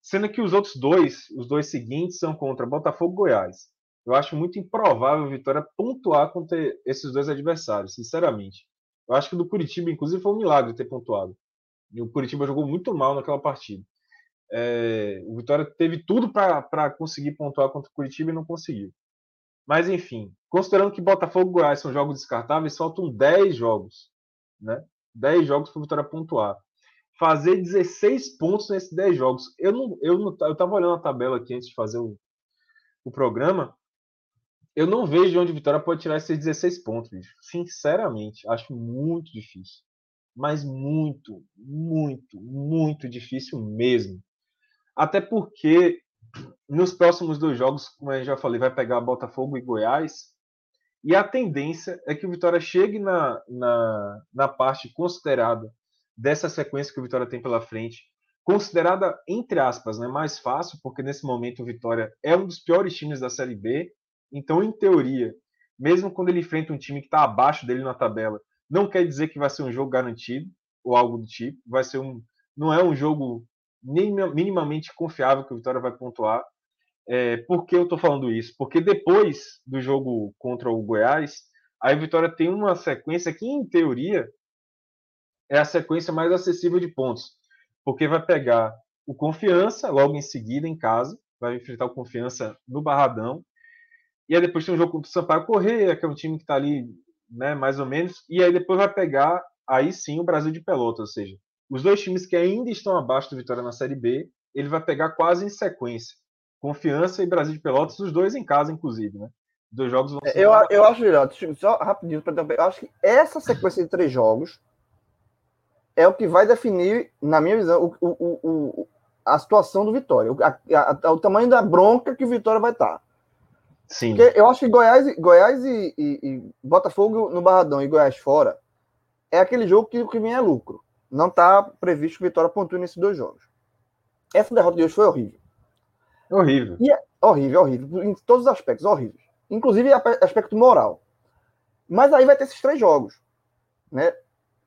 Sendo que os outros dois, os dois seguintes, são contra Botafogo e Goiás. Eu acho muito improvável a Vitória pontuar contra esses dois adversários, sinceramente. Eu acho que do Curitiba, inclusive, foi um milagre ter pontuado. E o Curitiba jogou muito mal naquela partida. É, o Vitória teve tudo para conseguir pontuar contra o Curitiba e não conseguiu. Mas, enfim, considerando que Botafogo e Goiás são jogos descartáveis, faltam 10 jogos. Né? 10 jogos para o Vitória pontuar. Fazer 16 pontos nesses 10 jogos. Eu não, eu não, eu estava olhando a tabela aqui antes de fazer o, o programa. Eu não vejo de onde o Vitória pode tirar esses 16 pontos, bicho. Sinceramente, acho muito difícil. Mas muito, muito, muito difícil mesmo. Até porque nos próximos dois jogos, como eu já falei, vai pegar Botafogo e Goiás. E a tendência é que o Vitória chegue na, na, na parte considerada dessa sequência que o Vitória tem pela frente, considerada, entre aspas, né, mais fácil, porque nesse momento o Vitória é um dos piores times da Série B. Então, em teoria, mesmo quando ele enfrenta um time que está abaixo dele na tabela, não quer dizer que vai ser um jogo garantido ou algo do tipo. Vai ser um, não é um jogo minimamente confiável que o Vitória vai pontuar. É, por que eu estou falando isso? Porque depois do jogo contra o Goiás, a Vitória tem uma sequência que, em teoria, é a sequência mais acessível de pontos. Porque vai pegar o Confiança logo em seguida em casa, vai enfrentar o Confiança no Barradão. E aí depois tem um jogo contra o Sampaio Correia, que é um time que está ali, né, mais ou menos. E aí depois vai pegar, aí sim, o Brasil de Pelotas. Ou seja, os dois times que ainda estão abaixo do Vitória na Série B, ele vai pegar quase em sequência. Confiança e Brasil de Pelotas, os dois em casa, inclusive, né? Os dois jogos vão ser. Eu, eu acho, só rapidinho, eu acho que essa sequência de três jogos é o que vai definir, na minha visão, o, o, o, a situação do Vitória, a, a, o tamanho da bronca que o Vitória vai estar. Sim. Porque eu acho que Goiás, Goiás e, e, e, Botafogo no Barradão e Goiás fora é aquele jogo que que vem é lucro. Não está previsto que Vitória pontue nesses dois jogos. Essa derrota de hoje foi horrível. Horrível. E é horrível, horrível. Em todos os aspectos, horríveis. Inclusive aspecto moral. Mas aí vai ter esses três jogos. Né?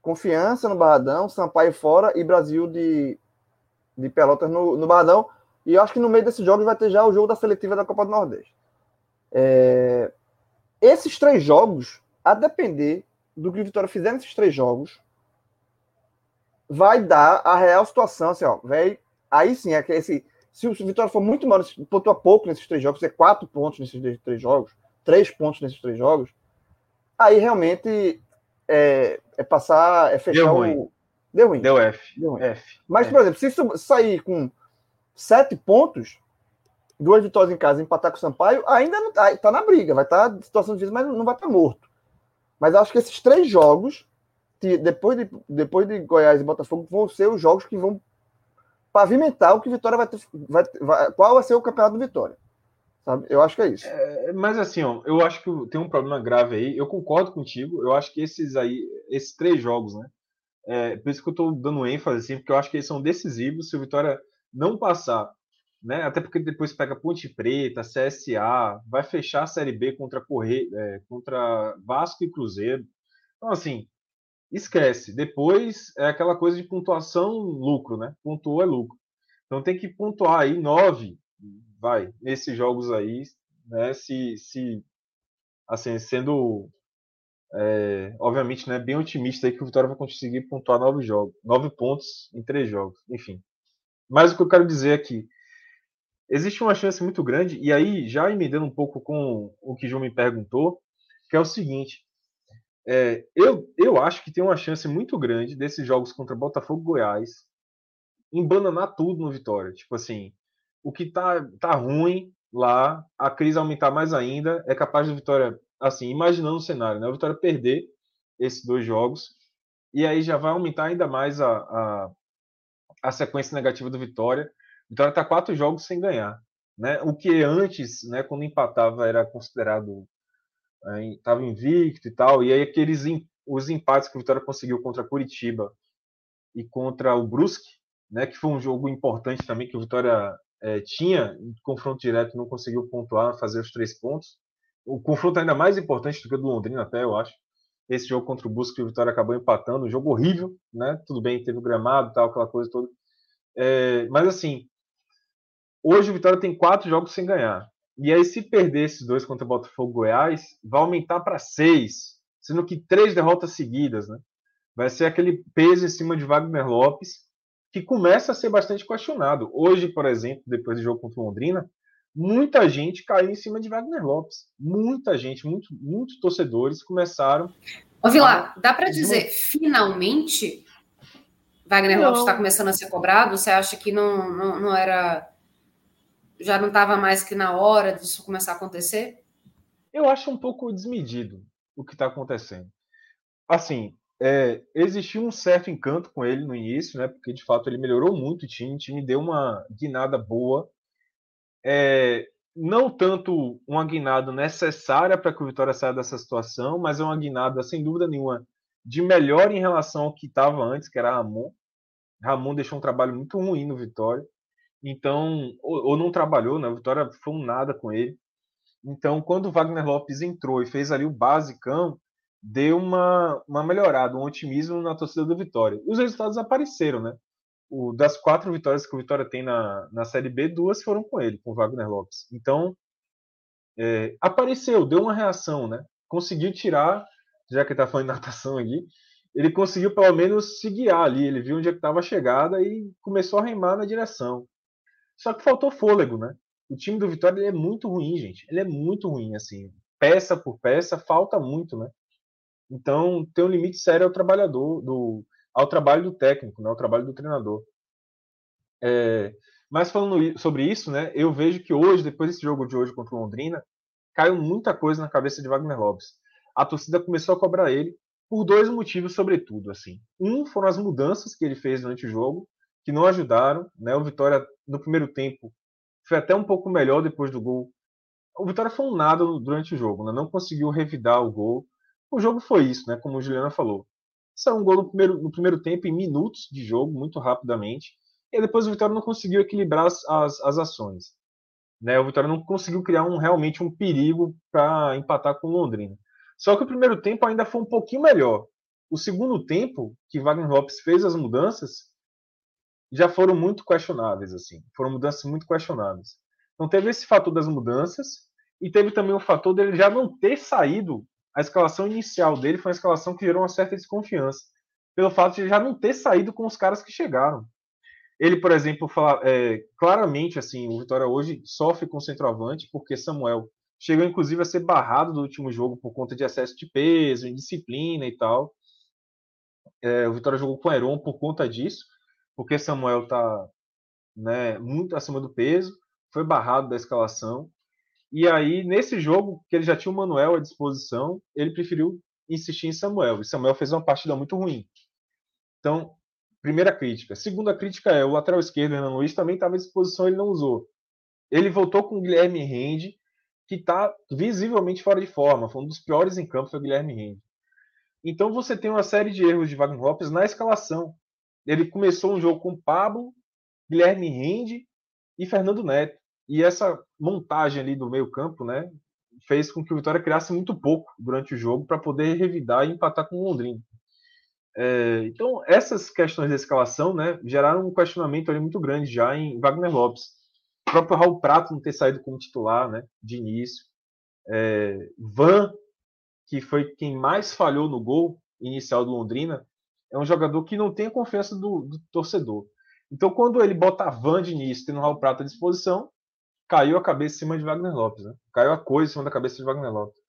Confiança no Barradão, Sampaio fora e Brasil de, de Pelotas no, no Barradão. E eu acho que no meio desses jogos vai ter já o jogo da seletiva da Copa do Nordeste. É... Esses três jogos, a depender do que o Vitória fizer nesses três jogos, vai dar a real situação. Assim, ó, aí sim, é que esse, se o Vitória for muito mal, pontua pouco nesses três jogos, é quatro pontos nesses três jogos, três pontos nesses três jogos, aí realmente é, é passar, é fechar Deu ruim. o. Deu ruim. Deu F. Deu ruim. F. Mas, F. por exemplo, se sair com sete pontos, duas vitórias em casa empatar com o Sampaio, ainda não tá, tá na briga, vai estar tá situação difícil, mas não vai estar tá morto. Mas acho que esses três jogos, depois de, depois de Goiás e Botafogo, vão ser os jogos que vão pavimentar o que Vitória vai ter. Vai, vai, qual vai ser o campeonato do Vitória. Sabe? Eu acho que é isso. É, mas assim, ó, eu acho que tem um problema grave aí. Eu concordo contigo. Eu acho que esses aí, esses três jogos, né? É, por isso que eu estou dando ênfase, assim, porque eu acho que eles são decisivos. Se o Vitória não passar, né? Até porque depois pega Ponte Preta, CSA, vai fechar a Série B contra Correia, é, contra Vasco e Cruzeiro. Então, assim, esquece. Depois é aquela coisa de pontuação lucro, né? Pontuou é lucro. Então tem que pontuar aí nove vai, nesses jogos aí, né, se, se assim, sendo é, obviamente, né, bem otimista aí que o Vitória vai conseguir pontuar nove jogos, nove pontos em três jogos, enfim. Mas o que eu quero dizer é existe uma chance muito grande, e aí, já emendando um pouco com o que João me perguntou, que é o seguinte, é, eu, eu acho que tem uma chance muito grande desses jogos contra Botafogo e Goiás embananar tudo no Vitória. Tipo assim, o que tá, tá ruim lá, a crise aumentar mais ainda, é capaz de Vitória, assim, imaginando o cenário, né? O Vitória perder esses dois jogos, e aí já vai aumentar ainda mais a, a, a sequência negativa do Vitória. Vitória está quatro jogos sem ganhar. Né? O que antes, né, quando empatava, era considerado. Estava invicto e tal, e aí aqueles os empates que o Vitória conseguiu contra Curitiba e contra o Brusque, né, que foi um jogo importante também, que o Vitória é, tinha confronto direto, não conseguiu pontuar, fazer os três pontos. O confronto ainda mais importante do que o do Londrina, até eu acho. Esse jogo contra o Busca, o Vitória acabou empatando, um jogo horrível, né? Tudo bem, teve o gramado, tal, aquela coisa toda. É, mas assim, hoje o Vitória tem quatro jogos sem ganhar. E aí, se perder esses dois contra Botafogo e Goiás, vai aumentar para seis, sendo que três derrotas seguidas, né? Vai ser aquele peso em cima de Wagner Lopes, que começa a ser bastante questionado. Hoje, por exemplo, depois do jogo contra o Londrina, muita gente caiu em cima de Wagner Lopes. Muita gente, muito, muitos torcedores começaram. Ô, Vilar, dá para dizer, finalmente, Wagner não. Lopes está começando a ser cobrado? Você acha que não, não, não era. Já não estava mais que na hora disso começar a acontecer? Eu acho um pouco desmedido o que está acontecendo. Assim, é, existiu um certo encanto com ele no início, né? Porque de fato ele melhorou muito o time, o time deu uma guinada boa. É, não tanto uma guinada necessária para que o Vitória saia dessa situação, mas é uma guinada, sem dúvida nenhuma, de melhor em relação ao que estava antes, que era Ramon. Ramon deixou um trabalho muito ruim no Vitória. Então, ou, ou não trabalhou, né? Vitória foi um nada com ele. Então, quando o Wagner Lopes entrou e fez ali o basicão, deu uma, uma melhorada, um otimismo na torcida do Vitória. E os resultados apareceram, né? O, das quatro vitórias que o Vitória tem na, na Série B, duas foram com ele, com o Wagner Lopes. Então, é, apareceu, deu uma reação, né? Conseguiu tirar, já que ele tá falando de natação aqui, ele conseguiu pelo menos se guiar ali, ele viu onde é estava a chegada e começou a remar na direção. Só que faltou fôlego, né? O time do Vitória é muito ruim, gente. Ele é muito ruim, assim. Peça por peça, falta muito, né? Então, tem um limite sério ao trabalhador, do, ao trabalho do técnico, né? ao trabalho do treinador. É, mas falando sobre isso, né? Eu vejo que hoje, depois desse jogo de hoje contra o Londrina, caiu muita coisa na cabeça de Wagner Lopes. A torcida começou a cobrar ele por dois motivos, sobretudo, assim. Um foram as mudanças que ele fez durante o jogo, que não ajudaram, né? O Vitória no primeiro tempo foi até um pouco melhor depois do gol. O Vitória foi um nada durante o jogo, né? Não conseguiu revidar o gol. O jogo foi isso, né? Como o Juliana falou. Saiu um gol no primeiro, no primeiro tempo, em minutos de jogo, muito rapidamente. E depois o Vitória não conseguiu equilibrar as, as, as ações. Né? O Vitória não conseguiu criar um, realmente um perigo para empatar com o Londrina. Só que o primeiro tempo ainda foi um pouquinho melhor. O segundo tempo, que Wagner Lopes fez as mudanças, já foram muito questionáveis, assim. Foram mudanças muito questionáveis. Então teve esse fator das mudanças e teve também o fator dele já não ter saído. A escalação inicial dele foi uma escalação que gerou uma certa desconfiança, pelo fato de ele já não ter saído com os caras que chegaram. Ele, por exemplo, fala, é, claramente assim, o Vitória hoje sofre com o centroavante porque Samuel chegou inclusive a ser barrado do último jogo por conta de excesso de peso, indisciplina e tal. É, o Vitória jogou com o Heron por conta disso, porque Samuel está né, muito acima do peso, foi barrado da escalação. E aí, nesse jogo, que ele já tinha o Manuel à disposição, ele preferiu insistir em Samuel. E Samuel fez uma partida muito ruim. Então, primeira crítica. Segunda crítica é o lateral esquerdo, Renan Luiz, também estava à disposição, ele não usou. Ele voltou com o Guilherme Rende, que está visivelmente fora de forma. Foi um dos piores em campo, foi o Guilherme Rende. Então você tem uma série de erros de Wagner Lopes na escalação. Ele começou um jogo com Pablo, Guilherme Rende e Fernando Neto. E essa montagem ali do meio-campo, né, fez com que o Vitória criasse muito pouco durante o jogo para poder revidar e empatar com o Londrina. É, então, essas questões de escalação né, geraram um questionamento ali muito grande já em Wagner Lopes. O próprio Raul Prato não ter saído como titular né, de início. É, Van, que foi quem mais falhou no gol inicial do Londrina, é um jogador que não tem a confiança do, do torcedor. Então, quando ele bota a Van de início, tendo o Raul Prato à disposição, caiu a cabeça em cima de Wagner Lopes. Né? Caiu a coisa em cima da cabeça de Wagner Lopes.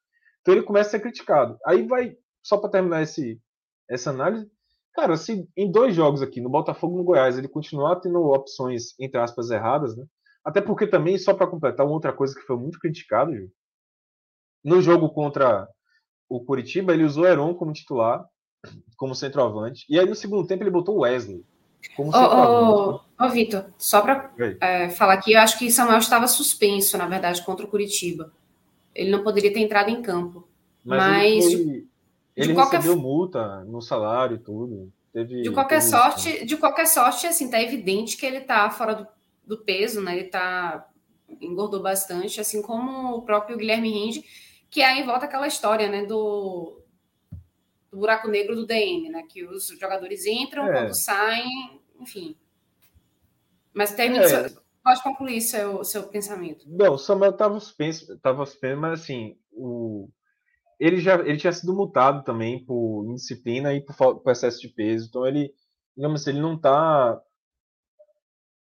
Então, ele começa a ser criticado. Aí vai, só para terminar esse, essa análise, cara, se em dois jogos aqui, no Botafogo e no Goiás, ele continuar tendo opções, entre aspas, erradas, né? Até porque também, só para completar, uma outra coisa que foi muito criticado, no jogo contra o Curitiba, ele usou Heron como titular, como centroavante, e aí no segundo tempo ele botou Wesley como ô, centroavante. Ô, ô Vitor, só para é, falar aqui, eu acho que Samuel estava suspenso, na verdade, contra o Curitiba. Ele não poderia ter entrado em campo. Mas, mas ele, foi, ele qualquer... recebeu multa no salário e tudo. Teve, de qualquer sorte, de qualquer sorte, assim, tá evidente que ele tá fora do do peso, né? Ele tá engordou bastante, assim como o próprio Guilherme Rinde, que aí volta aquela história, né, do, do buraco negro do DM, né, que os jogadores entram, é. quando saem, enfim. Mas termina, é. pode concluir seu seu pensamento. Não, o Samuel estava suspenso, mas assim, o ele já ele tinha sido multado também por indisciplina e por, por excesso de peso, então ele digamos assim, ele não está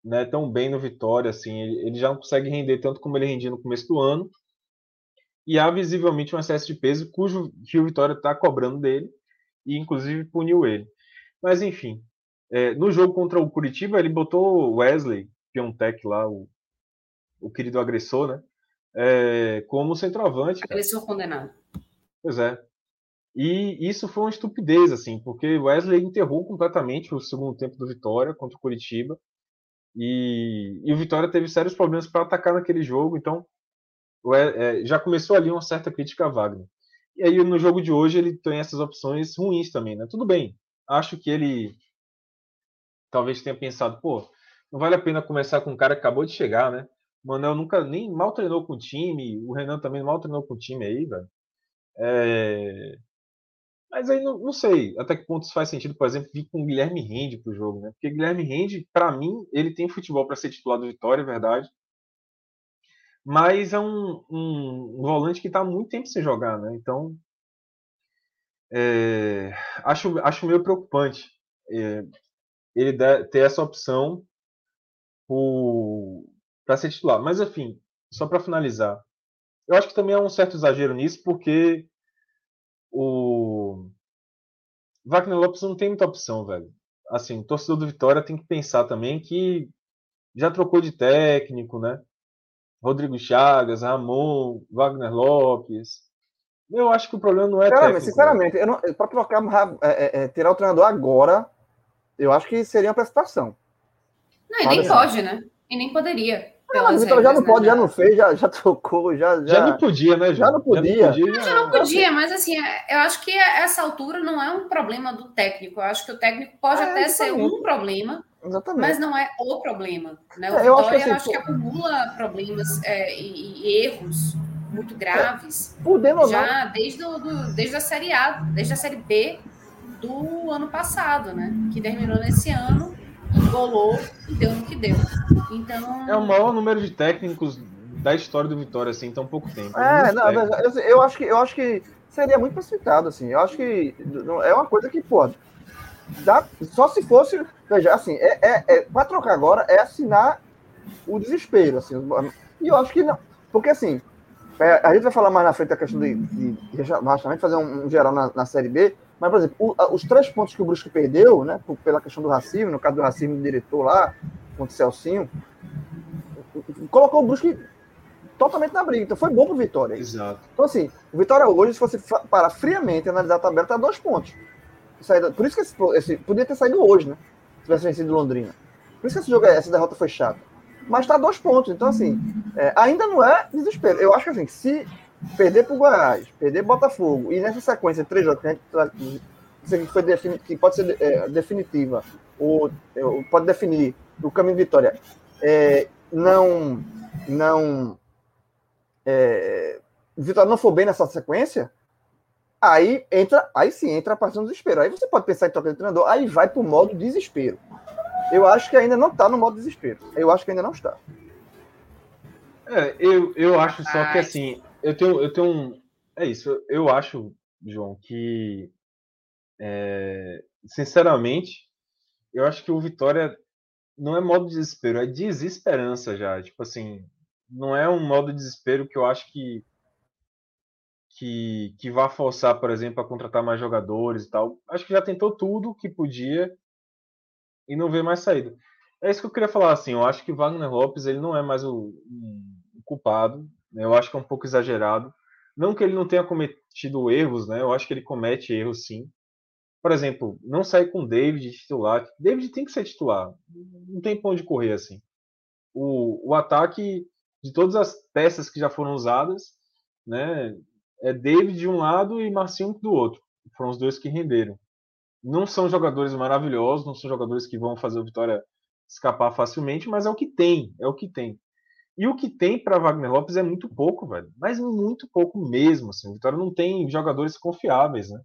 né, tão bem no Vitória, assim, ele, ele, já não consegue render tanto como ele rendia no começo do ano. E há visivelmente um excesso de peso cujo que o Vitória está cobrando dele e inclusive puniu ele. Mas enfim, é, no jogo contra o Curitiba ele botou Wesley Piontek lá, o, o querido agressor, né, é, como centroavante. Agressor condenado. Pois é. E isso foi uma estupidez, assim, porque Wesley enterrou completamente o segundo tempo do Vitória contra o Curitiba. E, e o Vitória teve sérios problemas para atacar naquele jogo, então é, já começou ali uma certa crítica a Wagner. E aí no jogo de hoje ele tem essas opções ruins também, né? Tudo bem, acho que ele talvez tenha pensado, pô, não vale a pena começar com um cara que acabou de chegar, né? O Manel nunca nem mal treinou com o time, o Renan também mal treinou com o time aí, velho. É... Mas aí não, não, sei até que ponto isso faz sentido, por exemplo, vir com o Guilherme Rende pro jogo, né? Porque Guilherme Rende, para mim, ele tem futebol para ser titular do Vitória, é verdade. Mas é um, um, volante que está muito tempo sem jogar, né? Então, é, acho, acho meio preocupante é, ele ter essa opção para ser titular. Mas, enfim, só para finalizar, eu acho que também há um certo exagero nisso, porque o Wagner Lopes não tem muita opção, velho. Assim, o torcedor do Vitória tem que pensar também que já trocou de técnico, né? Rodrigo Chagas, Ramon, Wagner Lopes. Eu acho que o problema não é Cara, técnico. Sinceramente, para trocar, é, é, é, tirar o treinador agora, eu acho que seria uma precipitação. Não, e nem pode, né? E nem poderia. Não, mas então já não pode, né? já não fez, já, já trocou, já, já. Já não podia, né? Já, já não podia. Já não podia, já não podia mas assim, é, eu acho que essa altura não é um problema do técnico. Eu acho que o técnico pode é, até ser um problema, exatamente. mas não é o problema. Né? O é, eu Vitória, acho que, assim, acho que acumula problemas é, e, e, erros muito graves. É, já desde, do, do, desde a Série A, desde a Série B do ano passado, né? Que terminou nesse ano golou e deu no que deu. Então. É o maior número de técnicos da história do Vitória, assim, em tão pouco tempo. É, não, eu, eu, acho que, eu acho que seria muito precipitado, assim. Eu acho que é uma coisa que, pô, dá, só se fosse. Veja, assim, é, é, é, pra trocar agora é assinar o desespero, assim. E eu acho que não. Porque, assim, é, a gente vai falar mais na frente da questão de, de, de fazer um, um geral na, na Série B, mas, por exemplo, o, os três pontos que o Brusque perdeu, né, pela questão do racismo, no caso do racismo do diretor lá, contra o Celcinho, colocou o Brusque totalmente na briga. Então foi bom pro Vitória. Exato. Então, assim, o Vitória hoje, se você parar friamente analisar a tabela, tá dois pontos. Por isso que esse, esse podia ter saído hoje, né? Se tivesse vencido Londrina. Por isso que esse jogo, essa derrota foi chata. Mas tá dois pontos. Então, assim, é, ainda não é desespero. Eu acho que assim, se perder para o Goiás, perder Botafogo, e nessa sequência três jogos que, a gente, que, foi defini, que pode ser é, definitiva, ou, ou, pode definir o caminho de vitória, é, não. não é, Vitória não for bem nessa sequência, aí entra, aí sim entra a parte do desespero. Aí você pode pensar em troca de treinador, aí vai para o modo desespero. Eu acho que ainda não está no modo desespero. Eu acho que ainda não está. É, eu, eu acho só que assim, eu tenho, eu tenho um. É isso, eu acho, João, que. É, sinceramente, eu acho que o Vitória não é modo de desespero, é desesperança já. Tipo assim, não é um modo de desespero que eu acho que. Que, que vá forçar, por exemplo, a contratar mais jogadores e tal. Acho que já tentou tudo que podia e não vê mais saída. É isso que eu queria falar, assim, eu acho que Wagner Lopes ele não é mais o, o culpado, né? Eu acho que é um pouco exagerado. Não que ele não tenha cometido erros, né? Eu acho que ele comete erros sim. Por exemplo, não sair com David titular. David tem que ser titular. Não tem pra onde correr assim. O, o ataque de todas as peças que já foram usadas, né? É David de um lado e Marcinho do outro. Foram os dois que renderam. Não são jogadores maravilhosos, não são jogadores que vão fazer o Vitória escapar facilmente, mas é o que tem, é o que tem. E o que tem para Wagner Lopes é muito pouco, velho. Mas muito pouco mesmo. Assim. O Vitória não tem jogadores confiáveis, né?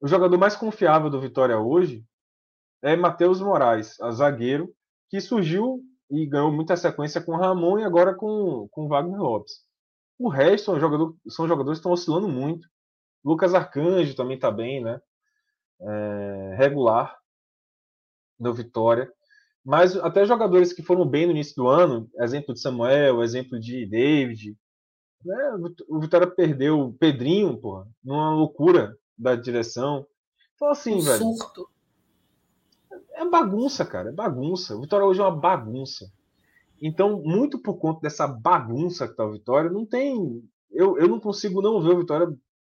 O jogador mais confiável do Vitória hoje é Matheus Moraes, zagueiro, que surgiu e ganhou muita sequência com Ramon e agora com, com Wagner Lopes. O resto são, jogador, são jogadores que estão oscilando muito. Lucas Arcanjo também está bem, né? É, regular do Vitória. Mas até jogadores que foram bem no início do ano, exemplo de Samuel, exemplo de David, né? o Vitória perdeu o Pedrinho, porra, numa loucura da direção. Então, assim, um velho. Surto. É bagunça, cara, é bagunça. O Vitória hoje é uma bagunça. Então, muito por conta dessa bagunça que tá o Vitória, não tem. Eu, eu não consigo não ver o Vitória,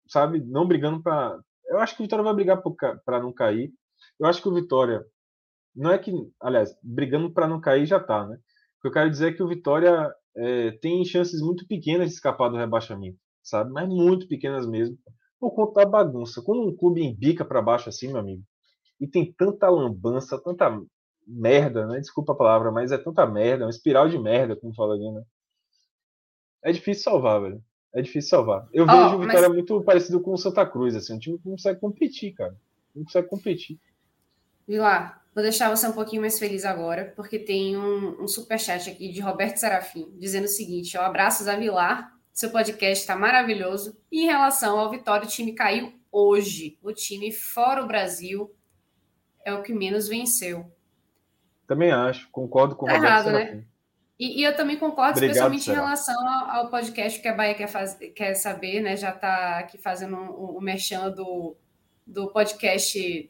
sabe, não brigando para. Eu acho que o Vitória vai brigar para não cair. Eu acho que o Vitória não é que, aliás, brigando para não cair já está, né? O que eu quero dizer é que o Vitória é, tem chances muito pequenas de escapar do rebaixamento, sabe? Mas muito pequenas mesmo, por conta da bagunça. Quando um clube embica para baixo assim, meu amigo, e tem tanta lambança, tanta merda, né? Desculpa a palavra, mas é tanta merda, é uma espiral de merda, como fala ali, né? É difícil salvar, velho. É difícil salvar. Eu oh, vejo o Vitória mas... muito parecido com o Santa Cruz, assim, um time que não consegue competir, cara. Não consegue competir. Vilar, vou deixar você um pouquinho mais feliz agora, porque tem um, um superchat aqui de Roberto Serafim, dizendo o seguinte: ó, abraços a Vilar, seu podcast está maravilhoso. E em relação ao Vitória, o time caiu hoje. O time fora o Brasil é o que menos venceu. Também acho, concordo com o tá Roberto errado, Serafim. Né? E, e, eu também concordo, Obrigado, especialmente em relação ao, ao, podcast que a Bahia quer, faz, quer saber, né? Já está aqui fazendo o um, um merchan do, do podcast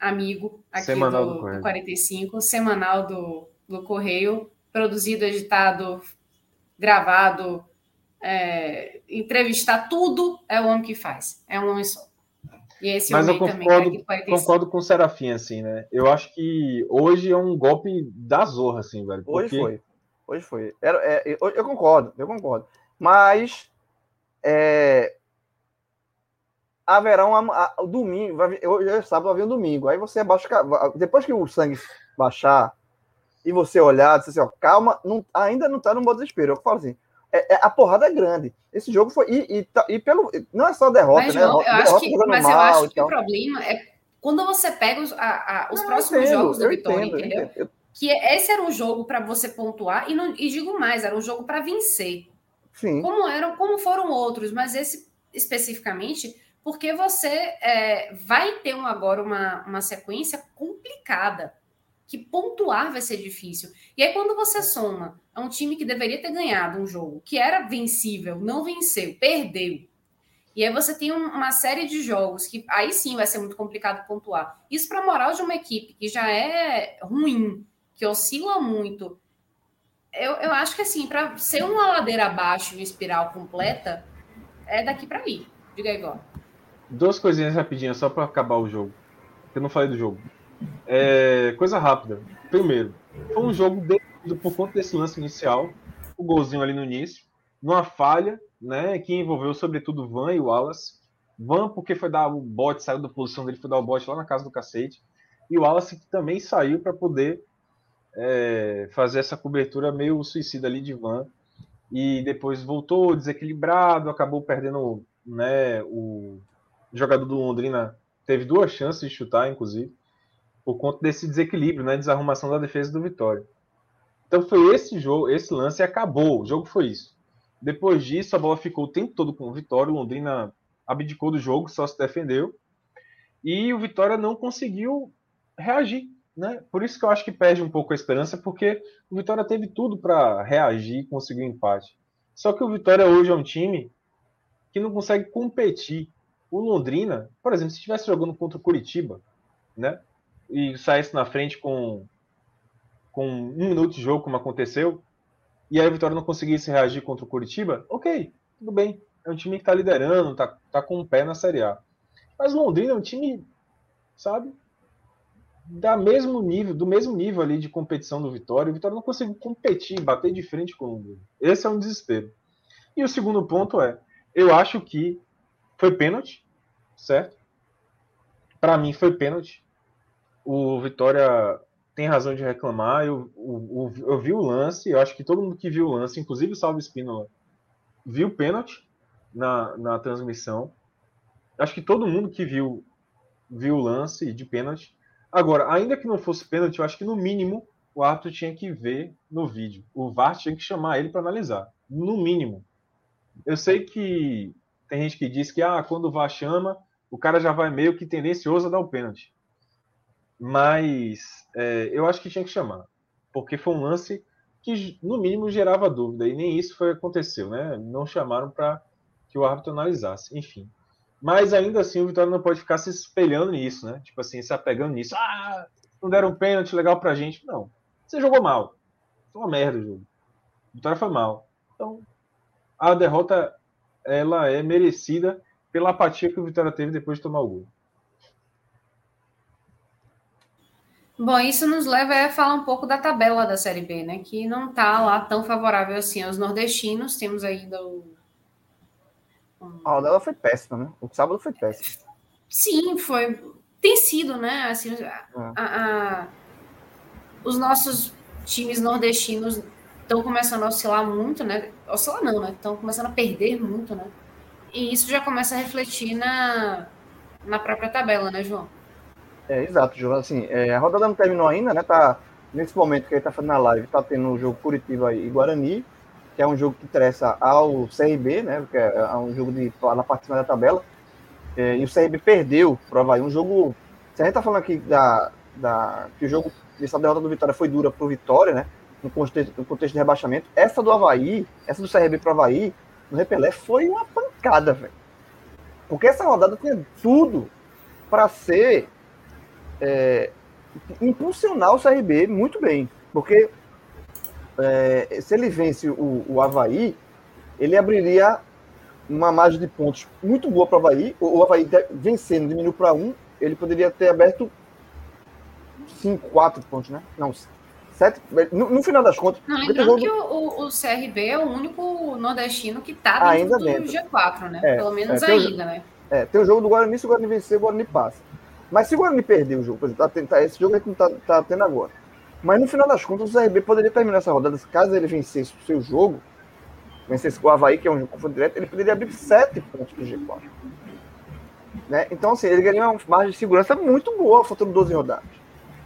amigo aqui semanal do, do, do 45, semanal do, do Correio, produzido, editado, gravado, é, entrevistar, tudo é o homem que faz. É um homem só. E esse Mas eu concordo, também, concordo com o Serafim, assim, né? Eu acho que hoje é um golpe da zorra, assim, velho. Porque... Hoje foi. Hoje foi. Era, é, eu, eu, concordo, eu concordo. Mas é, haverá um domingo, vai, hoje é sábado, vai vir um domingo. Aí você abaixa, depois que o sangue baixar e você olhar, diz assim, ó, calma, não, ainda não tá no modo desespero. Eu falo assim, é, é, a porrada é grande. Esse jogo foi. E, e, tá, e pelo. Não é só derrota, mas, né? Não, eu acho que, mas mal, eu acho que o problema é quando você pega os, a, a, os não, próximos entendo, jogos do Vitória, entendo, entendeu? Entendo. Que esse era um jogo para você pontuar, e, não, e digo mais, era um jogo para vencer. Sim. Como, eram, como foram outros, mas esse especificamente porque você é, vai ter um, agora uma, uma sequência complicada, que pontuar vai ser difícil. E aí, quando você soma a um time que deveria ter ganhado um jogo, que era vencível, não venceu, perdeu. E aí você tem uma série de jogos que aí sim vai ser muito complicado pontuar. Isso para a moral de uma equipe que já é ruim, que oscila muito. Eu, eu acho que assim, para ser uma ladeira abaixo, uma espiral completa, é daqui para ali. Diga aí, agora. Duas coisinhas rapidinhas só para acabar o jogo. Eu não falei do jogo. É, coisa rápida. Primeiro, foi um jogo por conta desse lance inicial, o golzinho ali no início, numa falha, né, que envolveu sobretudo o Van e o Wallace. Van porque foi dar o bote, saiu da posição dele, foi dar o bote lá na casa do cacete. E o Wallace que também saiu para poder é, fazer essa cobertura meio suicida ali de Van. E depois voltou desequilibrado, acabou perdendo né, o jogador do Londrina teve duas chances de chutar, inclusive, por conta desse desequilíbrio, né, desarrumação da defesa do Vitória. Então foi esse jogo, esse lance e acabou. O jogo foi isso. Depois disso, a bola ficou o tempo todo com o Vitória. O Londrina abdicou do jogo, só se defendeu. E o Vitória não conseguiu reagir. Né? Por isso que eu acho que perde um pouco a esperança, porque o Vitória teve tudo para reagir e conseguir um empate. Só que o Vitória hoje é um time que não consegue competir o Londrina, por exemplo, se estivesse jogando contra o Curitiba, né? E saísse na frente com, com um minuto de jogo, como aconteceu, e aí a Vitória não conseguisse reagir contra o Curitiba, ok, tudo bem. É um time que está liderando, está tá com um pé na Série A. Mas Londrina é um time, sabe, da mesmo nível, do mesmo nível ali de competição do Vitória. O Vitória não conseguiu competir, bater de frente com o Londrina. Esse é um desespero. E o segundo ponto é, eu acho que foi pênalti, certo? Para mim foi pênalti. O Vitória tem razão de reclamar. Eu, eu, vi o lance, eu acho que todo mundo que viu o lance, inclusive o Salvo Espínola, viu o pênalti na, na transmissão. Acho que todo mundo que viu viu o lance de pênalti. Agora, ainda que não fosse pênalti, eu acho que no mínimo o árbitro tinha que ver no vídeo. O VAR tinha que chamar ele para analisar. No mínimo. Eu sei que tem gente que diz que ah, quando o VAR chama, o cara já vai meio que tendencioso a dar o pênalti. Mas é, eu acho que tinha que chamar, porque foi um lance que no mínimo gerava dúvida e nem isso foi aconteceu, né? Não chamaram para que o árbitro analisasse, enfim. Mas ainda assim o Vitória não pode ficar se espelhando nisso, né? Tipo assim, se apegando nisso. Ah, não deram um pênalti legal pra gente. Não. Você jogou mal. Foi uma merda o jogo. A Vitória foi mal. Então, a derrota ela é merecida pela apatia que o Vitória teve depois de tomar o gol. Bom, isso nos leva a falar um pouco da tabela da Série B, né? Que não está lá tão favorável assim aos nordestinos. Temos ainda o. A rodada foi péssima, né? O sábado foi péssimo. Sim, foi. Tem sido, né? Assim, a, é. a, os nossos times nordestinos estão começando a oscilar muito, né? Oscilar não, né? Estão começando a perder muito, né? E isso já começa a refletir na, na própria tabela, né, João? É, exato, João. Assim, é, a rodada não terminou ainda, né? Tá, nesse momento que ele tá fazendo a live, tá tendo o jogo Curitiba e Guarani, que é um jogo que interessa ao CRB, né? Que é, é um jogo de, na parte de cima da tabela. É, e o CRB perdeu pro Havaí. Um jogo. Se a gente tá falando aqui da, da, que o jogo dessa derrota do Vitória foi dura pro Vitória, né? No contexto, no contexto de rebaixamento. Essa do Havaí, essa do CRB pro Havaí, no Repelé, foi uma pancada, velho. Porque essa rodada tinha tudo para ser é, impulsionar o CRB muito bem. Porque é, se ele vence o, o Havaí, ele abriria uma margem de pontos muito boa para o Havaí. O, Havaí vencendo, diminuiu para um, ele poderia ter aberto 5, 4 pontos, né? Não, sete. No, no, final das contas. Não, lembrando que o, o, CRB é o único nordestino que está dentro ainda do dentro. G4, né? É, Pelo menos é, ainda, o, né? É, tem o jogo do Guarani, se o Guarani vencer, o Guarani passa. Mas se o Guarani perder o jogo, por exemplo, tá, tá, esse jogo é que tá, tá tendo agora. Mas no final das contas, o CRB poderia terminar essa rodada, caso ele vencesse o seu jogo, vencesse o Havaí, que é um confronto direto, ele poderia abrir sete pontos pro G4. Né? Então, assim, ele ganharia uma margem de segurança muito boa, faltando 12 rodadas.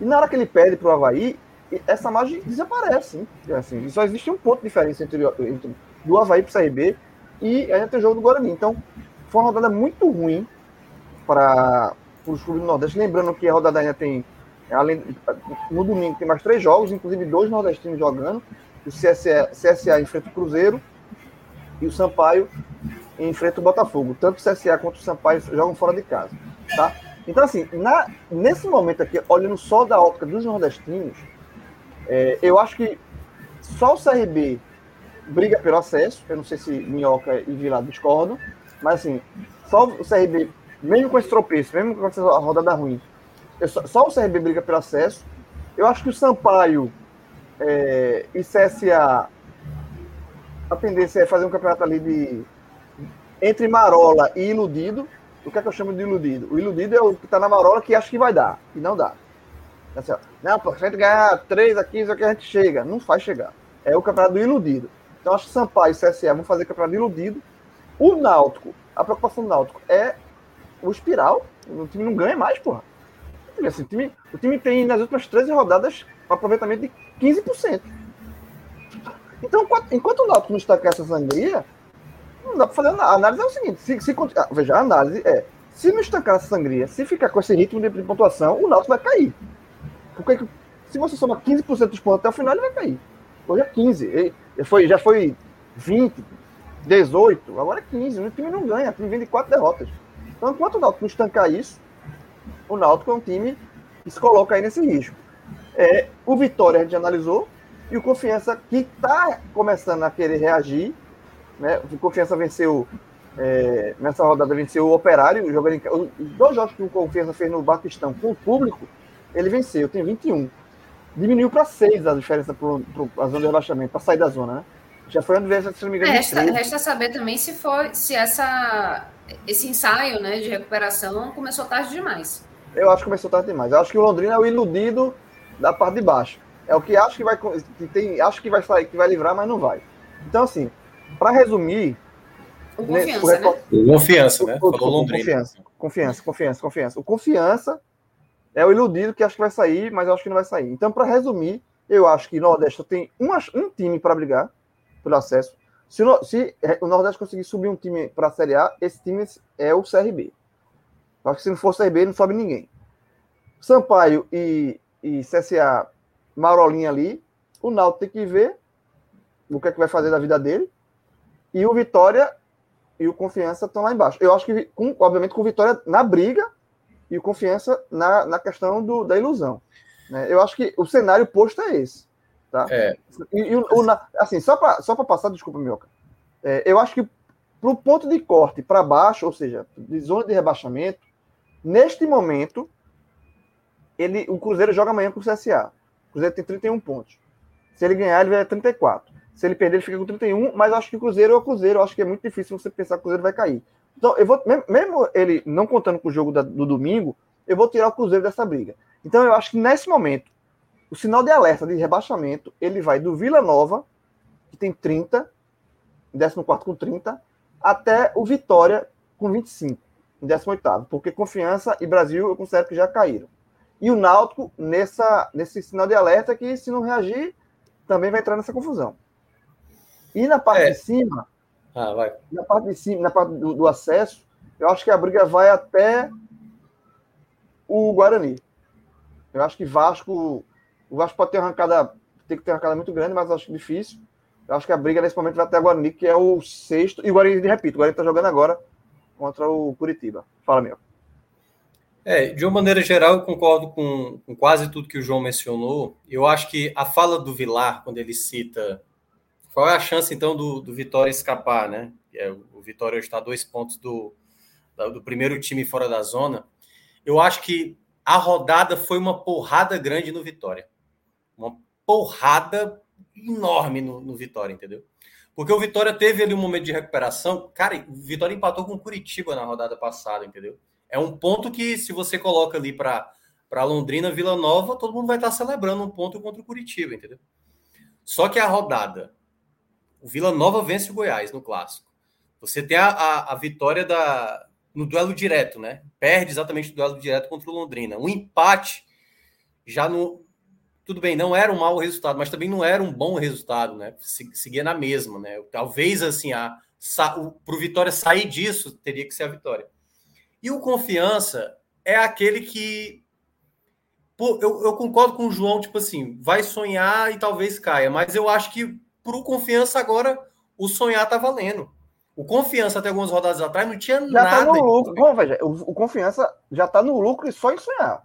E na hora que ele perde pro Havaí, essa margem desaparece. Hein? Assim, só existe um ponto de diferença entre, entre do Havaí pro CRB e ainda tem o jogo do Guarani. Então, foi uma rodada muito ruim para os clubes do Nordeste. Lembrando que a rodada ainda tem Além, no domingo tem mais três jogos, inclusive dois nordestinos jogando. O CSA, CSA enfrenta o Cruzeiro e o Sampaio enfrenta o Botafogo. Tanto o CSA quanto o Sampaio jogam fora de casa. Tá? Então, assim, na, nesse momento aqui, olhando só da ótica dos nordestinos, é, eu acho que só o CRB briga pelo acesso. Eu não sei se Minhoca e Vila discordam, mas assim, só o CRB, mesmo com esse tropeço, mesmo com essa rodada ruim, só, só, o CRB briga pelo acesso. Eu acho que o Sampaio é, e CSA, a tendência é fazer um campeonato ali de entre Marola e Iludido. O que é que eu chamo de iludido? O iludido é o que está na Marola que acha que vai dar, e não dá. Assim, ó, não, pô, se a gente ganhar 3 a 15 é que a gente chega. Não faz chegar. É o campeonato do iludido. Então acho que Sampaio e CSA vão fazer campeonato iludido. O Náutico, a preocupação do Náutico é o espiral. O time não ganha mais, porra. Assim, o, time, o time tem nas últimas 13 rodadas um aproveitamento de 15%. Então, enquanto o Náutico não estancar essa sangria, não dá para fazer nada. A análise é o seguinte: se, se, ah, veja, a análise é: se não estancar essa sangria, se ficar com esse ritmo de, pontuação, o Náutico vai cair. Porque se você soma 15% dos pontos até o final, ele vai cair. Hoje é 15. Ele, foi, já foi 20, 18, agora é 15. O time não ganha, o time vem de quatro derrotas. Então, enquanto o Náutico não estancar isso, o Náutico é um time que se coloca aí nesse risco. É, o Vitória a gente analisou, e o Confiança que está começando a querer reagir. Né? O Confiança venceu, é, nessa rodada, venceu o Operário, jogando em, os dois jogos que o Confiança fez no Batistão com o público, ele venceu, tem 21. Diminuiu para 6 a diferença para a zona de rebaixamento, para sair da zona, né? Já foi uma vez, se não me engano. Resta, resta saber também se for se essa, esse ensaio né, de recuperação começou tarde demais. Eu acho que começou tarde demais. Eu acho que o Londrina é o iludido da parte de baixo. É o que acho que vai que tem, acho que vai sair, que vai livrar, mas não vai. Então assim, para resumir, o confiança, né? O confiança, né? Falou Londrina. Confiança, confiança, confiança, confiança. O confiança é o iludido que acho que vai sair, mas eu acho que não vai sair. Então, para resumir, eu acho que Nordeste tem uma, um time para brigar pelo acesso. Se se o Nordeste conseguir subir um time para a Série A, esse time é o CRB. Acho que se não for CRB, não sobe ninguém. Sampaio e, e CSA, Marolinha ali. O Naldo tem que ver o que é que vai fazer da vida dele. E o Vitória e o Confiança estão lá embaixo. Eu acho que, com, obviamente, com o Vitória na briga e o Confiança na, na questão do, da ilusão. Né? Eu acho que o cenário posto é esse. Tá? É. E, e o, o, assim, só para só passar, desculpa, Mioca. É, eu acho que para o ponto de corte para baixo, ou seja, de zona de rebaixamento, neste momento, ele, o Cruzeiro joga amanhã com o CSA. O Cruzeiro tem 31 pontos. Se ele ganhar, ele vai a 34. Se ele perder, ele fica com 31, mas eu acho que o Cruzeiro é o Cruzeiro. Eu acho que é muito difícil você pensar que o Cruzeiro vai cair. Então, eu vou, mesmo ele não contando com o jogo da, do domingo, eu vou tirar o Cruzeiro dessa briga. Então, eu acho que nesse momento, o sinal de alerta de rebaixamento, ele vai do Vila Nova, que tem 30, 14 com 30, até o Vitória com 25, em 18 porque Confiança e Brasil eu considero que já caíram. E o Náutico nessa, nesse sinal de alerta que, se não reagir, também vai entrar nessa confusão. E na parte é. de cima, ah, na parte de cima, na parte do, do, acesso, eu acho que a briga vai até o Guarani. Eu acho que Vasco, o Vasco pode ter arrancada, tem que ter arrancada muito grande, mas acho difícil. Eu acho que a briga nesse momento vai até o Guarani, que é o sexto. E o Guarani, repito, o Guarani está jogando agora contra o Curitiba. Fala, meu. É, de uma maneira geral, eu concordo com, com, quase tudo que o João mencionou. Eu acho que a fala do Vilar, quando ele cita qual é a chance, então, do, do Vitória escapar, né? É, o Vitória está a dois pontos do, do primeiro time fora da zona. Eu acho que a rodada foi uma porrada grande no Vitória. Porrada enorme no, no Vitória, entendeu? Porque o Vitória teve ali um momento de recuperação. Cara, o Vitória empatou com o Curitiba na rodada passada, entendeu? É um ponto que, se você coloca ali para Londrina, Vila Nova, todo mundo vai estar celebrando um ponto contra o Curitiba, entendeu? Só que a rodada, o Vila Nova vence o Goiás no clássico. Você tem a, a, a vitória da, no duelo direto, né? Perde exatamente o duelo direto contra o Londrina. Um empate já no. Tudo bem, não era um mau resultado, mas também não era um bom resultado, né? Seguia na mesma, né? Talvez assim, a, para o Vitória sair disso, teria que ser a vitória. E o confiança é aquele que. Pô, eu, eu concordo com o João, tipo assim, vai sonhar e talvez caia, mas eu acho que para o confiança agora o sonhar tá valendo. O confiança até algumas rodadas atrás não tinha já nada. Tá no lucro. Bom, veja, o, o, confiança já tá no lucro e só em sonhar.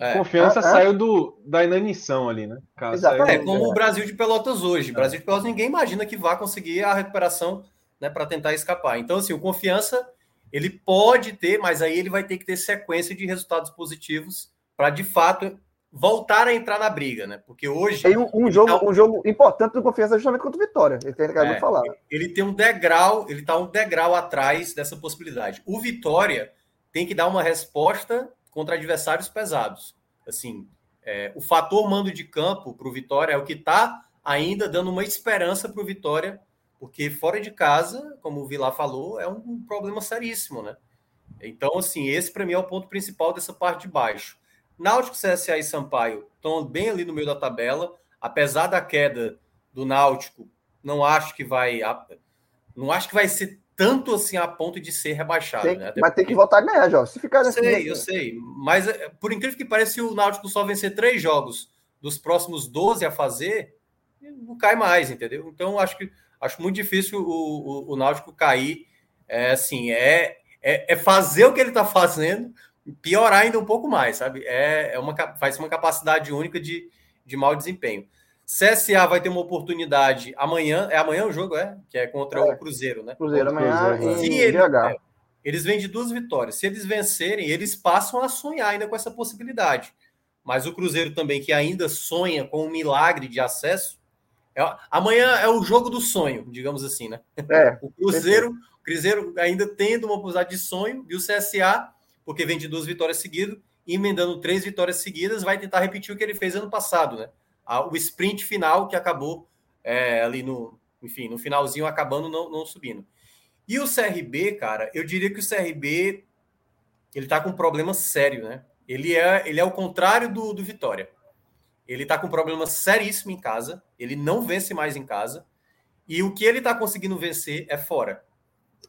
É. Confiança é, saiu do, da inanição ali, né? Exatamente. É como o Brasil de Pelotas hoje. O Brasil de Pelotas ninguém imagina que vá conseguir a recuperação né, para tentar escapar. Então, assim, o confiança ele pode ter, mas aí ele vai ter que ter sequência de resultados positivos para de fato voltar a entrar na briga, né? Porque hoje tem um, um jogo, tá... um jogo importante do confiança justamente contra o Vitória. Ele tem acabado é, de falar. Ele tem um degrau, ele está um degrau atrás dessa possibilidade. O Vitória tem que dar uma resposta contra adversários pesados. Assim, é, o fator mando de campo para o Vitória é o que está ainda dando uma esperança para o Vitória porque fora de casa, como o Vilar falou, é um problema seríssimo, né? Então, assim, esse para mim é o ponto principal dessa parte de baixo. Náutico, CSA e Sampaio estão bem ali no meio da tabela, apesar da queda do Náutico, não acho que vai não acho que vai ser tanto assim a ponto de ser rebaixado. Tem, né? Mas tem que voltar a ganhar, Jó. Se ficar nesse sei, eu sei. Mas é, por incrível que pareça, o Náutico só vencer três jogos dos próximos 12 a fazer, não cai mais, entendeu? Então acho que acho muito difícil o, o, o Náutico cair. É assim, é, é, é fazer o que ele está fazendo, piorar ainda um pouco mais, sabe? É, é uma, faz uma capacidade única de, de mau desempenho. CSA vai ter uma oportunidade amanhã. É amanhã o jogo, é? Que é contra é. o Cruzeiro, né? Cruzeiro amanhã Se ele, é, eles vêm de duas vitórias. Se eles vencerem, eles passam a sonhar ainda com essa possibilidade. Mas o Cruzeiro também, que ainda sonha com um milagre de acesso, é, amanhã é o jogo do sonho, digamos assim, né? É, o Cruzeiro, o Cruzeiro ainda tendo uma possibilidade de sonho, e o CSA, porque vem de duas vitórias seguidas, emendando três vitórias seguidas, vai tentar repetir o que ele fez ano passado, né? O sprint final que acabou é, ali no, enfim, no finalzinho acabando não, não subindo. E o CRB, cara, eu diria que o CRB ele tá com um problema sério, né? Ele é, ele é o contrário do, do Vitória. Ele está com um problema seríssimo em casa. Ele não vence mais em casa. E o que ele está conseguindo vencer é fora.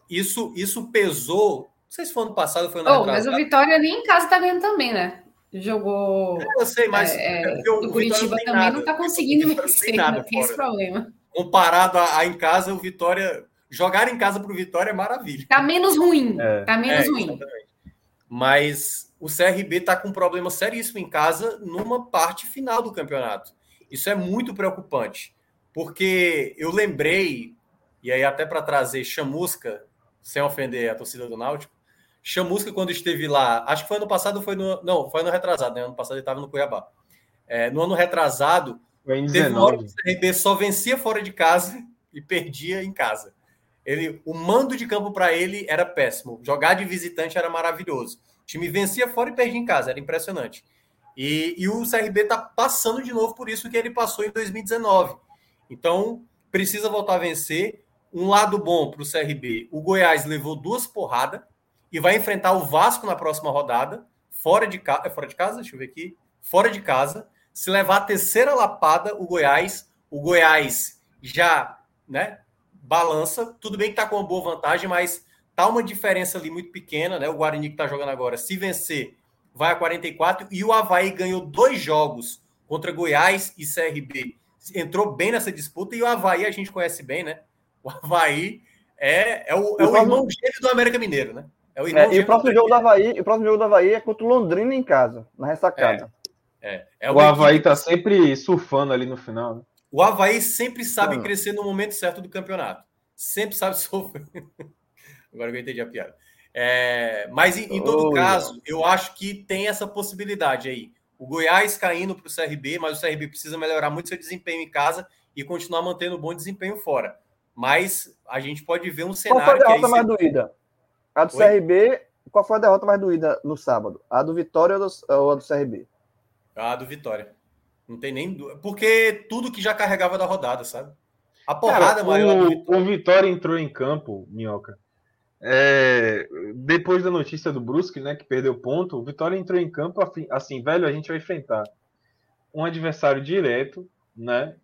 Isso, isso pesou. Não sei se foi ano passado foi ano oh, Mas o Vitória nem em casa está ganhando também, né? Jogou. Eu sei, mas. É, é, o, o Curitiba não também nada. não está conseguindo vencer. Não tem esse problema. Comparado a, a, em casa, o Vitória. Jogar em casa para o Vitória é maravilha. Tá menos ruim. É. Tá menos é, ruim. Exatamente. Mas o CRB está com um problema seríssimo em casa numa parte final do campeonato. Isso é muito preocupante, porque eu lembrei, e aí até para trazer chamusca, sem ofender a torcida do Náutico, chamusca quando esteve lá, acho que foi ano passado, foi no, não, foi ano retrasado, né? Ano passado ele estava no Cuiabá. É, no ano retrasado, teve uma hora que o CRB só vencia fora de casa e perdia em casa. Ele, o mando de campo para ele era péssimo. Jogar de visitante era maravilhoso time vencia fora e perdia em casa, era impressionante. E, e o CRB está passando de novo por isso que ele passou em 2019. Então, precisa voltar a vencer. Um lado bom para o CRB: o Goiás levou duas porradas e vai enfrentar o Vasco na próxima rodada, fora de, ca... fora de casa. Deixa eu ver aqui. Fora de casa. Se levar a terceira lapada, o Goiás, o Goiás já né, balança. Tudo bem que está com uma boa vantagem, mas tá uma diferença ali muito pequena, né? O Guarani que está jogando agora, se vencer, vai a 44 e o Havaí ganhou dois jogos contra Goiás e CRB. Entrou bem nessa disputa e o Havaí a gente conhece bem, né? O Havaí é, é o, é o irmão gêmeo do América Mineiro, né? É o é, e o próximo jogo do Havaí, o próximo jogo do Havaí é contra o Londrina em casa, na ressacada. É, é, é o Havaí equipe... tá sempre surfando ali no final. Né? O Havaí sempre sabe crescer no momento certo do campeonato. Sempre sabe sofrer. Agora eu entendi a piada. É, mas em, em todo oh, caso, eu acho que tem essa possibilidade aí. O Goiás caindo para o CRB, mas o CRB precisa melhorar muito seu desempenho em casa e continuar mantendo bom desempenho fora. Mas a gente pode ver um cenário. Qual foi a derrota mais você... doída? A do Oi? CRB. Qual foi a derrota mais doída no sábado? A do Vitória ou, do, ou a do CRB? A do Vitória. Não tem nem. Porque tudo que já carregava da rodada, sabe? A porrada Cara, maior. O Vitória. o Vitória entrou em campo, Minhoca é, depois da notícia do Brusque, né, que perdeu ponto, o Vitória entrou em campo assim, velho, a gente vai enfrentar um adversário direto, né,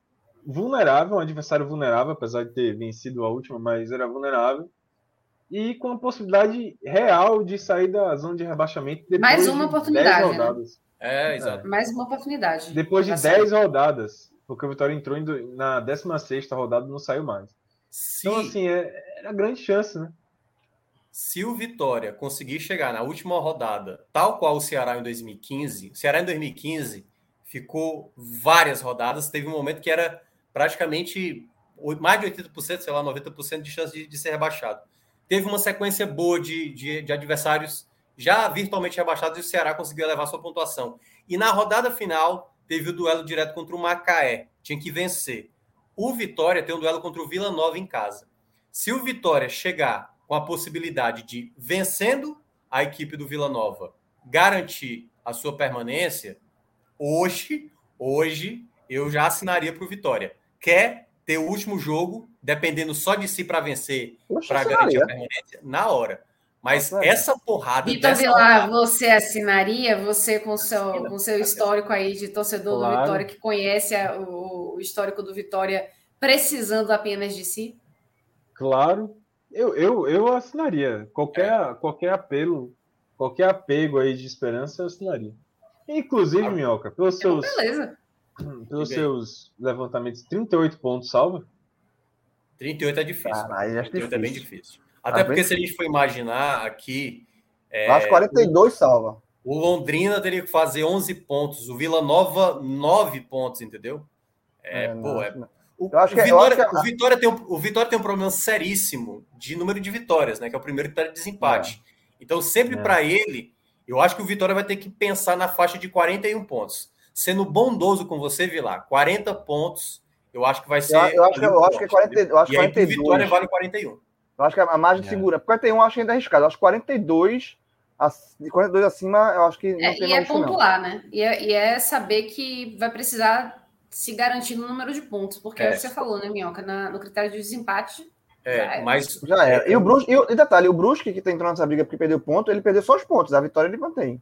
vulnerável, um adversário vulnerável, apesar de ter vencido a última, mas era vulnerável, e com a possibilidade real de sair da zona de rebaixamento depois Mais uma de oportunidade, 10 né? rodadas. Né? É, exato. Mais uma oportunidade. Depois de 10 rodadas, porque o Vitória entrou na 16ª rodada e não saiu mais. Sim. Então, assim, é, é a grande chance, né? se o Vitória conseguir chegar na última rodada, tal qual o Ceará em 2015, o Ceará em 2015 ficou várias rodadas, teve um momento que era praticamente mais de 80%, sei lá, 90% de chance de, de, ser rebaixado. Teve uma sequência boa de, de, de adversários já virtualmente rebaixados e o Ceará conseguiu levar sua pontuação. E na rodada final, teve o duelo direto contra o Macaé, tinha que vencer. O Vitória tem um duelo contra o Vila Nova em casa. Se o Vitória chegar com a possibilidade de, vencendo a equipe do Vila Nova, garantir a sua permanência, hoje, hoje eu já assinaria para o Vitória. Quer ter o último jogo, dependendo só de si para vencer, para garantir a permanência, na hora. Mas Nossa, essa porrada. Vitor Vilar, você assinaria? Você com seu, com seu histórico aí de torcedor claro. do Vitória, que conhece a, o, o histórico do Vitória, precisando apenas de si? Claro, eu, eu, eu assinaria. Qualquer, é. qualquer apelo, qualquer apego aí de esperança, eu assinaria. Inclusive, ah, Minhoca, pelos seus, beleza. pelos seus levantamentos, 38 pontos salva? 38 é difícil. Caralho, 38 difícil. é bem difícil. Até tá porque bem... se a gente for imaginar aqui. É, acho 42 salva. O Londrina teria que fazer 11 pontos, o Vila Nova 9 pontos, entendeu? É, é pô, é, o, o, Vitória, que... o, Vitória tem um, o Vitória tem um problema seríssimo de número de vitórias, né? Que é o primeiro que está de desempate. É. Então, sempre é. para ele, eu acho que o Vitória vai ter que pensar na faixa de 41 pontos. Sendo bondoso com você, Vilar, 40 pontos, eu acho que vai ser. Eu, eu acho, que, eu acho que é 40, eu acho e 42. Aí, Vitória vale 41. Eu acho que a margem é. segura. 41 eu acho ainda arriscado. Eu acho que 42 de 42 acima, eu acho que. Não é, tem e é pontuar, não. né? E é, e é, saber que vai precisar se garantir no número de pontos, porque é. você falou, né, Minhoca, na, no critério de desempate. É, já mas já é. E o Brusque, e, detalhe, o Brusque que tá entrando nessa briga porque perdeu ponto, ele perdeu só os pontos, a vitória ele mantém.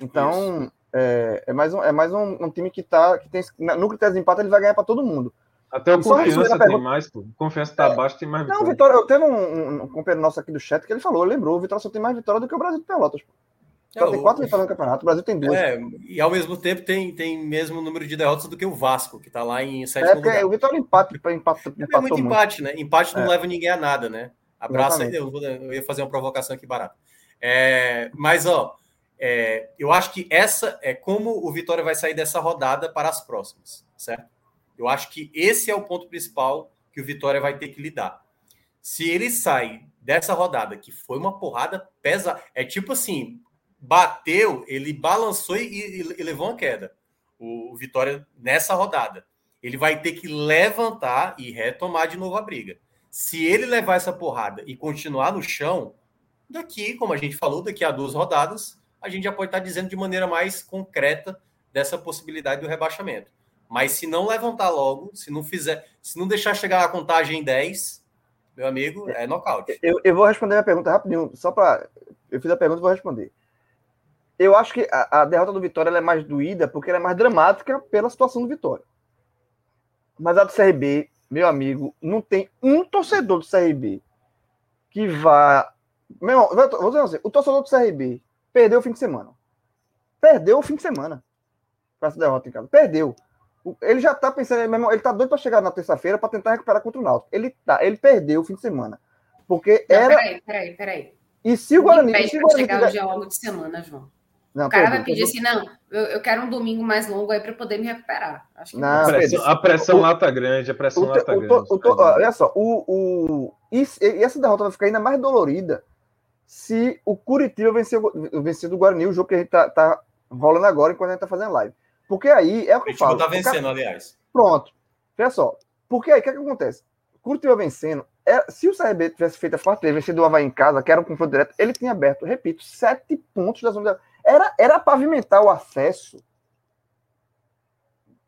Então, é, é, mais, um, é mais um, um, time que tá que tem no critério de desempate ele vai ganhar para todo mundo. Até o Confiança tem mais, pô. Confiança tá é, abaixo, tem mais vitória. Não, Vitória, eu teve um, um, um companheiro nosso aqui do chat que ele falou, lembrou, o Vitória só tem mais vitória do que o Brasil de Pelotas. Pô. Só tem quatro vitórias no campeonato, o Brasil tem duas. É, e ao mesmo tempo tem, tem mesmo número de derrotas do que o Vasco, que está lá em sétimo é, lugar. O Vitória empate, empate, empatou é muito empate, né? Empate não é. leva ninguém a nada, né? Abraço aí, eu, eu, ia fazer uma provocação aqui barata. É, mas, ó, é, eu acho que essa é como o Vitória vai sair dessa rodada para as próximas, certo? Eu acho que esse é o ponto principal que o Vitória vai ter que lidar. Se ele sai dessa rodada, que foi uma porrada pesada, é tipo assim, bateu, ele balançou e, e, e levou uma queda. O, o, Vitória nessa rodada. Ele vai ter que levantar e retomar de novo a briga. Se ele levar essa porrada e continuar no chão, daqui, como a gente falou, daqui a duas rodadas, a gente já pode estar dizendo de maneira mais concreta dessa possibilidade do rebaixamento. Mas se não levantar logo, se não fizer, se não deixar chegar a contagem em 10, meu amigo, é nocaute. Eu, eu vou responder a pergunta rapidinho, só para. Eu fiz a pergunta e vou responder. Eu acho que a, a derrota do Vitória é mais doída porque ela é mais dramática pela situação do Vitória. Mas a do CRB, meu amigo, não tem um torcedor do CRB que vá. Meu irmão, vou dizer assim, o torcedor do CRB perdeu o fim de semana. Perdeu o fim de semana. Com essa derrota em casa. Perdeu. Ele já tá pensando, meu irmão, ele tá doido para chegar na terça-feira para tentar recuperar contra o Náutico. Ele tá, ele perdeu o fim de semana. Porque não, era. Peraí, peraí, peraí. E se o Guarani. Se o Guarani chegar tiver... o dia logo de semana, João. Não, o cara perdeu, vai pedir perdeu. assim, não, eu, eu quero um domingo mais longo aí para poder me recuperar. Acho que Não, A pressão, a pressão o- lá tá grande, a pressão O, lá tá o- grande. o- o- olha só, o, o, e, e essa derrota vai ficar ainda mais dolorida se o Curitiba vencer, o- vencer do Guarani, o jogo que a gente tá, tá rolando agora enquanto a gente tá fazendo live. Porque aí é o que eu Curitiba falo. tá o cara- vencendo, aliás. Pronto. Olha só. Porque aí o que, é que acontece? Curitiba vencendo. É, se o CRB tivesse feito a forte vencido o Havaí em casa, que era um confronto direto, ele tinha aberto, repito, sete pontos da zona. de- Era, era pavimentar o acesso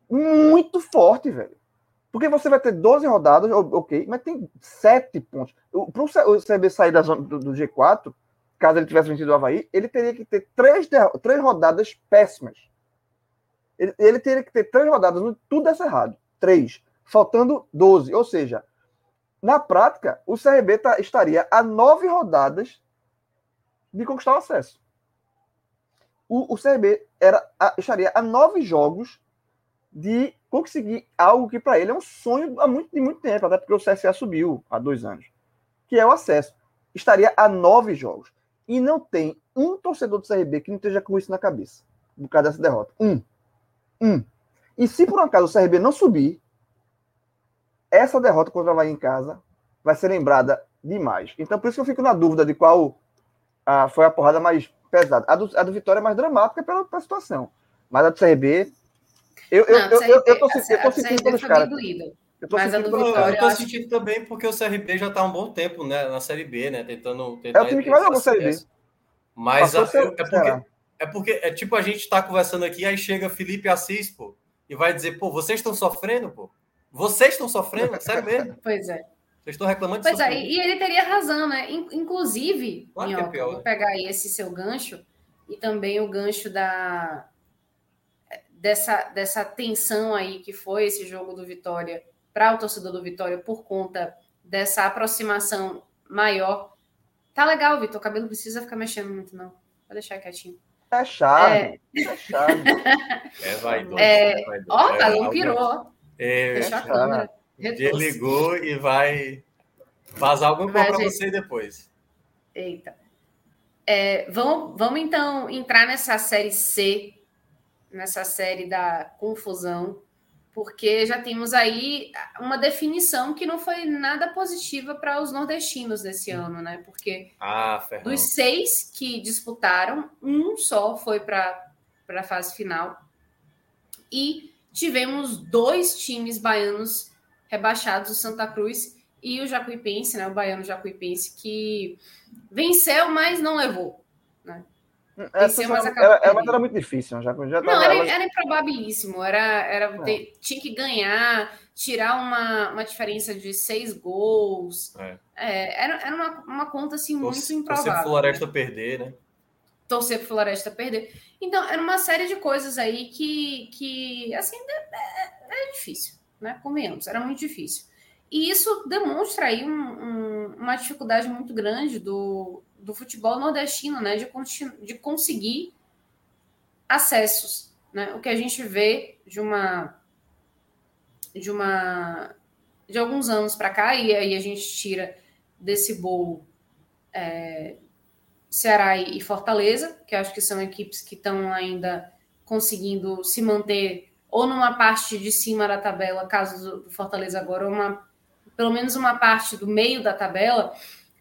muito forte, velho. Porque você vai ter 12 rodadas, ok, mas tem sete pontos. Para o CRB sair da zona, do, do G4, caso ele tivesse vencido o Havaí, ele teria que ter três, derro- três rodadas péssimas. Ele, ele teria que ter três rodadas, onde tudo desse errado. Três. Faltando 12. Ou seja, na prática, o CRB tá- estaria a nove rodadas de conquistar o acesso. O, o CRB era, a- estaria a nove jogos de conseguir algo que para ele é um sonho há muito, de muito tempo, até porque o CSA subiu há dois anos, que é o acesso. Estaria a nove jogos. E não tem um torcedor do CRB que não esteja com isso na cabeça, por causa dessa derrota. Um. Um. E se por um acaso o CRB não subir, essa derrota contra o Havaí em casa vai ser lembrada demais. Então, por isso que eu fico na dúvida de qual ah, foi a porrada mais pesada. A do, a do Vitória é mais dramática pela, pela situação. Mas a do CRB. Eu, eu, Não, eu, eu, eu tô, a sentindo- eu tô CRB sentindo foi pelos caras. Eu tô Mas a sentindo Vitória, eu tô acho sentindo também porque o CRB já tá há um bom tempo né, na Série B, né? Tentando. É o time que mais jogou Série B. Mas a- seu- é, porque, será? é porque é tipo a gente tá conversando aqui, aí chega Felipe Assis, pô, e vai dizer, pô, vocês estão sofrendo, pô? Vocês estão sofrendo? Sério mesmo? Pois é. Vocês estão reclamando de Pois é, e ele teria razão, né? In- Inclusive, Claro é Minhoca, pior, vou né? pegar aí esse seu gancho e também o gancho da dessa, dessa tensão aí que foi esse jogo do Vitória para o torcedor do Vitória por conta dessa aproximação maior. Tá legal, Vitor, o cabelo não precisa ficar mexendo muito, não. Vou deixar quietinho. É charme. É charme. É, vai, dois, É, vai, dois. Ó, o É. É, Fechou a cara. câmera. Desligou e vai vazar alguma coisa para você depois. Eita. É, vamos, vamos então entrar nessa série C, nessa série da confusão, porque já temos aí uma definição que não foi nada positiva para os nordestinos desse ano, né? Porque Ah, dos seis que disputaram, um só foi para a fase final. E tivemos dois times baianos rebaixados, o Santa Cruz e o Jacuipense, né? O baiano Jacuipense, que venceu, mas não levou. Essa mas era, era, perdendo. era muito difícil. Já, já Não, tava, era, ela- era improbabilíssimo. Era, era É. tinha que ganhar, tirar uma, uma diferença de seis gols. É. É, era era uma, uma conta assim, muito Torcer improvável. pro né? Floresta perder, né? torcer pro Floresta perder. Então, era uma série de coisas aí que, que assim, é, é- é difícil, né? Convenhamos, era muito difícil. E isso demonstra aí um- um- uma dificuldade muito grande do, do futebol nordestino, né? De, de conseguir acessos, né? O que a gente vê de uma de uma de alguns anos para cá e aí a gente tira desse bolo é, Ceará e Fortaleza, que acho que são equipes que estão ainda conseguindo se manter ou numa parte de cima da tabela, caso do Fortaleza agora, ou uma, pelo menos uma parte do meio da tabela,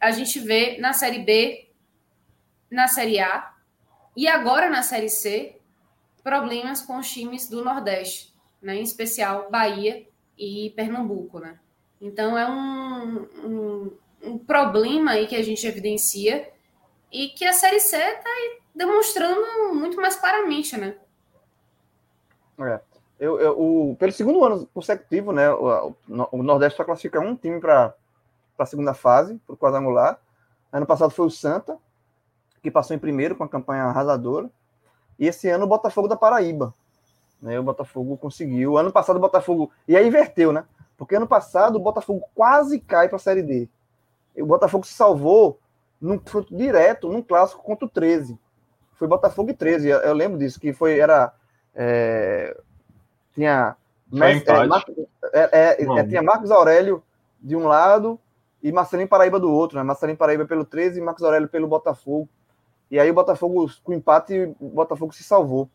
a gente vê na Série B, na Série A e agora na Série C problemas com os times do Nordeste, né? em especial Bahia e Pernambuco. Né? Então é um, um, um problema aí que a gente evidencia e que a Série C está demonstrando muito mais claramente, né? É. Eu, eu, o, pelo segundo ano consecutivo, né, o, o Nordeste só classifica um time para a segunda fase, para o quadrangular. Ano passado foi o Santa, que passou em primeiro com a campanha arrasadora. E esse ano o Botafogo da Paraíba. Né, o Botafogo conseguiu. Ano passado o Botafogo. E aí inverteu, né? Porque ano passado o Botafogo quase cai para a Série D. O Botafogo se salvou num fruto direto, num clássico contra o 13. Foi Botafogo e 13. Eu, eu lembro disso, que foi. Era. É, tinha. Mestre, é, é, é, é, tinha Marcos Aurélio de um lado e Marcelinho Paraíba do outro, né? Marcelinho Paraíba pelo 13 e Marcos Aurélio pelo Botafogo. E aí o Botafogo, com empate, o Botafogo se salvou.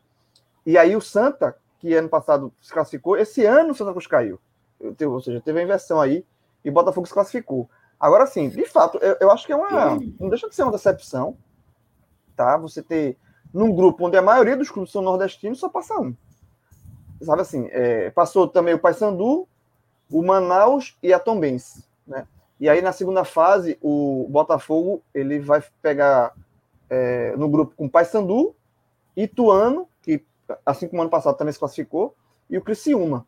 E aí o Santa, que ano passado se classificou, esse ano o Santa Cruz caiu. Ou seja, teve a inversão aí e o Botafogo se classificou. Agora sim, de fato, eu, eu acho que é uma. Não deixa de ser uma decepção, tá? Você ter num grupo onde a maioria dos clubes são nordestinos, só passa um. Sabe assim, é, passou também o Paysandu, o Manaus e a Tombense, né? E aí na segunda fase, o Botafogo ele vai pegar é, no grupo com Paysandu, Ituano, que assim como ano passado também se classificou, e o Criciúma,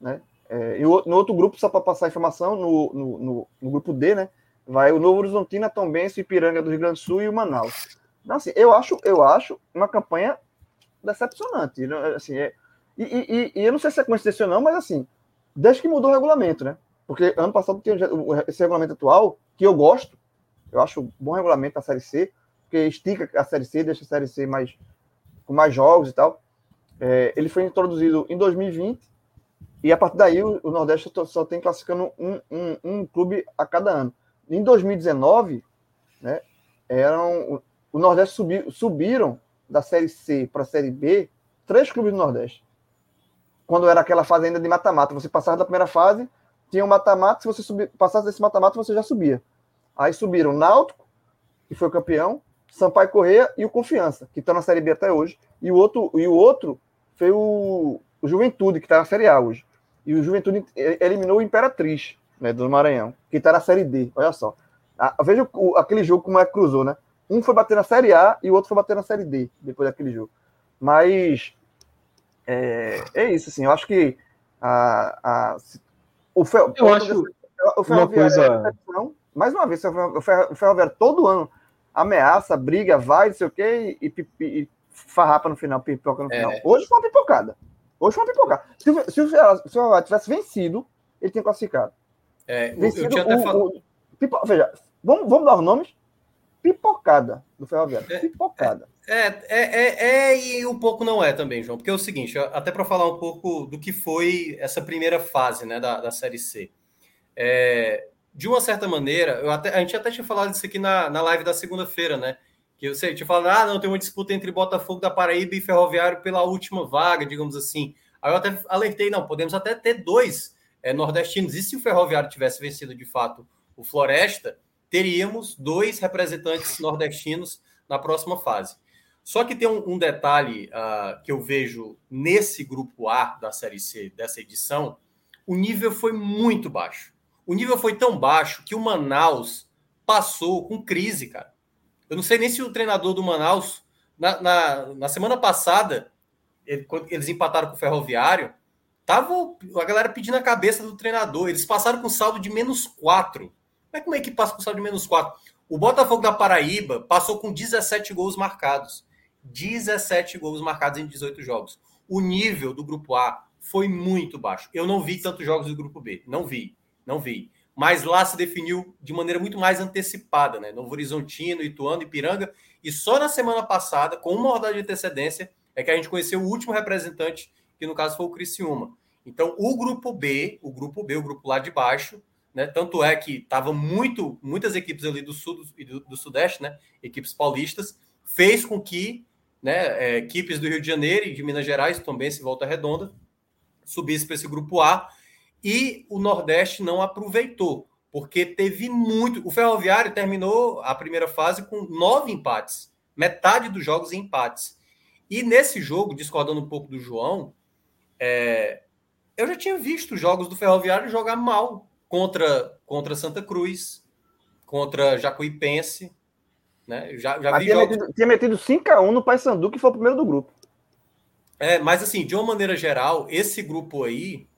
né? É, e no outro grupo, só para passar a informação, no, no, no, no, grupo D, né? Vai o Novo Horizontina, Tombense, Ipiranga do Rio Grande do Sul e o Manaus. Então, assim, eu acho, eu acho uma campanha decepcionante. Né? Assim, é, e, e, e, eu não sei se é coincidência ou não, mas assim, desde que mudou o regulamento, né? Porque ano passado tinha esse regulamento atual, que eu gosto, eu acho um bom regulamento da Série C, porque estica a Série C, deixa a Série C mais, com mais jogos e tal. É, ele foi introduzido em 2020 e a partir daí, o, Nordeste só tem classificando um, um, um, clube a cada ano. Em 2019, né, eram, o Nordeste subi, subiram da Série C para a Série B três clubes do Nordeste. Quando era aquela fase ainda de mata-mata. Você passava da primeira fase, tinha um mata-mata, se você passasse desse mata-mata, você já subia. Aí subiram o Náutico, que foi campeão, Sampaio Correia e o Confiança, que estão na Série B até hoje. E o outro, e o outro foi o, o Juventude, que está na Série A hoje. E o Juventude eliminou o Imperatriz, né, do Maranhão, que está na Série D. Olha só. veja o, aquele jogo como é que cruzou, né? Um foi bater na Série A e o outro foi bater na Série D, depois daquele jogo. Mas é, é isso, assim. Eu acho que a, a, o, Fel, eu acho o Ferroviário coisa... é mais uma vez, o Ferroviário todo ano ameaça, briga, vai, não sei o quê, e, e, e farrapa no final, pipoca no final. É. Hoje foi uma pipocada. Hoje foi uma pipoca. Se, se, o Ceará tivesse vencido, ele tinha classificado. É, vencido, eu tinha até falado. Pipo, veja, vamos, vamos dar os nomes? Pipocada do Ferroviário. É, pipocada. É, é, é, é, e um pouco não é também, João. Porque é o seguinte, até para falar um pouco do que foi essa primeira fase né, da, da Série C. É, de uma certa maneira, até, a gente até tinha falado isso aqui na, na live da segunda-feira, né? que você tinha falado, ah, não, tem uma disputa entre Botafogo da Paraíba e Ferroviário pela última vaga, digamos assim. Aí eu até alertei, não, podemos até ter dois é, nordestinos. E se o Ferroviário tivesse vencido de fato o Floresta, teríamos dois representantes nordestinos na próxima fase. Só que tem um, um detalhe uh, que eu vejo nesse grupo A da Série C dessa edição: o nível foi muito baixo. O nível foi tão baixo que o Manaus passou com crise, cara. Eu não sei nem se o treinador do Manaus, na, na, na semana passada, ele, eles empataram com o Ferroviário, tava a galera pedindo a cabeça do treinador. Eles passaram com saldo de menos 4. Mas como é que passa com saldo de menos 4? O Botafogo da Paraíba passou com 17 gols marcados. 17 gols marcados em 18 jogos. O nível do grupo A foi muito baixo. Eu não vi tantos jogos do grupo B. Não vi. Não vi mas lá se definiu de maneira muito mais antecipada, né? Novo Horizontino, Ituano, Ipiranga, e só na semana passada, com uma rodada de antecedência, é que a gente conheceu o último representante, que no caso foi o Criciúma. Então, o grupo B, o grupo B, o grupo lá de baixo, né? Tanto é que tava muito, muitas equipes ali do sul e do, do, sudeste, né? Equipes paulistas, fez com que, né? É, equipes do Rio de Janeiro e de Minas Gerais, também se volta redonda, subisse para esse grupo A e o Nordeste não aproveitou, porque teve muito. O Ferroviário terminou a primeira fase com nove empates, metade dos jogos em empates. E nesse jogo, discordando um pouco do João, é, eu já tinha visto jogos do Ferroviário jogar mal contra, contra Santa Cruz, contra Jacuipense, né? Já, já vi tinha, jogos... metido, tinha metido 5x1 no Paysandu, que foi o primeiro do grupo. É, mas assim, de uma maneira geral, esse grupo aí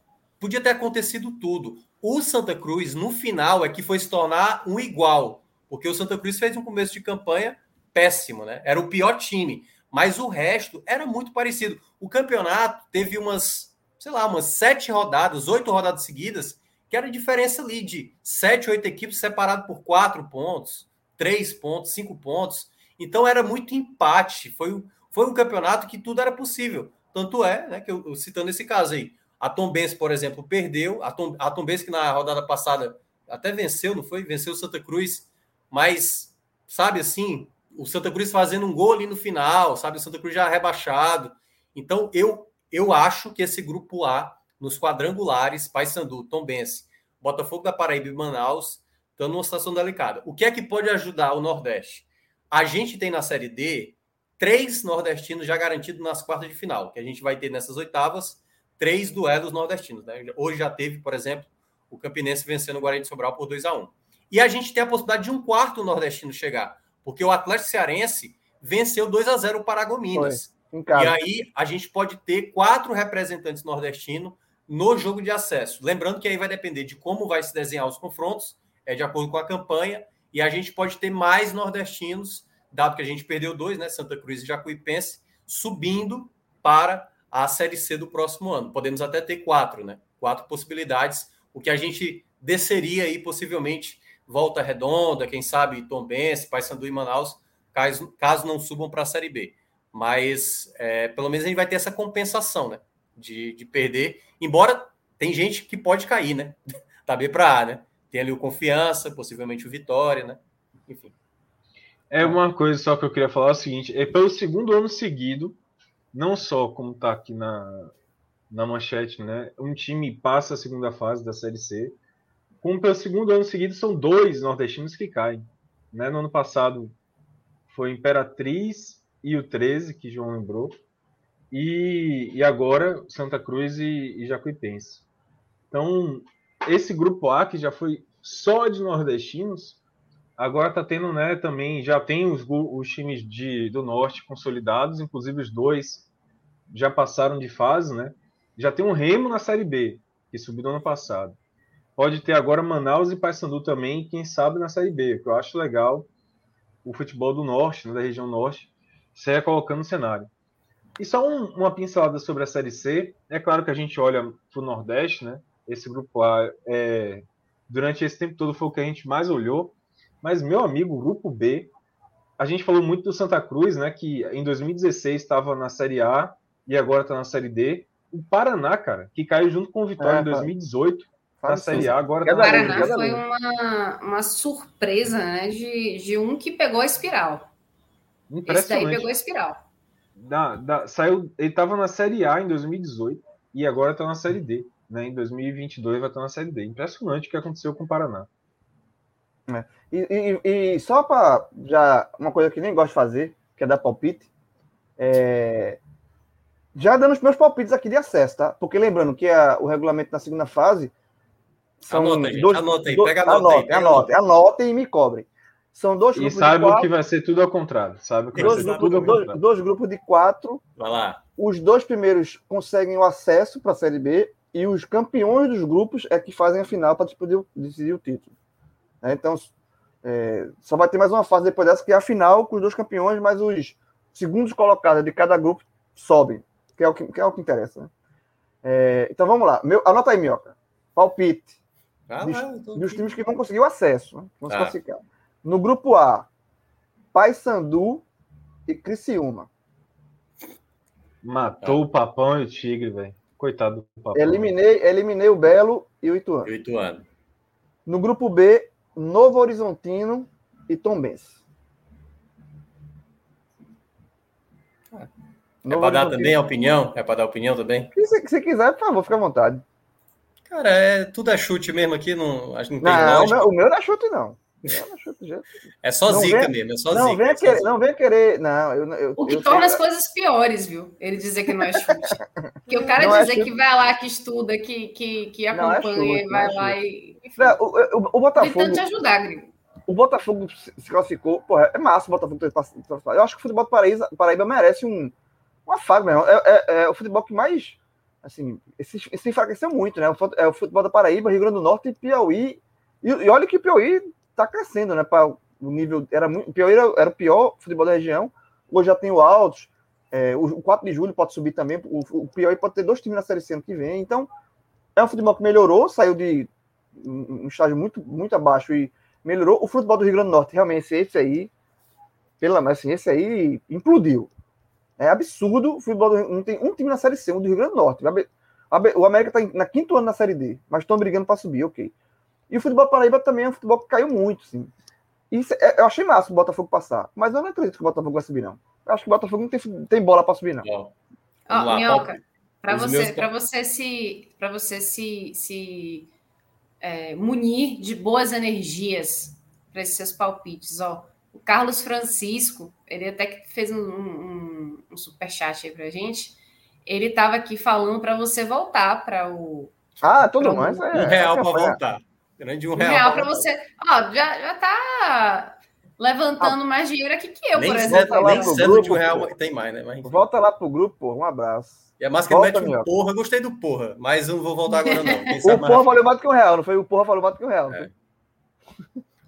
podia ter acontecido tudo. O Santa Cruz, no final, é que foi se tornar um igual, porque o Santa Cruz fez um começo de campanha péssimo, né? Era o pior time, mas o resto era muito parecido. O campeonato teve umas, sei lá, umas sete rodadas, oito rodadas seguidas, que era diferença ali de sete, oito equipes separadas por quatro pontos, três pontos, cinco pontos. Então era muito empate. Foi, foi um campeonato que tudo era possível. Tanto é, né, que eu, eu citando esse caso aí, a Tombense, por exemplo, perdeu. A, Tom, a Tombense que na rodada passada até venceu, não foi? Venceu o Santa Cruz, mas, sabe assim, o Santa Cruz fazendo um gol ali no final, sabe? O Santa Cruz já rebaixado. Então, eu, eu acho que esse grupo A, nos quadrangulares, Paysandu, Tombense, Botafogo da Paraíba e Manaus, estão numa situação delicada. O que é que pode ajudar o Nordeste? A gente tem na Série D três nordestinos já garantidos nas quartas de final, que a gente vai ter nessas oitavas três duelos nordestinos. Né? Hoje já teve, por exemplo, o Campinense vencendo o Guarani de Sobral por 2 a 1 E a gente tem a possibilidade de um quarto nordestino chegar, porque o Atlético Cearense venceu 2 a 0 o Paragominas. E aí a gente pode ter quatro representantes nordestinos no jogo de acesso. Lembrando que aí vai depender de como vai se desenhar os confrontos, é de acordo com a campanha, e a gente pode ter mais nordestinos, dado que a gente perdeu dois, né, Santa Cruz e Jacuipense, subindo para a Série C do próximo ano. Podemos até ter quatro, né? Quatro possibilidades, o que a gente desceria aí possivelmente Volta Redonda, quem sabe Tom Benz, Paysandu e Manaus, caso, caso não subam para a Série B. Mas é, pelo menos a gente vai ter essa compensação, né? De, de perder, embora tem gente que pode cair, né? Da B para A, né? Tem ali o Confiança, possivelmente o Vitória, né? Enfim. É uma coisa só que eu queria falar é o seguinte: é pelo segundo ano seguido não só como está aqui na, na manchete, né? Um time passa a segunda fase da Série C, como pelo segundo ano seguido são dois nordestinos que caem. Né? No ano passado foi Imperatriz e o 13, que João lembrou, e, e agora Santa Cruz e, e Jacuipense. Então, esse grupo A, que já foi só de nordestinos, agora está tendo, né, também, já tem os, os times de, do Norte consolidados, inclusive os dois já passaram de fase, né? Já tem um Remo na Série B, que subiu no ano passado. Pode ter agora Manaus e Paysandu também, quem sabe na Série B, que eu acho legal o futebol do Norte, né, da região Norte, se colocando no cenário. E só um, uma pincelada sobre a Série C. É claro que a gente olha para o Nordeste, né? Esse grupo A, é, durante esse tempo todo, foi o que a gente mais olhou. Mas, meu amigo, o Grupo B, a gente falou muito do Santa Cruz, né? Que em 2016 estava na Série A e agora está na Série D. O Paraná, cara, que caiu junto com o Vitória é, em 2018 na Série A, agora tá O Paraná foi uma, uma surpresa, né? De, de um que pegou a espiral. Esse daí pegou a espiral. Da, da, saiu, ele estava na Série A em 2018 e agora está na Série D. Né? Em 2022 vai estar na Série D. Impressionante o que aconteceu com o Paraná. É. E, e, e, só para já uma coisa que nem gosto de fazer, que é dar palpite, é... já dando os meus palpites aqui de acesso, tá? Porque lembrando que a, o regulamento na segunda fase são anota, gente, dois, anota aí, pega a nota anotem, aí, anotem, anotem e me cobrem. São dois grupos e sabe que vai ser tudo ao contrário. Sabe que dois, grupos, tudo dois, dois, grupos de quatro. Vai lá. Os dois primeiros conseguem o acesso para a Série B e os campeões dos grupos é que fazem a final para decidir, decidir o título. Né? Então, é, só vai ter mais uma fase depois dessa, que é a final com os dois campeões, mas os segundos colocados de cada grupo sobem, que é o que, que, é o que interessa. Né? É, então vamos lá. Meu, anota aí, Minhoca. Palpite. Ah, dos, dos times que vão conseguir o acesso. Né? Vamos tá. classificar. No grupo A, Paysandu e Criciúma. Matou o Papão e o Tigre, velho. Coitado do Papão. Eliminei, eliminei o Belo e o Ituano. E o Ituano. No grupo B, Novo Horizontino e Tombense. É para dar também a opinião? É para dar opinião também? Se, se quiser, por favor, fica à vontade. Cara, é, tudo é chute mesmo aqui, não, acho que não tem não, o meu, o meu não é chute, não. É só não zica vem, mesmo, é só não zica. Vem é querer, não vem querer. Não, eu, eu, o que eu torna sei... as coisas piores, viu? Ele dizer que não é chute. Porque o cara não é dizer é que vai lá, que estuda, que, que, que é acompanha, é chute, vai lá e. O, o, o Botafogo. Tentando te ajudar, Gringo. o Botafogo se classificou. Porra, é massa o Botafogo ter passado. Eu acho que o futebol do Paraíba, Paraíba merece um, uma faga mesmo. É, é, é, o futebol que mais. Assim, se, se enfraqueceu muito, né? É o futebol da Paraíba, Rio Grande do Norte e Piauí. E, e olha que o Piauí tá crescendo, né? Para o nível. Era muito, Piauí era, era, o pior futebol da região. Hoje já tem o Altos. É, o, o 4 de julho pode subir também. O, o Piauí pode ter dois times na Série C ano que vem. Então, é um futebol que melhorou, saiu de um estágio muito, muito abaixo e melhorou. O futebol do Rio Grande do Norte, realmente, esse aí, pela assim, esse aí implodiu. É absurdo o futebol do não tem um time na Série C, um do Rio Grande do Norte. O América está na quinto ano na Série D, mas estão brigando para subir, ok. E o futebol Paraíba também é um futebol que caiu muito, sim. Isso, é, eu achei massa o Botafogo passar, mas eu não acredito que o Botafogo vai subir, não. Eu acho que o Botafogo não tem, tem bola para subir, não. Ó, oh, Minhoca, para você, meus... para você se, para você se, se é, munir de boas energias para esses seus palpites. Ó, o Carlos Francisco, ele até que fez um, um, um superchat aí para gente. Ele estava aqui falando para você voltar para o. Ah, tudo mais. É, um real para voltar. Grande um, um real. real para você. Ó, já, já tá levantando ah, mais dinheiro aqui que eu, por exemplo. nem certo de um real tem mais, né? Mas, volta lá pro grupo, pô. Um abraço. E a máscara Volta, mete um porra, gostei do porra, mas eu não vou voltar agora, não. o porra valeu mais do que um real, não foi? O porra valeu mais do que um real. É.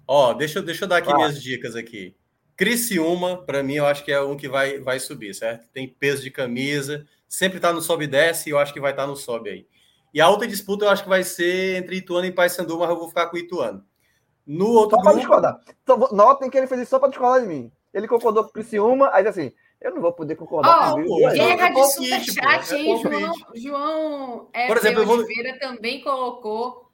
Ó, deixa, deixa eu dar aqui minhas dicas aqui. Criciúma, para mim, eu acho que é um que vai, vai subir, certo? Tem peso de camisa, sempre tá no sobe e desce, e eu acho que vai estar tá no sobe aí. E a outra disputa eu acho que vai ser entre Ituano e Paysandu, mas eu vou ficar com o Ituano. No outro só grupo... discordar. Então, notem que ele fez isso só para discordar de mim. Ele concordou com o Criciúma, aí assim, eu não vou poder concordar oh, com ele. Guerra de superchat, é hein? João, João é, Por exemplo, vou... Oliveira também colocou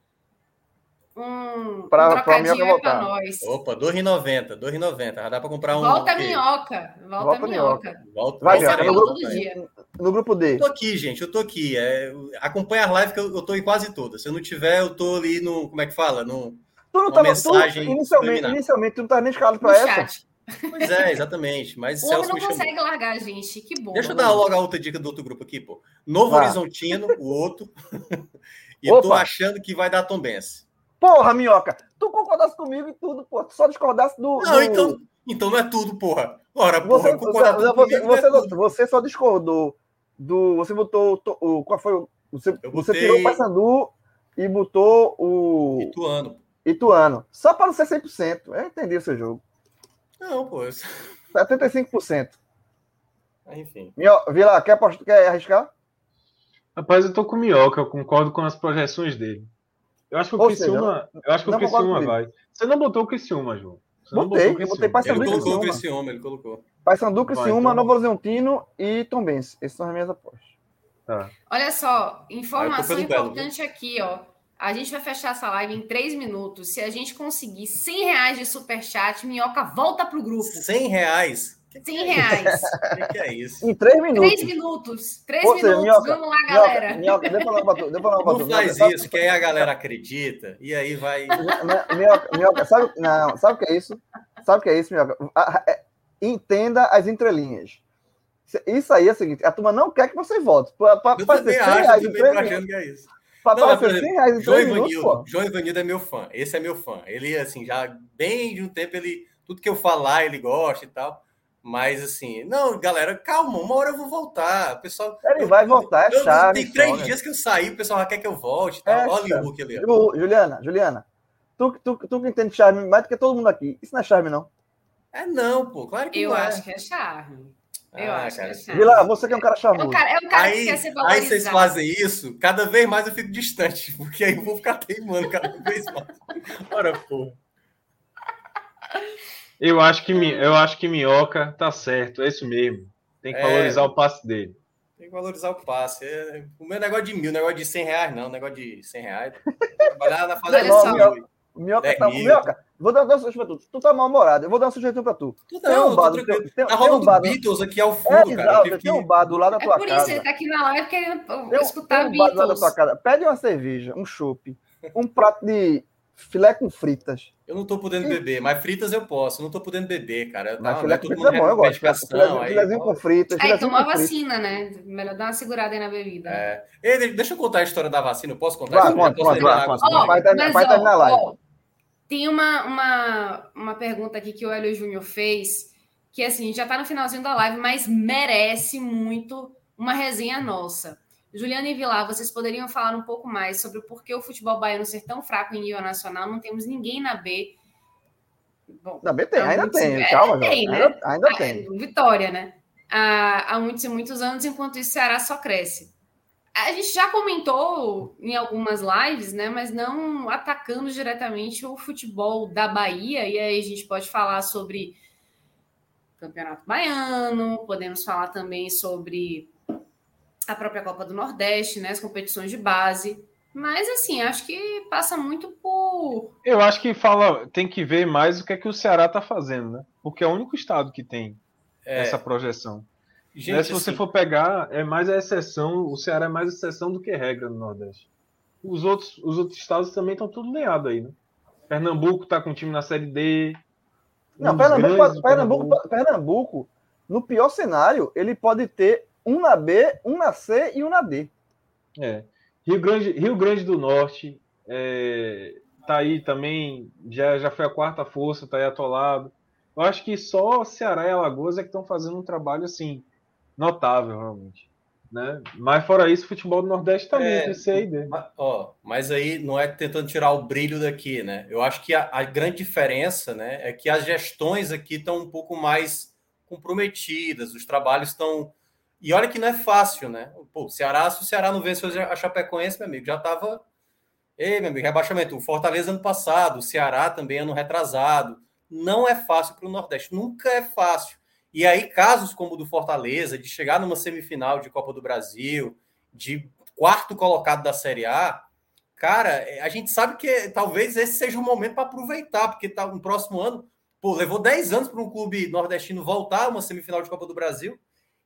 um, pra, um trocadinho para nós. Opa, R$ 2,90. 2,90. Já dá para comprar um. Volta a minhoca. Volta, volta a minhoca. Volta, Vai, no, todo dia. No grupo D. Eu tô aqui, gente. Eu tô aqui. É, acompanha as lives que eu, eu tô em quase todas. Se eu não tiver, eu tô ali no. Como é que fala? No, tu não tava, mensagem. Tu, inicialmente, inicialmente, tu não tá nem escalado para essa. Chat. Pois é, exatamente. Mas o Celso não consegue largar, gente. Que bom. Deixa eu dar logo a outra dica do outro grupo aqui, pô. Novo ah. Horizontino, o outro. e Opa. tô achando que vai dar Tom Benz. Porra, minhoca, tu concordasse comigo e tudo, pô. Tu só discordasse do. Não, do... Então, então não é tudo, porra. Ora, porra, você, você, você, você, é você, só discordou do. Você botou. O, qual foi o. Você, botei... você tirou o Paysandu e botou o. Ituano. Ituano. Só para não ser 100%. Eu entendi o seu jogo. Não, pô. 75%. Enfim. Vila, quer, quer arriscar? Rapaz, eu tô com o Minhoca, eu concordo com as projeções dele. Eu acho que o Ou Criciúma, seja, eu acho que o Criciúma vai. Você não botou o Criciúma, João. Você botei, eu botei Paysandu e Criciúma. Ele colocou o Criciúma, ele colocou. Paysandu, Criciúma, então... Novo Horizontino e Tombense. Essas são as minhas apostas. Tá. Olha só, informação importante Belo, aqui, ó. A gente vai fechar essa live em três minutos. Se a gente conseguir 100 reais de superchat, Minhoca volta pro grupo. 100 reais? 100 reais. O que, é isso? Em três minutos. Três minutos. Três Ou minutos. Minhoca, Vamos lá, galera. Minhoca, minhoca, Não faz minhoca, isso, que aí a galera acredita. E aí vai. Minhoca, minhoca sabe, não, sabe o que é isso? Sabe o que é isso, Minhoca? Entenda as entrelinhas. Isso aí é o seguinte: a turma não quer que você volte. Pra, pra, eu também acho, eu também achando que é isso. Papai, não, exemplo, 100 reais em João Ivanildo, João Ivanildo é meu fã. Esse é meu fã. Ele, assim, já bem de um tempo, ele tudo que eu falar, ele gosta e tal. Mas, assim, não, galera, calma, uma hora eu vou voltar. O pessoal. Ele eu, vai voltar, é eu, chave. Tem três dias que eu saí, o pessoal já quer que eu volte. Tal. É, Olha o Hulk ali. Juliana, Juliana, tu, tu, tu que entende charme mais do que todo mundo aqui. Isso não é charme, não? É não, pô, claro que eu não é. Eu acho que é charme. Eu ah, acho cara. que é Vila, você que é um cara charmoso. É um cara, é um cara aí, que quer ser valorizado. Aí vocês fazem isso, cada vez mais eu fico distante, porque aí eu vou ficar teimando cada vez mais. Ora, porra. Eu acho que, eu acho que Minhoca tá certo, é isso mesmo. Tem que é, valorizar o passe dele. Tem que valorizar o passe. É, o meu negócio de mil, negócio de 100 reais, não. Negócio de 100 reais. Trabalhar na fazenda. Minhoca, tá, Minhoca, vou dar uma sugestão pra tu. Tu tá mal-humorado, eu vou dar uma sugestão pra tu. tu tem um bar, tem, tem, tá tem um bar, Beatles aqui ao fundo, é, cara. Exato, tem um bar do lado da tua casa. É por isso, ele tá aqui na live querendo tem, escutar tem um Beatles. Bar do lado da tua casa. Pede uma cerveja, um chopp, um prato de filé com fritas. Eu não tô podendo beber, mas fritas eu posso. Eu não tô podendo beber, cara. Mas filé com fritas é bom, eu gosto. Filé, filézinho com fritas. Aí tomar vacina, né? Melhor dar uma segurada aí na bebida. É. Ei, deixa eu contar a história da vacina. Eu posso contar? Vai, conta, conta, conta. Vai terminar a live. Tem uma, uma, uma pergunta aqui que o Hélio Júnior fez, que assim, já está no finalzinho da live, mas merece muito uma resenha nossa. Juliana e Vilar, vocês poderiam falar um pouco mais sobre o porquê o futebol baiano ser tão fraco em nível nacional? Não temos ninguém na B. Bom, na B tem, ainda tem, calma, tem, né? ainda, ainda ah, tem. Vitória, né? Há, há muitos e muitos anos, enquanto isso, o Ceará só cresce. A gente já comentou em algumas lives, né? Mas não atacando diretamente o futebol da Bahia, e aí a gente pode falar sobre Campeonato Baiano, podemos falar também sobre a própria Copa do Nordeste, né, as competições de base. Mas assim, acho que passa muito por. Eu acho que fala, tem que ver mais o que é que o Ceará está fazendo, né? Porque é o único estado que tem é... essa projeção. Gente, né? Se você assim... for pegar, é mais a exceção, o Ceará é mais exceção do que regra no Nordeste. Os outros, os outros estados também estão tudo leado aí, né? Pernambuco está com um time na Série D. Não, Pernambuco, Pernambuco, Pernambuco, Pernambuco, no pior cenário, ele pode ter um na B, um na C e um na D. É. Rio Grande, Rio Grande do Norte é, tá aí também, já, já foi a quarta força, tá aí atolado. Eu acho que só Ceará e Alagoas é que estão fazendo um trabalho assim notável, realmente. Né? Mas fora isso, o futebol do Nordeste também é, tem C e D. Ó, mas aí não é tentando tirar o brilho daqui, né? Eu acho que a, a grande diferença né, é que as gestões aqui estão um pouco mais comprometidas, os trabalhos estão e olha que não é fácil, né? Pô, o Ceará, se o Ceará não venceu a Chapecoense, meu amigo, já estava. Ei, meu amigo, rebaixamento. O Fortaleza ano passado, o Ceará também ano retrasado. Não é fácil para o Nordeste, nunca é fácil. E aí, casos como o do Fortaleza, de chegar numa semifinal de Copa do Brasil, de quarto colocado da Série A, cara, é, a gente sabe que talvez esse seja o momento para aproveitar, porque tá no próximo ano, pô, levou 10 anos para um clube nordestino voltar a uma semifinal de Copa do Brasil.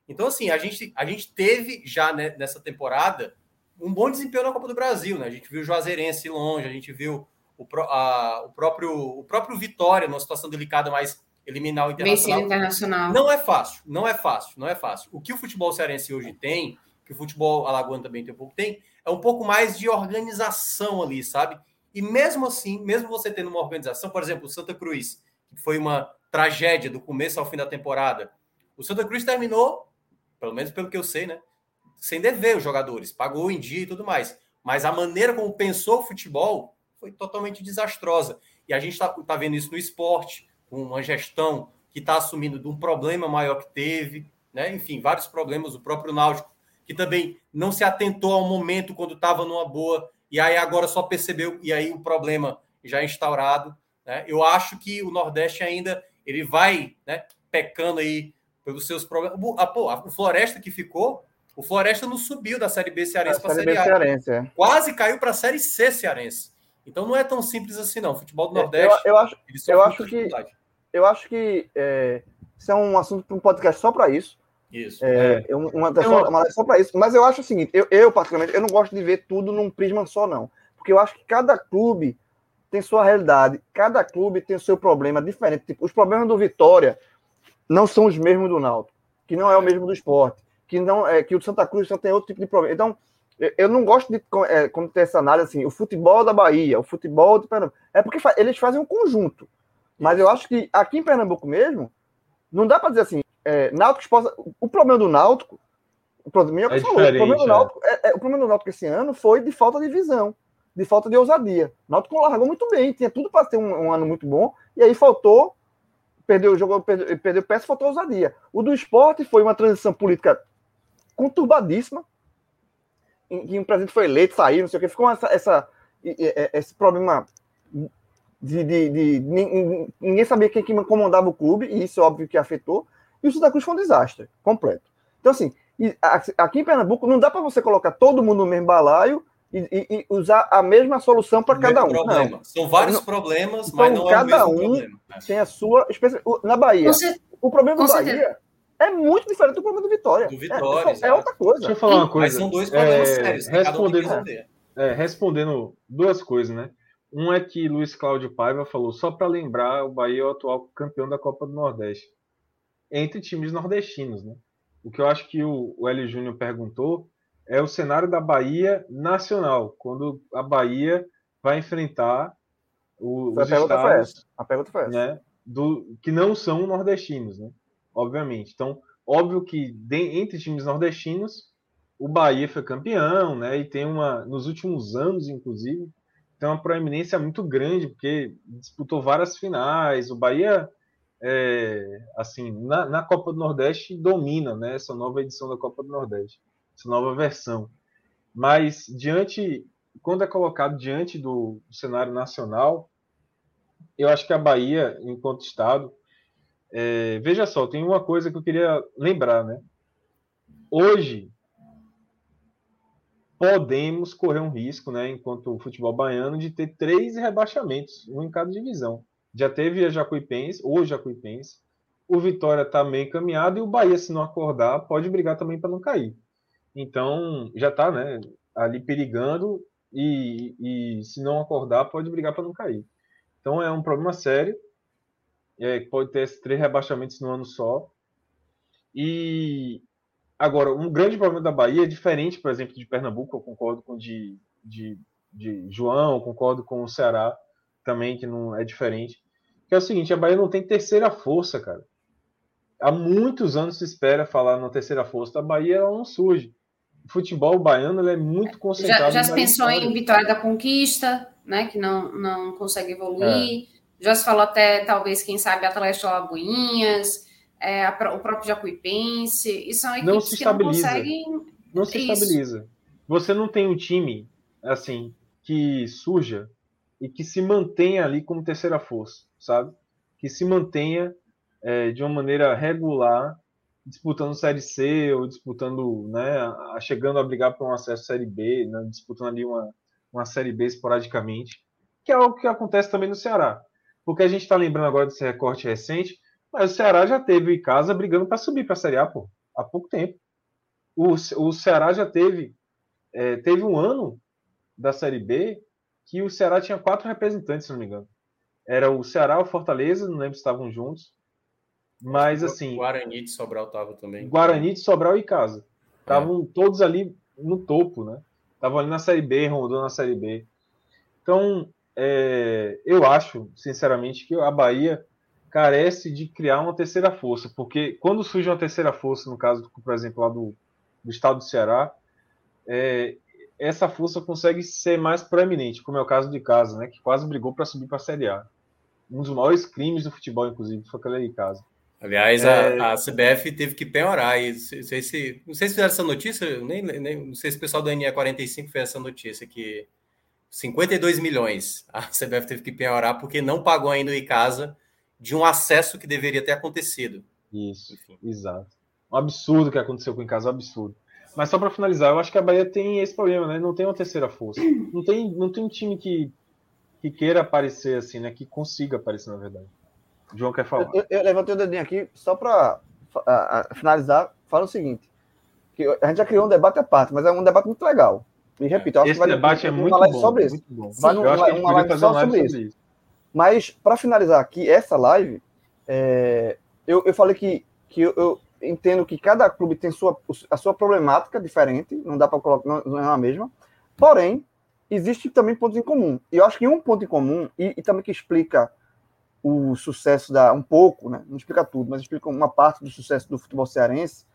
Então, assim, a gente, a gente teve já né, nessa temporada um bom desempenho na Copa do Brasil, né? A gente viu o Juazeirense longe, a gente viu o, a, o, próprio, o próprio Vitória numa situação delicada, mas eliminar o Internacional. internacional. Não é fácil, não é fácil, não é fácil. O que o futebol cearense hoje tem, que o futebol alagoano também tem um pouco tem, é um pouco mais de organização ali, sabe? E mesmo assim, mesmo você tendo uma organização, por exemplo, o Santa Cruz, que foi uma tragédia do começo ao fim da temporada, o Santa Cruz terminou pelo menos pelo que eu sei, né? Sem dever os jogadores, pagou em dia e tudo mais. Mas a maneira como pensou o futebol foi totalmente desastrosa. E a gente está tá vendo isso no esporte, com uma gestão que está assumindo de um problema maior que teve, né? Enfim, vários problemas. O próprio Náutico, que também não se atentou ao momento quando estava numa boa, e aí agora só percebeu, e aí o problema já é instaurado. Né? Eu acho que o Nordeste ainda ele vai né, pecando aí pelos seus problemas. Ah, pô, o Floresta que ficou, o Floresta não subiu da Série B cearense para a Série A. Cearense, é. Quase caiu para a Série C cearense. Então não é tão simples assim, não. O futebol do é, Nordeste. Eu, eu acho, eu acho que. Eu acho que é, isso é um assunto para um podcast só para isso. Isso. É, é. Uma, só, uma só para isso. Mas eu acho o seguinte: eu, eu, particularmente, eu não gosto de ver tudo num prisma só, não. Porque eu acho que cada clube tem sua realidade, cada clube tem o seu problema diferente. Tipo, os problemas do Vitória não são os mesmos do Náutico, que não é o mesmo do esporte, que não é que o Santa Cruz só tem outro tipo de problema. Então, eu não gosto de é, quando tem essa análise assim, o futebol da Bahia, o futebol do Pernambuco. É porque eles fazem um conjunto. Mas eu acho que aqui em Pernambuco mesmo, não dá para dizer assim, é, Náutico Esporte, o problema do Náutico, o problema, é falou, o problema do é. Náutico, é. É, o problema do Náutico esse ano foi de falta de visão, de falta de ousadia. O Náutico largou muito bem, tinha tudo para ter um, um ano muito bom, e aí faltou perdeu o jogo, perdeu, perdeu peça, faltou ousadia. O do esporte foi uma transição política conturbadíssima, em que o presidente foi eleito, saiu, não sei o que, ficou essa, essa, esse problema de, de, de, de, ninguém sabia quem que comandava o clube, e isso é óbvio que afetou, e o Santa Cruz foi um desastre completo. Então, assim, aqui em Pernambuco não dá para você colocar todo mundo no mesmo balaio e, e, e usar a mesma solução para cada um. Não. São vários não. problemas, então, mas não cada é o mesmo um problema. tem a sua Na Bahia, Você... o problema do Bahia é muito diferente do problema do Vitória. Do Vitória, é, é, outra coisa. Deixa eu falar uma coisa. Mas são dois problemas é, sérios. Respondendo, um é, respondendo duas coisas, né? Um é que Luiz Cláudio Paiva falou, só para lembrar, o Bahia é o atual campeão da Copa do Nordeste. Entre times nordestinos, né? O que eu acho que o, o L. Júnior perguntou é o cenário da Bahia nacional, quando a Bahia vai enfrentar O, a, pergunta foi essa. a pergunta foi essa. Né, do, que não são nordestinos, né? Obviamente. Então, óbvio que de, entre times nordestinos, o Bahia foi campeão, né? E tem uma, nos últimos anos, inclusive, tem uma proeminência muito grande, porque disputou várias finais. O Bahia, é, assim, na, na, Copa do Nordeste domina, né? Essa nova edição da Copa do Nordeste, essa nova versão. Mas diante, quando é colocado diante do, cenário nacional, eu acho que a Bahia, enquanto estado, é, veja só, tem uma coisa que eu queria lembrar, né? Hoje podemos correr um risco, né, enquanto o futebol baiano, de ter três rebaixamentos, um em cada divisão. Já teve a Jacuipense, ou Jacuipense, o Vitória está meio encaminhado e o Bahia, se não acordar, pode brigar também para não cair. Então, já está né, ali perigando e, e, se não acordar, pode brigar para não cair. Então, é um problema sério. É, pode ter esses três rebaixamentos no ano só. E Agora, um grande problema da Bahia é diferente, por exemplo, de Pernambuco, eu concordo com de, de, de João, concordo com o Ceará também, que não é diferente. Que é o seguinte, a Bahia não tem terceira força, cara. Há muitos anos se espera falar na terceira força da Bahia, ela não surge. O futebol baiano é muito concentrado. Já, já se pensou em Vitória da Conquista, né? Que não, não consegue evoluir. É. Já se falou até, talvez, quem sabe, Atlético Lagoinhas é, a, o próprio Jacuipense, e são equipes não se que não conseguem. Não se isso. estabiliza. Você não tem um time assim que surja e que se mantenha ali como terceira força, sabe? Que se mantenha é, de uma maneira regular, disputando Série C ou disputando, né, chegando a brigar por um acesso à Série B, né, disputando ali uma, uma Série B esporadicamente, que é algo que acontece também no Ceará. Porque a gente está lembrando agora desse recorte recente, mas o Ceará já teve em casa brigando para subir para a Série A, pô, há pouco tempo. O, o Ceará já teve, é, teve um ano da Série B que o Ceará tinha quatro representantes, se não me engano. Era o Ceará, o Fortaleza, não lembro se estavam juntos. Mas assim. Guarani de Sobral estava também. Guarani de Sobral e casa. Estavam é. todos ali no topo, né? Estavam ali na Série B, rondando na Série B. Então, é, eu acho, sinceramente, que a Bahia carece de criar uma terceira força, porque quando surge uma terceira força, no caso, por exemplo, lá do, do estado do Ceará, é, essa força consegue ser mais proeminente, como é o caso de Casa, né, que quase brigou para subir para a Série A. Um dos maiores crimes do futebol, inclusive, foi aquele de Casa. Aliás, é... a, a, CBF teve que piorar. E se, se, se, não sei se fizeram essa notícia, nem, nem, não sei se o pessoal do NE45 fez essa notícia, que 52 milhões a CBF teve que piorar porque não pagou ainda o Icasa de um acesso que deveria ter acontecido. Isso, Enfim. exato. Um absurdo que aconteceu com o caso, um absurdo. Mas só para finalizar, eu acho que a Bahia tem esse problema, né? Não tem uma terceira força. Não tem, não tem um time que, que queira aparecer assim, né? Que consiga aparecer, na verdade. O João quer falar. Eu, eu levantei o dedinho aqui só para finalizar. Fala o seguinte: que a gente já criou um debate à parte, mas é um debate muito legal. E repito, acho Esse que debate é muito bom, sobre isso. Muito bom. Vai eu acho que a gente uma live só sobre isso. isso. Mas, para finalizar aqui essa live, é, eu, eu falei que, que eu, eu, entendo que cada clube tem sua, a sua problemática diferente, não dá para colocar, não, não é a mesma. Porém, existe também pontos em comum. E eu acho que um ponto em comum, e, e também que explica o sucesso da. um pouco, né? não explica tudo, mas explica uma parte do sucesso do futebol cearense,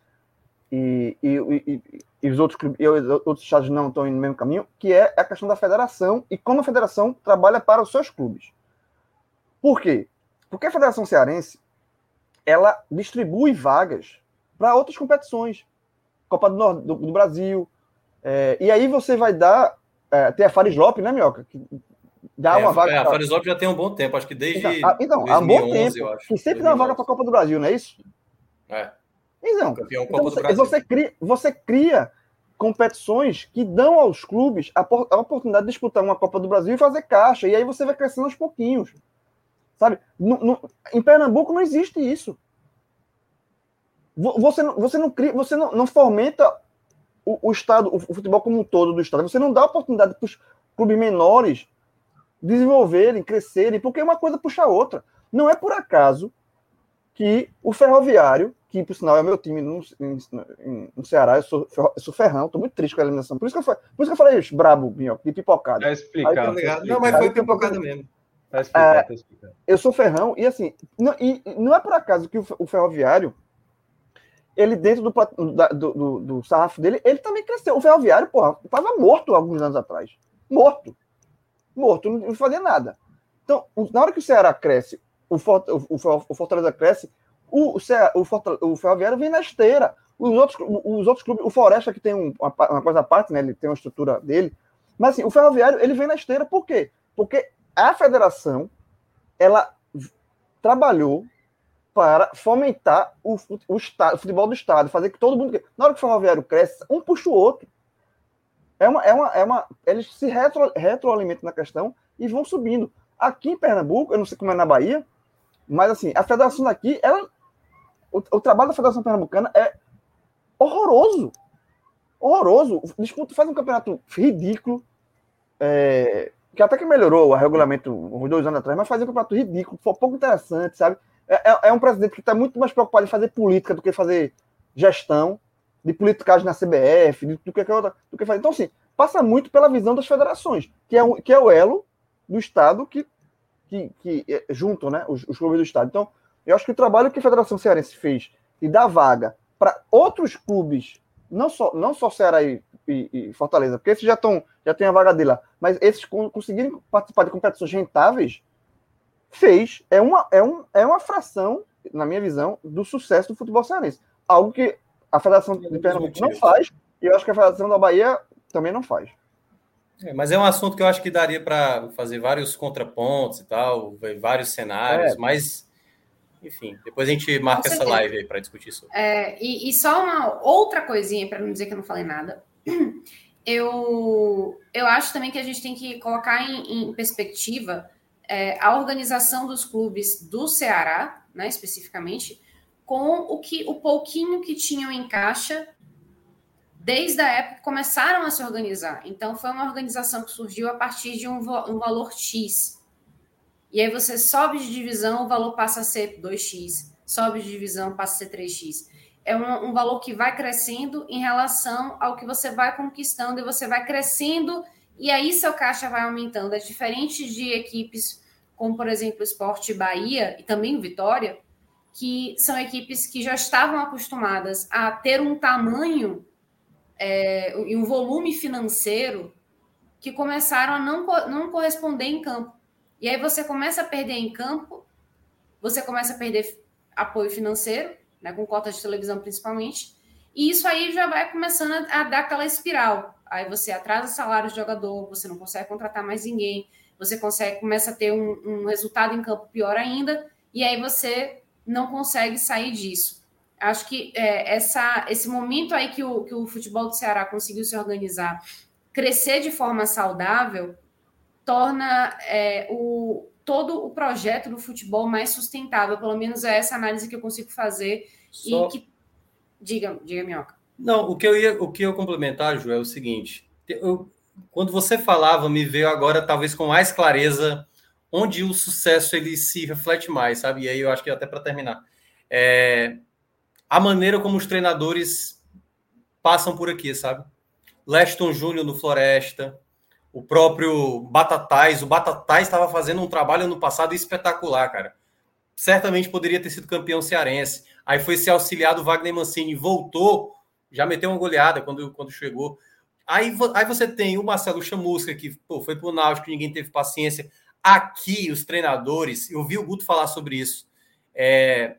e, e, e, e os outros clubes, outros estados não estão indo no mesmo caminho, que é a questão da federação e como a federação trabalha para os seus clubes. Por quê? Porque a Federação Cearense ela distribui vagas para outras competições. Copa do, Nord, do, do Brasil. É, e aí você vai dar. É, tem a Fares Lopes, né, Mioca? Que dá é, uma vaga. É, a Fares Lopes já tem um bom tempo, acho que desde. Então, a, então 2011, há um bom tempo. Acho, que sempre 2011. dá uma vaga para a Copa do Brasil, não é isso? É. Então, então você, você, cria, você cria competições que dão aos clubes a, a oportunidade de disputar uma Copa do Brasil e fazer caixa. E aí você vai crescendo aos pouquinhos. Sabe? No, no, em Pernambuco não existe isso. Você, você não cria, você não, não fomenta o, o, estado, o futebol como um todo do estado. Você não dá oportunidade para os clubes menores desenvolverem, crescerem, porque uma coisa puxa a outra. Não é por acaso que o Ferroviário, que por sinal é meu time no, no Ceará, eu sou, eu sou ferrão, estou muito triste com a eliminação. Por isso que eu, por isso que eu falei isso, brabo, de pipocada. É explicado. Aí, tá Não, mas foi pipocada mesmo. Tá explicado, é, tá explicado. Eu sou ferrão, e assim, não, e, não é por acaso que o, o ferroviário, ele dentro do, do, do, do, sarrafo dele, ele também cresceu. O ferroviário, porra, estava morto alguns anos atrás. Morto. Morto, não fazia nada. Então, na hora que o Ceará cresce, o, o, Fortaleza cresce, o, o, o Ferroviário vem na esteira. Os outros, os outros clubes, o Floresta, que tem um, uma, uma, coisa à parte, né? Ele tem uma estrutura dele. Mas assim, o Ferroviário ele vem na esteira, por quê? Porque a federação ela trabalhou para fomentar o, o, o futebol do estado, fazer que todo mundo. Na hora que o ferroviário cresce, um puxa o outro. É uma, é uma, é uma, eles se retro, retroalimentam na questão e vão subindo. Aqui em Pernambuco, eu não sei como é na Bahia, mas assim, a federação daqui, ela, o, o trabalho da Federação Pernambucana é horroroso. Horroroso. Disputa, faz um campeonato ridículo. É, que até que melhorou o regulamento uns dois anos atrás, mas fazia um campeonato ridículo, foi pouco interessante, sabe? É, é, é um presidente que está muito mais preocupado em fazer política do que fazer gestão, de politicagem na CBF, do que, do que fazer. Então, assim, passa muito pela visão das federações, que é, o, que é o elo do Estado que, que, que é, né, os, os clubes do Estado. Então, eu acho que o trabalho que a Federação Cearense fez de dar vaga para outros clubes, não só, não só Ceará e, e, e Fortaleza, porque esses já estão já tem a vaga dele lá, mas esses conseguirem participar de competições rentáveis, fez, é uma, é, um, é uma fração, na minha visão, do sucesso do futebol cearense. Algo que a Federação de Pernambuco não faz, e eu acho que a Federação da Bahia também não faz. É, mas é um assunto que eu acho que daria para fazer vários contrapontos e tal, vários cenários, é. mas enfim, depois a gente marca essa live aí para discutir isso. É, e, e, só uma outra coisinha, para não dizer que eu não falei nada. Eu, eu acho também que a gente tem que colocar em, em perspectiva é, a organização dos clubes do Ceará, né, especificamente, com o que o pouquinho que tinham em caixa desde a época que começaram a se organizar. Então, foi uma organização que surgiu a partir de um, um valor X. E aí você sobe de divisão, o valor passa a ser 2x. Sobe de divisão, passa a ser 3x. É um, um valor que vai crescendo em relação ao que você vai conquistando e você vai crescendo e aí seu caixa vai aumentando. É diferente de equipes como, por exemplo, o Esporte Bahia e também o Vitória, que são equipes que já estavam acostumadas a ter um tamanho é, e um volume financeiro que começaram a não, não corresponder em campo. E aí você começa a perder em campo, você começa a perder apoio financeiro, né, com cotas de televisão principalmente, e isso aí já vai começando a, a dar aquela espiral. Aí você atrasa salário de jogador, você não consegue contratar mais ninguém, você consegue começa a ter um, um resultado em campo pior ainda, e aí você não consegue sair disso. Acho que é, essa, esse momento aí que o, que o futebol do Ceará conseguiu se organizar, crescer de forma saudável, torna é, o, todo o projeto do futebol mais sustentável. Pelo menos é essa análise que eu consigo fazer. Só... E que... Diga, diga, Minhoca. Não, o que eu ia, o que eu complementar, Ju, é o seguinte. Eu, quando você falava, me veio agora, talvez com mais clareza, onde o sucesso ele se reflete mais, sabe? E aí eu acho que até para terminar. É, a maneira como os treinadores passam por aqui, sabe? Leston Júnior no Floresta, o próprio Batatais. O Batatais estava fazendo um trabalho no passado espetacular, cara. Certamente poderia ter sido campeão cearense. Aí foi ser auxiliado Wagner Mancini, voltou, já meteu uma goleada quando, quando chegou. Aí, aí você tem o Marcelo Chamusca, que pô, foi para o Náutico, ninguém teve paciência. Aqui, os treinadores, eu vi o Guto falar sobre isso. É,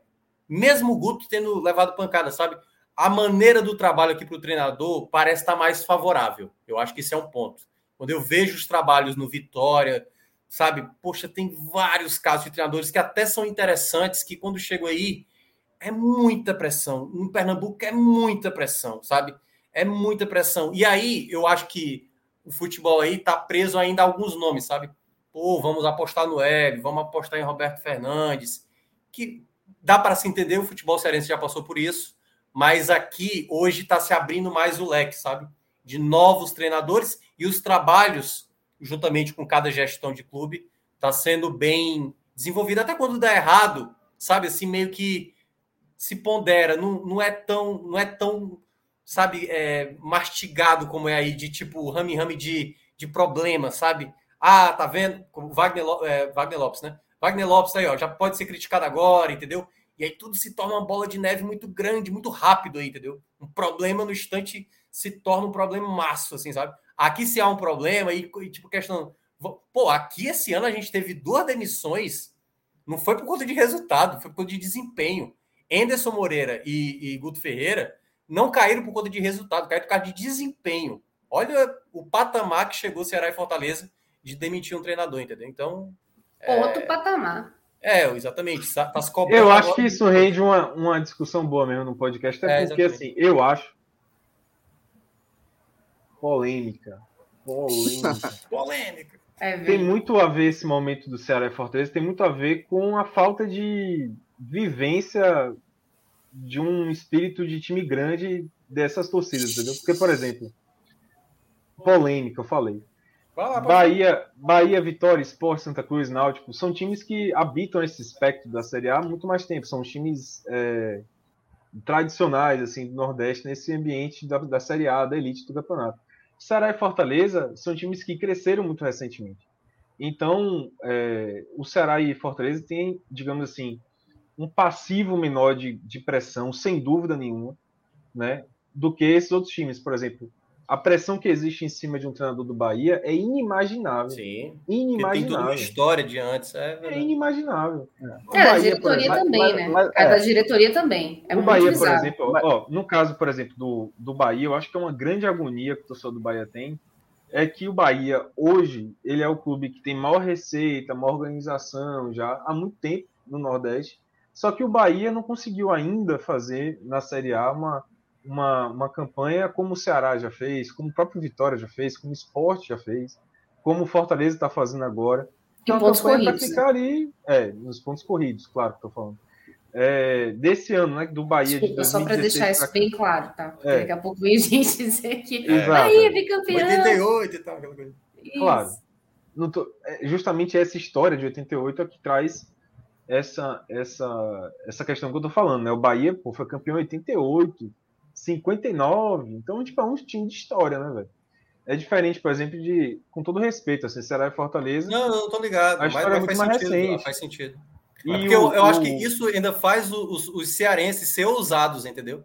mesmo o Guto tendo levado pancada, sabe? A maneira do trabalho aqui para o treinador parece estar mais favorável. Eu acho que isso é um ponto. Quando eu vejo os trabalhos no Vitória, sabe? Poxa, tem vários casos de treinadores que até são interessantes, que quando chegam aí, é muita pressão. No Pernambuco é muita pressão, sabe? É muita pressão. E aí, eu acho que o futebol aí tá preso ainda a alguns nomes, sabe? Pô, vamos apostar no Hélio, vamos apostar em Roberto Fernandes, que dá para se entender, o futebol cearense já passou por isso, mas aqui hoje está se abrindo mais o leque, sabe? De novos treinadores e os trabalhos, juntamente com cada gestão de clube, está sendo bem desenvolvido. Até quando dá errado, sabe? Assim, meio que se pondera, não, não é tão, não é tão sabe, é, mastigado como é aí, de tipo rame-rame de, de problema, sabe? Ah, tá vendo? Wagner, é, Wagner Lopes, né? Wagner Lopes aí, ó, já pode ser criticado agora, entendeu? E aí tudo se torna uma bola de neve muito grande, muito rápido aí, entendeu? Um problema no instante se torna um problema maço, assim, sabe? Aqui se há um problema e, e tipo, questão. Pô, aqui esse ano a gente teve duas demissões, não foi por conta de resultado, foi por conta de desempenho. Anderson Moreira e, e Guto Ferreira não caíram por conta de resultado, caíram por causa de desempenho. Olha o patamar que chegou Ceará e Fortaleza de demitir um treinador, entendeu? Então. Outro é... patamar. É, exatamente. Tá, tá eu acho que isso rende uma, uma discussão boa mesmo no podcast, até é, porque, assim, eu acho. Polêmica. Polêmica. Polêmica. É, tem muito a ver esse momento do Ceará e Fortaleza, tem muito a ver com a falta de vivência de um espírito de time grande dessas torcidas, entendeu? Porque, por exemplo, polêmica, eu falei. Lá, Bahia, Bahia, Vitória, Sport, Santa Cruz, Náutico, são times que habitam esse espectro da Série A há muito mais tempo. São times é, tradicionais, assim, do Nordeste, nesse ambiente da, da Série A, da elite do campeonato. Ceará e Fortaleza são times que cresceram muito recentemente. Então, é, o Ceará e Fortaleza têm, digamos assim, um passivo menor de, de pressão, sem dúvida nenhuma, né, do que esses outros times. Por exemplo, a pressão que existe em cima de um treinador do Bahia é inimaginável. Sim. Inimaginável. Tem toda uma história de antes. É, é inimaginável. É, a diretoria exemplo, também, mas, né? Mas, é. da diretoria também. É o Bahia, bizarro. por exemplo, ó, no caso, por exemplo, do, do Bahia, eu acho que é uma grande agonia que o torcedor do Bahia tem. É que o Bahia, hoje, ele é o clube que tem maior receita, maior organização já há muito tempo no Nordeste. Só que o Bahia não conseguiu ainda fazer na Série A uma, uma, uma campanha como o Ceará já fez, como o próprio Vitória já fez, como o Sport já fez, como o Fortaleza está fazendo agora. Então, pontos corridos. ficar ali, é, nos pontos corridos, claro que estou falando. É, desse ano, né, do Bahia Desculpa, de Só para deixar isso bem claro, tá? É. Daqui a pouco vem gente dizer que é. Bahia é bicampeão. 88 e tal, aquela coisa. Claro. Tô, é, justamente essa história de 88 é que traz essa, essa, essa questão que eu tô falando, né? O Bahia pô, foi campeão em 88, 59, então, tipo, é um time de história, né, velho? É diferente, por exemplo, de. Com todo respeito, assim, Ceará e Fortaleza. Não, não, tô ligado. A história mas, mas é muito mais sentido, recente. Faz sentido. E é porque o, eu, eu o... acho que isso ainda faz os, os cearenses ser ousados, entendeu?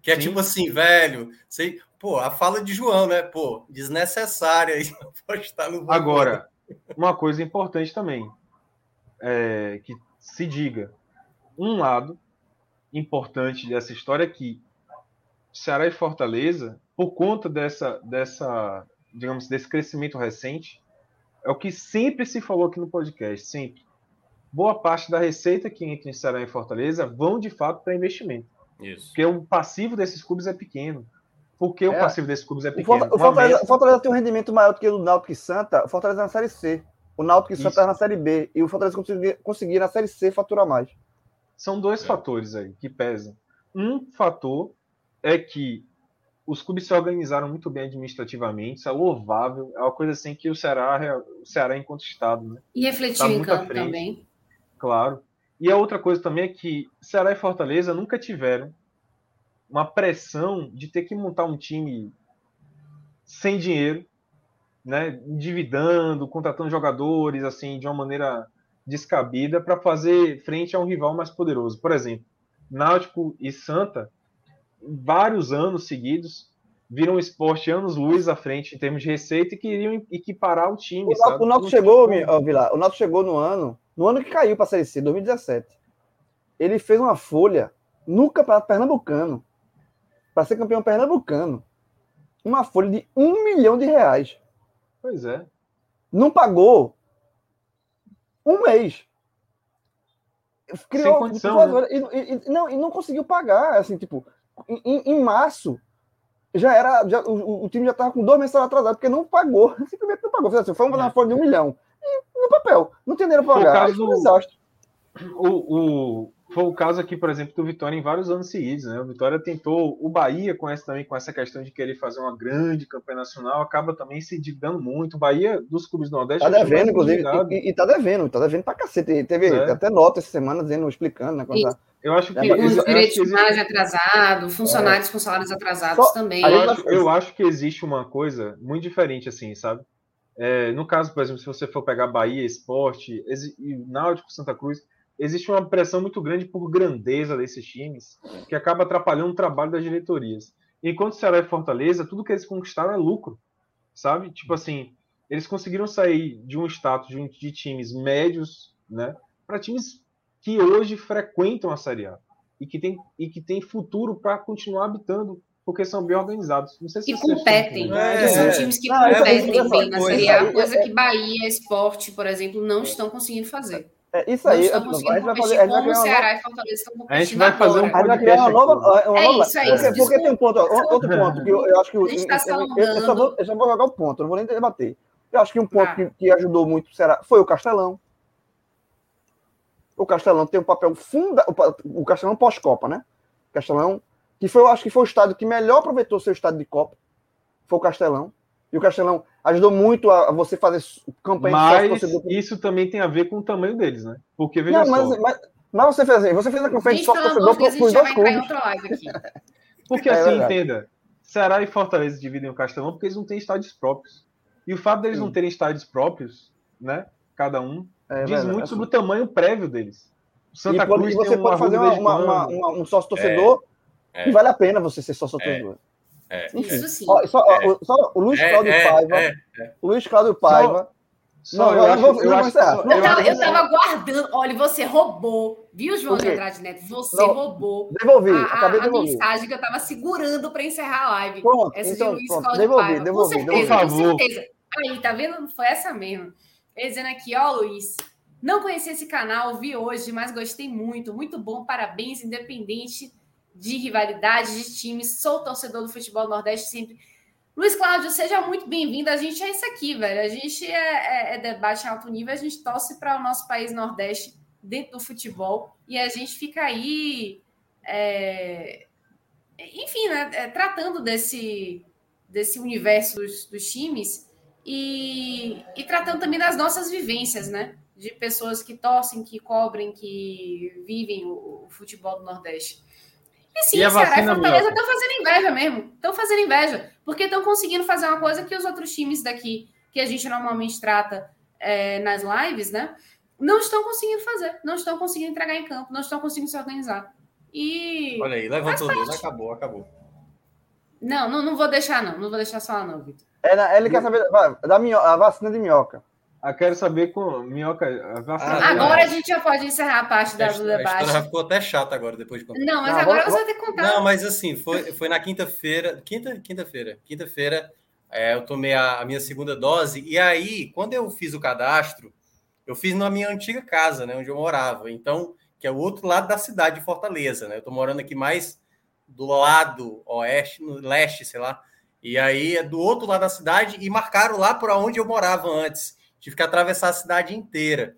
Que é Sim. tipo assim, velho, sei, pô, a fala de João, né? Pô, desnecessária no Agora, uma coisa importante também, é, que se diga, um lado importante dessa história é que Ceará e Fortaleza, por conta dessa, dessa, digamos, desse crescimento recente, é o que sempre se falou aqui no podcast, sempre. Boa parte da receita que entra em Ceará e Fortaleza vão de fato para investimento. Isso. Porque o passivo desses clubes é pequeno. Por que é. o passivo desses clubes é pequeno? O Fortaleza, o Fortaleza, tem um rendimento maior do que o Náutico e Santa. O Fortaleza é na Série C. O Náutico e Santa é na Série B. E o Fortaleza conseguir, conseguir na Série C faturar mais. São dois é. fatores aí que pesam. Um fator é que os clubes se organizaram muito bem administrativamente, isso é louvável, é uma coisa assim que o Ceará, o Ceará enquanto Estado, né? E refletiu tá em campo também. Claro. E a outra coisa também é que Ceará e Fortaleza nunca tiveram uma pressão de ter que montar um time sem dinheiro, né, endividando, contratando jogadores assim de uma maneira descabida para fazer frente a um rival mais poderoso. Por exemplo, Náutico e Santa vários anos seguidos, viram o esporte anos luz à frente em termos de receita e queriam equiparar o time. O Náutico chegou, oh, Vila, o Náutico chegou no ano, no ano que caiu para a Série C, 2017. Ele fez uma folha no Campeonato Pernambucano para ser campeão pernambucano. Uma folha de um milhão de reais. Pois é. Não pagou um mês. Criou, Sem condição, né? e, e, não, e não conseguiu pagar, assim, tipo, em, em março, já era. Já, o, o, time já estava com dois meses atrasado, porque não pagou. Simplesmente não pagou. Assim, foi uma é. folha de um milhão. E no papel. Não tinha dinheiro para pagar. Caso, um desastre. O, o, foi o caso aqui, por exemplo, do Vitória em vários anos seguidos. Né? O Vitória tentou. O Bahia, com essa, também com essa questão de querer fazer uma grande campanha nacional, acaba também se endividando muito. O Bahia, dos clubes do Nordeste. Tá devendo, inclusive. E, e, tá devendo, tá devendo pra cacete. Teve é. até nota essa semana dizendo, explicando, né? Quando tá... Eu acho que. Os direitos de imagem atrasados, funcionários é. com salários atrasados Só, também. Eu acho, eu acho que existe uma coisa muito diferente, assim, sabe? É, no caso, por exemplo, se você for pegar Bahia, Esporte e Náutico, Santa Cruz, existe uma pressão muito grande por grandeza desses times, que acaba atrapalhando o trabalho das diretorias. Enquanto Ceará e Fortaleza, tudo que eles conquistaram é lucro, sabe? Tipo assim, eles conseguiram sair de um status de, de times médios, né, para times que hoje frequentam a Série A e que tem, e que tem futuro para continuar habitando porque são bem organizados. Não sei se e competem. É, são times que ah, competem bem na Série A, coisa que Bahia, Esporte, por exemplo, não estão conseguindo fazer. É isso aí. Não estão conseguindo competir fazer, como o Ceará e Fortaleza estão competindo A gente vai fazer um podcast. vai criar uma nova, uma é isso, é isso. Porque, porque tem um ponto, outro ponto que eu, eu acho que... Eu, tá eu, eu, só vou, eu só vou jogar o um ponto, não vou nem debater. Eu acho que um ponto ah. que, que ajudou muito o Ceará foi o Castelão. O Castelão tem um papel funda, o Castelão pós-Copa, né? O Castelão que foi, eu acho que foi o estado que melhor aproveitou seu estado de Copa, foi o Castelão. E o Castelão ajudou muito a, você fazer campanha mas de Mas isso também tem a ver com o tamanho deles, né? Porque veja Não, mas, só. Mas, mas, você fez você fez a campanha de sócio torcedor para os dois clubes. Porque é, assim, entenda, Ceará e Fortaleza dividem o Castelão porque eles não têm estádios próprios. E o fato deles Sim. não terem estádios próprios, né? Cada um, é, diz muito sobre o tamanho prévio deles. O Santa e Cruz pode, você pode fazer uma, uma, uma, um sócio torcedor é. E vale a pena você ser sócio torcedor. É. Isso sim. Ó, só, ó, só, o Luiz é, Cláudio é, Paiva. É, o Luiz Cláudio Paiva. Só, não, eu, eu, acho, vou, eu, acho, eu, eu, tava, eu tava guardando. Olha, você roubou, viu, João de Andrade Neto? Você não, roubou. Devolvi, a, acabei de devolver. mensagem que eu tava segurando para encerrar a live. Pronto, essa então, de Luiz pronto, Cláudio devolvi, Paiva. Devolvi, com certeza, devolvi. com certeza. Aí, tá vendo? Foi essa mesmo. Ele dizendo aqui, ó, Luiz. Não conheci esse canal, vi hoje, mas gostei muito. Muito bom, parabéns, independente de rivalidade, de times. Sou torcedor do futebol Nordeste sempre. Luiz Cláudio, seja muito bem-vindo. A gente é isso aqui, velho. A gente é, é, é debate em alto nível, a gente torce para o nosso país Nordeste dentro do futebol e a gente fica aí, é... enfim, né, é, tratando desse, desse universo dos, dos times e, e tratando também das nossas vivências, né? De pessoas que torcem, que cobrem, que vivem o, o futebol do Nordeste. E sim, e Ceará e Fortaleza estão fazendo inveja mesmo. Estão fazendo inveja. Porque estão conseguindo fazer uma coisa que os outros times daqui, que a gente normalmente trata é, nas lives, né? Não estão conseguindo fazer. Não estão conseguindo entregar em campo. Não estão conseguindo se organizar. E. Olha aí, levantou o dedo. Acabou, acabou. Não, não, não vou deixar, não. Não vou deixar só, não, Vitor. É, ele quer saber da minhoca, a vacina de minhoca. Ah, quero saber com minhoca. Ah, agora a gente já pode encerrar a parte da, do debate. já ficou até chato agora depois de contar. Não, mas não, agora vou, você vai ter que contar. Não, mas assim, foi, foi na quinta-feira. Quinta, quinta-feira. Quinta-feira, é, eu tomei a, a, minha segunda dose. E aí, quando eu fiz o cadastro, eu fiz na minha antiga casa, né? Onde eu morava. Então, que é o outro lado da cidade de Fortaleza, né? Eu tô morando aqui mais do lado oeste, no leste, sei lá. E aí é do outro lado da cidade e marcaram lá por onde eu morava antes. Tive que atravessar a cidade inteira.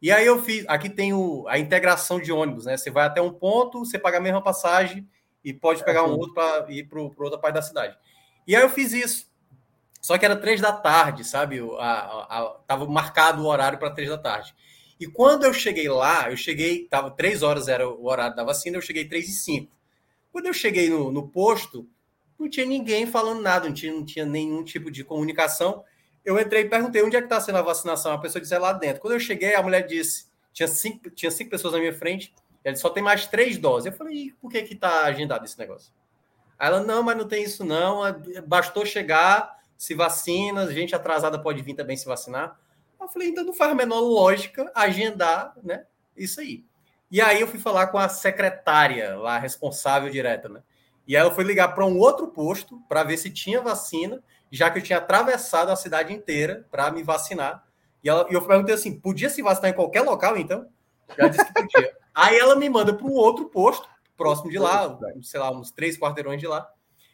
E aí eu fiz. Aqui tem o, a integração de ônibus, né? Você vai até um ponto, você paga a mesma passagem e pode pegar um outro para ir para outra parte da cidade. E aí eu fiz isso. Só que era três da tarde, sabe? A, a, a, tava marcado o horário para três da tarde. E quando eu cheguei lá, eu cheguei, tava três horas era o horário da vacina, eu cheguei três e cinco. Quando eu cheguei no, no posto, não tinha ninguém falando nada, não tinha, não tinha nenhum tipo de comunicação eu entrei e perguntei onde é que está sendo a vacinação. A pessoa disse é lá dentro. Quando eu cheguei, a mulher disse: tinha cinco, tinha cinco pessoas na minha frente, ela só tem mais três doses. Eu falei: por que está agendado esse negócio? Aí ela: não, mas não tem isso não. Bastou chegar, se vacina, gente atrasada pode vir também se vacinar. Eu falei: então não faz a menor lógica agendar né, isso aí. E aí eu fui falar com a secretária lá, responsável direta, né? E aí eu fui ligar para um outro posto para ver se tinha vacina já que eu tinha atravessado a cidade inteira para me vacinar. E, ela, e eu perguntei assim: podia se vacinar em qualquer local, então? Já disse que podia. Aí ela me manda para um outro posto, próximo de lá, sei lá, uns três quarteirões de lá.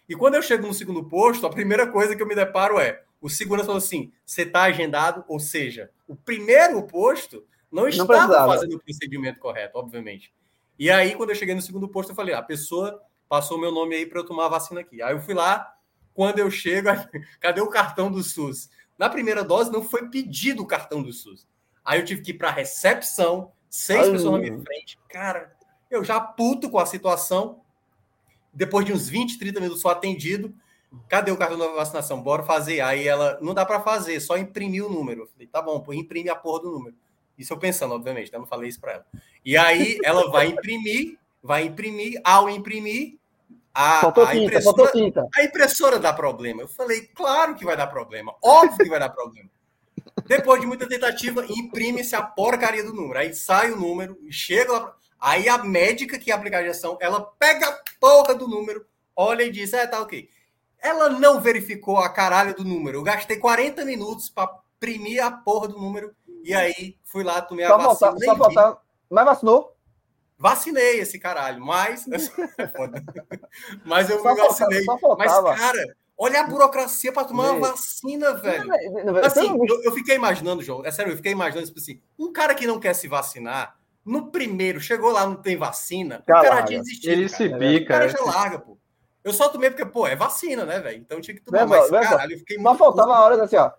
E quando eu chego no segundo posto, a primeira coisa que eu me deparo é: o segurança falou assim, você está agendado, ou seja, o primeiro posto não estava fazendo o procedimento correto, obviamente. E aí, quando eu cheguei no segundo posto, eu falei: a pessoa passou meu nome aí para eu tomar a vacina aqui. Aí eu fui lá, quando eu chego, cadê o cartão do SUS? Na primeira dose não foi pedido o cartão do SUS. Aí eu tive que ir para a recepção, seis Ai, pessoas na minha frente. Cara, eu já puto com a situação. Depois de uns 20, 30 minutos só atendido, cadê o cartão da vacinação? Bora fazer. Aí ela, não dá para fazer, só imprimir o número. Eu falei, tá bom, pô, imprime a porra do número. Isso eu pensando, obviamente, né? eu não falei isso para ela. E aí ela vai imprimir, vai imprimir, ao imprimir, a, a tinta, impressora, a impressora dá problema. Eu falei, claro que vai dar problema, óbvio que vai dar problema. Depois de muita tentativa, imprime-se a porcaria do número. Aí sai o número, chega lá. Aí a médica que aplica a injeção, ela pega a porra do número, olha e diz: é, tá ok. Ela não verificou a caralho do número. Eu gastei 40 minutos para imprimir a porra do número. E aí fui lá, tomei a Só vacina. faltar, nem só vi. faltar. Mas vacinou? Vacinei esse caralho, mas. Mas eu Só me vacinei. faltava, Mas, cara, olha a burocracia para tomar uma vacina, velho. Assim, eu, eu fiquei imaginando, João, é sério, eu fiquei imaginando, tipo assim, um cara que não quer se vacinar, no primeiro, chegou lá, não tem vacina, o Cara, tinha desistido. Ele cara. se O pica. cara é. já larga, pô. Eu só tomei porque, pô, é vacina, né, velho? Então tinha que tomar. Mas, só. caralho, eu fiquei Só muito faltava puto. a hora assim, ó.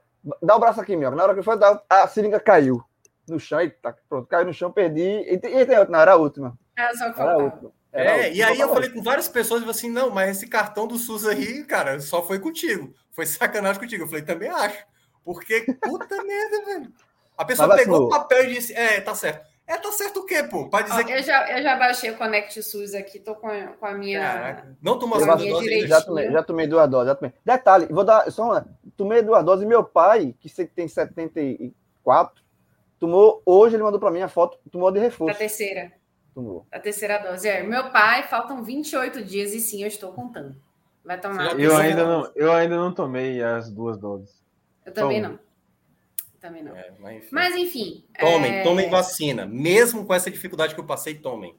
Dá o braço aqui, meu. Na hora que foi a seringa caiu no chão. Eita, pronto, caiu no chão, perdi. E, tem- e tem outra, não, era a última. É só que Era a última. Era É, última. e aí eu falei com várias pessoas, e falei assim, não, mas esse cartão do SUS aí, cara, só foi contigo. Foi sacanagem contigo. Eu falei, também acho. Porque, puta merda, velho. A pessoa Mas pegou o papel e disse, é, tá certo. É, tá certo o quê, pô? Pra Ó, dizer que... eu, já, eu já baixei o Connect SUS aqui, tô com a, com a minha. Caraca, não tomou dose direito. ainda? Já tomei, já tomei duas doses, já tomei. Detalhe, vou dar só uma. Tomei duas doses. Meu pai, que tem 74, tomou. Hoje ele mandou pra mim a foto, tomou de reforço. terceira. Tomou. Da terceira dose. É, meu pai, faltam 28 dias e sim, eu estou contando. Vai tomar. Eu ainda, não, eu ainda não tomei as duas doses. Eu também não. Também não. É, mas enfim. Mas enfim. Tomem, é... tomem vacina. Mesmo com essa dificuldade que eu passei, tomem.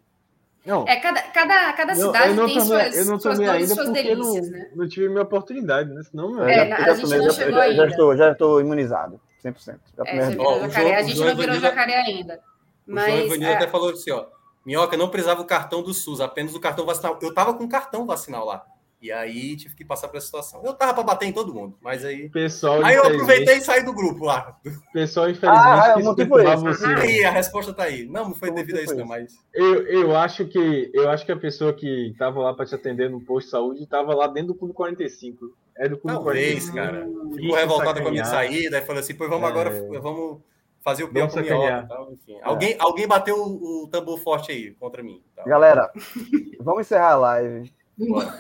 Não, É, cada, cada, cada eu, cidade eu não tem tomei, suas, eu não suas e ainda suas delícias, não, né? não tive minha oportunidade, né? Senão, É, já, a já gente tomei, não já, chegou já, já ainda. estou, já estou imunizado. 100%. Já É, duas. Ó, virou o jacaré. João- A o gente João não virou jacaré ainda. O João Mas Evanilho é, até falou assim, ó. Minhoca não precisava o cartão do SUS, apenas o cartão vacinal. Eu tava com cartão vacinal lá. E aí tive que passar por essa situação. Eu tava para bater em todo mundo, mas aí. pessoal, Aí eu aproveitei e saí do grupo lá. pessoal, infelizmente, Ah, é, quis o motivo perturbar você. Aí a resposta tá aí. Não, não foi devido a isso, não, mas. Eu, eu acho que eu acho que a pessoa que estava lá para te atender no posto de saúde estava lá dentro do Clube 45. É do Clube Talvez, 45. cara. Ficou revoltada com a minha saída, e falou assim: pois vamos É. agora, vamos fazer o pior com minhoca. e Tal, enfim. Alguém, alguém bateu o, o tambor forte aí contra mim. Tal. Galera, vamos encerrar a live. Bora.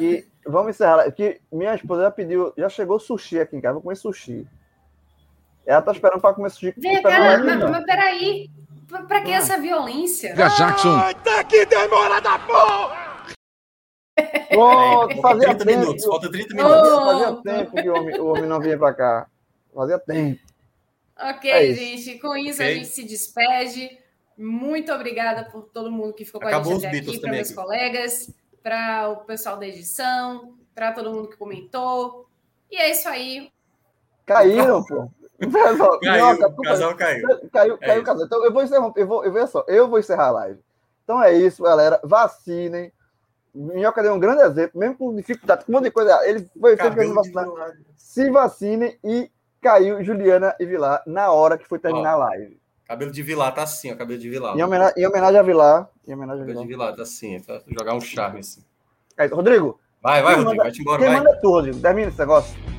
Vamos encerrar a live. Que minha esposa já pediu, já chegou sushi aqui em casa. Vou comer sushi. Ela tá esperando para comer sushi. Vem cá, mas, mas peraí. Pra, que essa violência? Jackson. Pronto, Falta fazia 30 tempo. minutos, falta 30 minutos. Oh. Fazia tempo que o homem, o homem não vinha para cá. Fazia tempo. Ok, É gente. Com isso a Ok. gente se despede. Muito obrigada por todo mundo que ficou com Acabou a gente até aqui, para meus aqui. colegas, para o pessoal da edição, para todo mundo que comentou. E é isso aí. Caíram, pô. Caiu, o desculpa. casal caiu. Caiu, É caiu o casal. Então eu vou encerrar. Eu vou, eu vou, só, eu vou encerrar a live. Então é isso, galera. Vacinem. Minhoca deu um grande exemplo, mesmo com dificuldade, com um monte de coisa. Ele foi feito de vacinar. Se vacinem e caiu Juliana e Vilar na hora que foi terminar Ó. a live. Cabelo de Vilar, tá assim, ó. Cabelo de Vilar. Em homenagem, em homenagem a Vilar. Em homenagem a Cabelo de Vilar. Vilar, tá assim. Tá, jogar um charme assim. É. Rodrigo, Vai, vai, Quem Rodrigo, manda- vai-te embora, quem vai. manda é tu, Rodrigo. Termina esse negócio.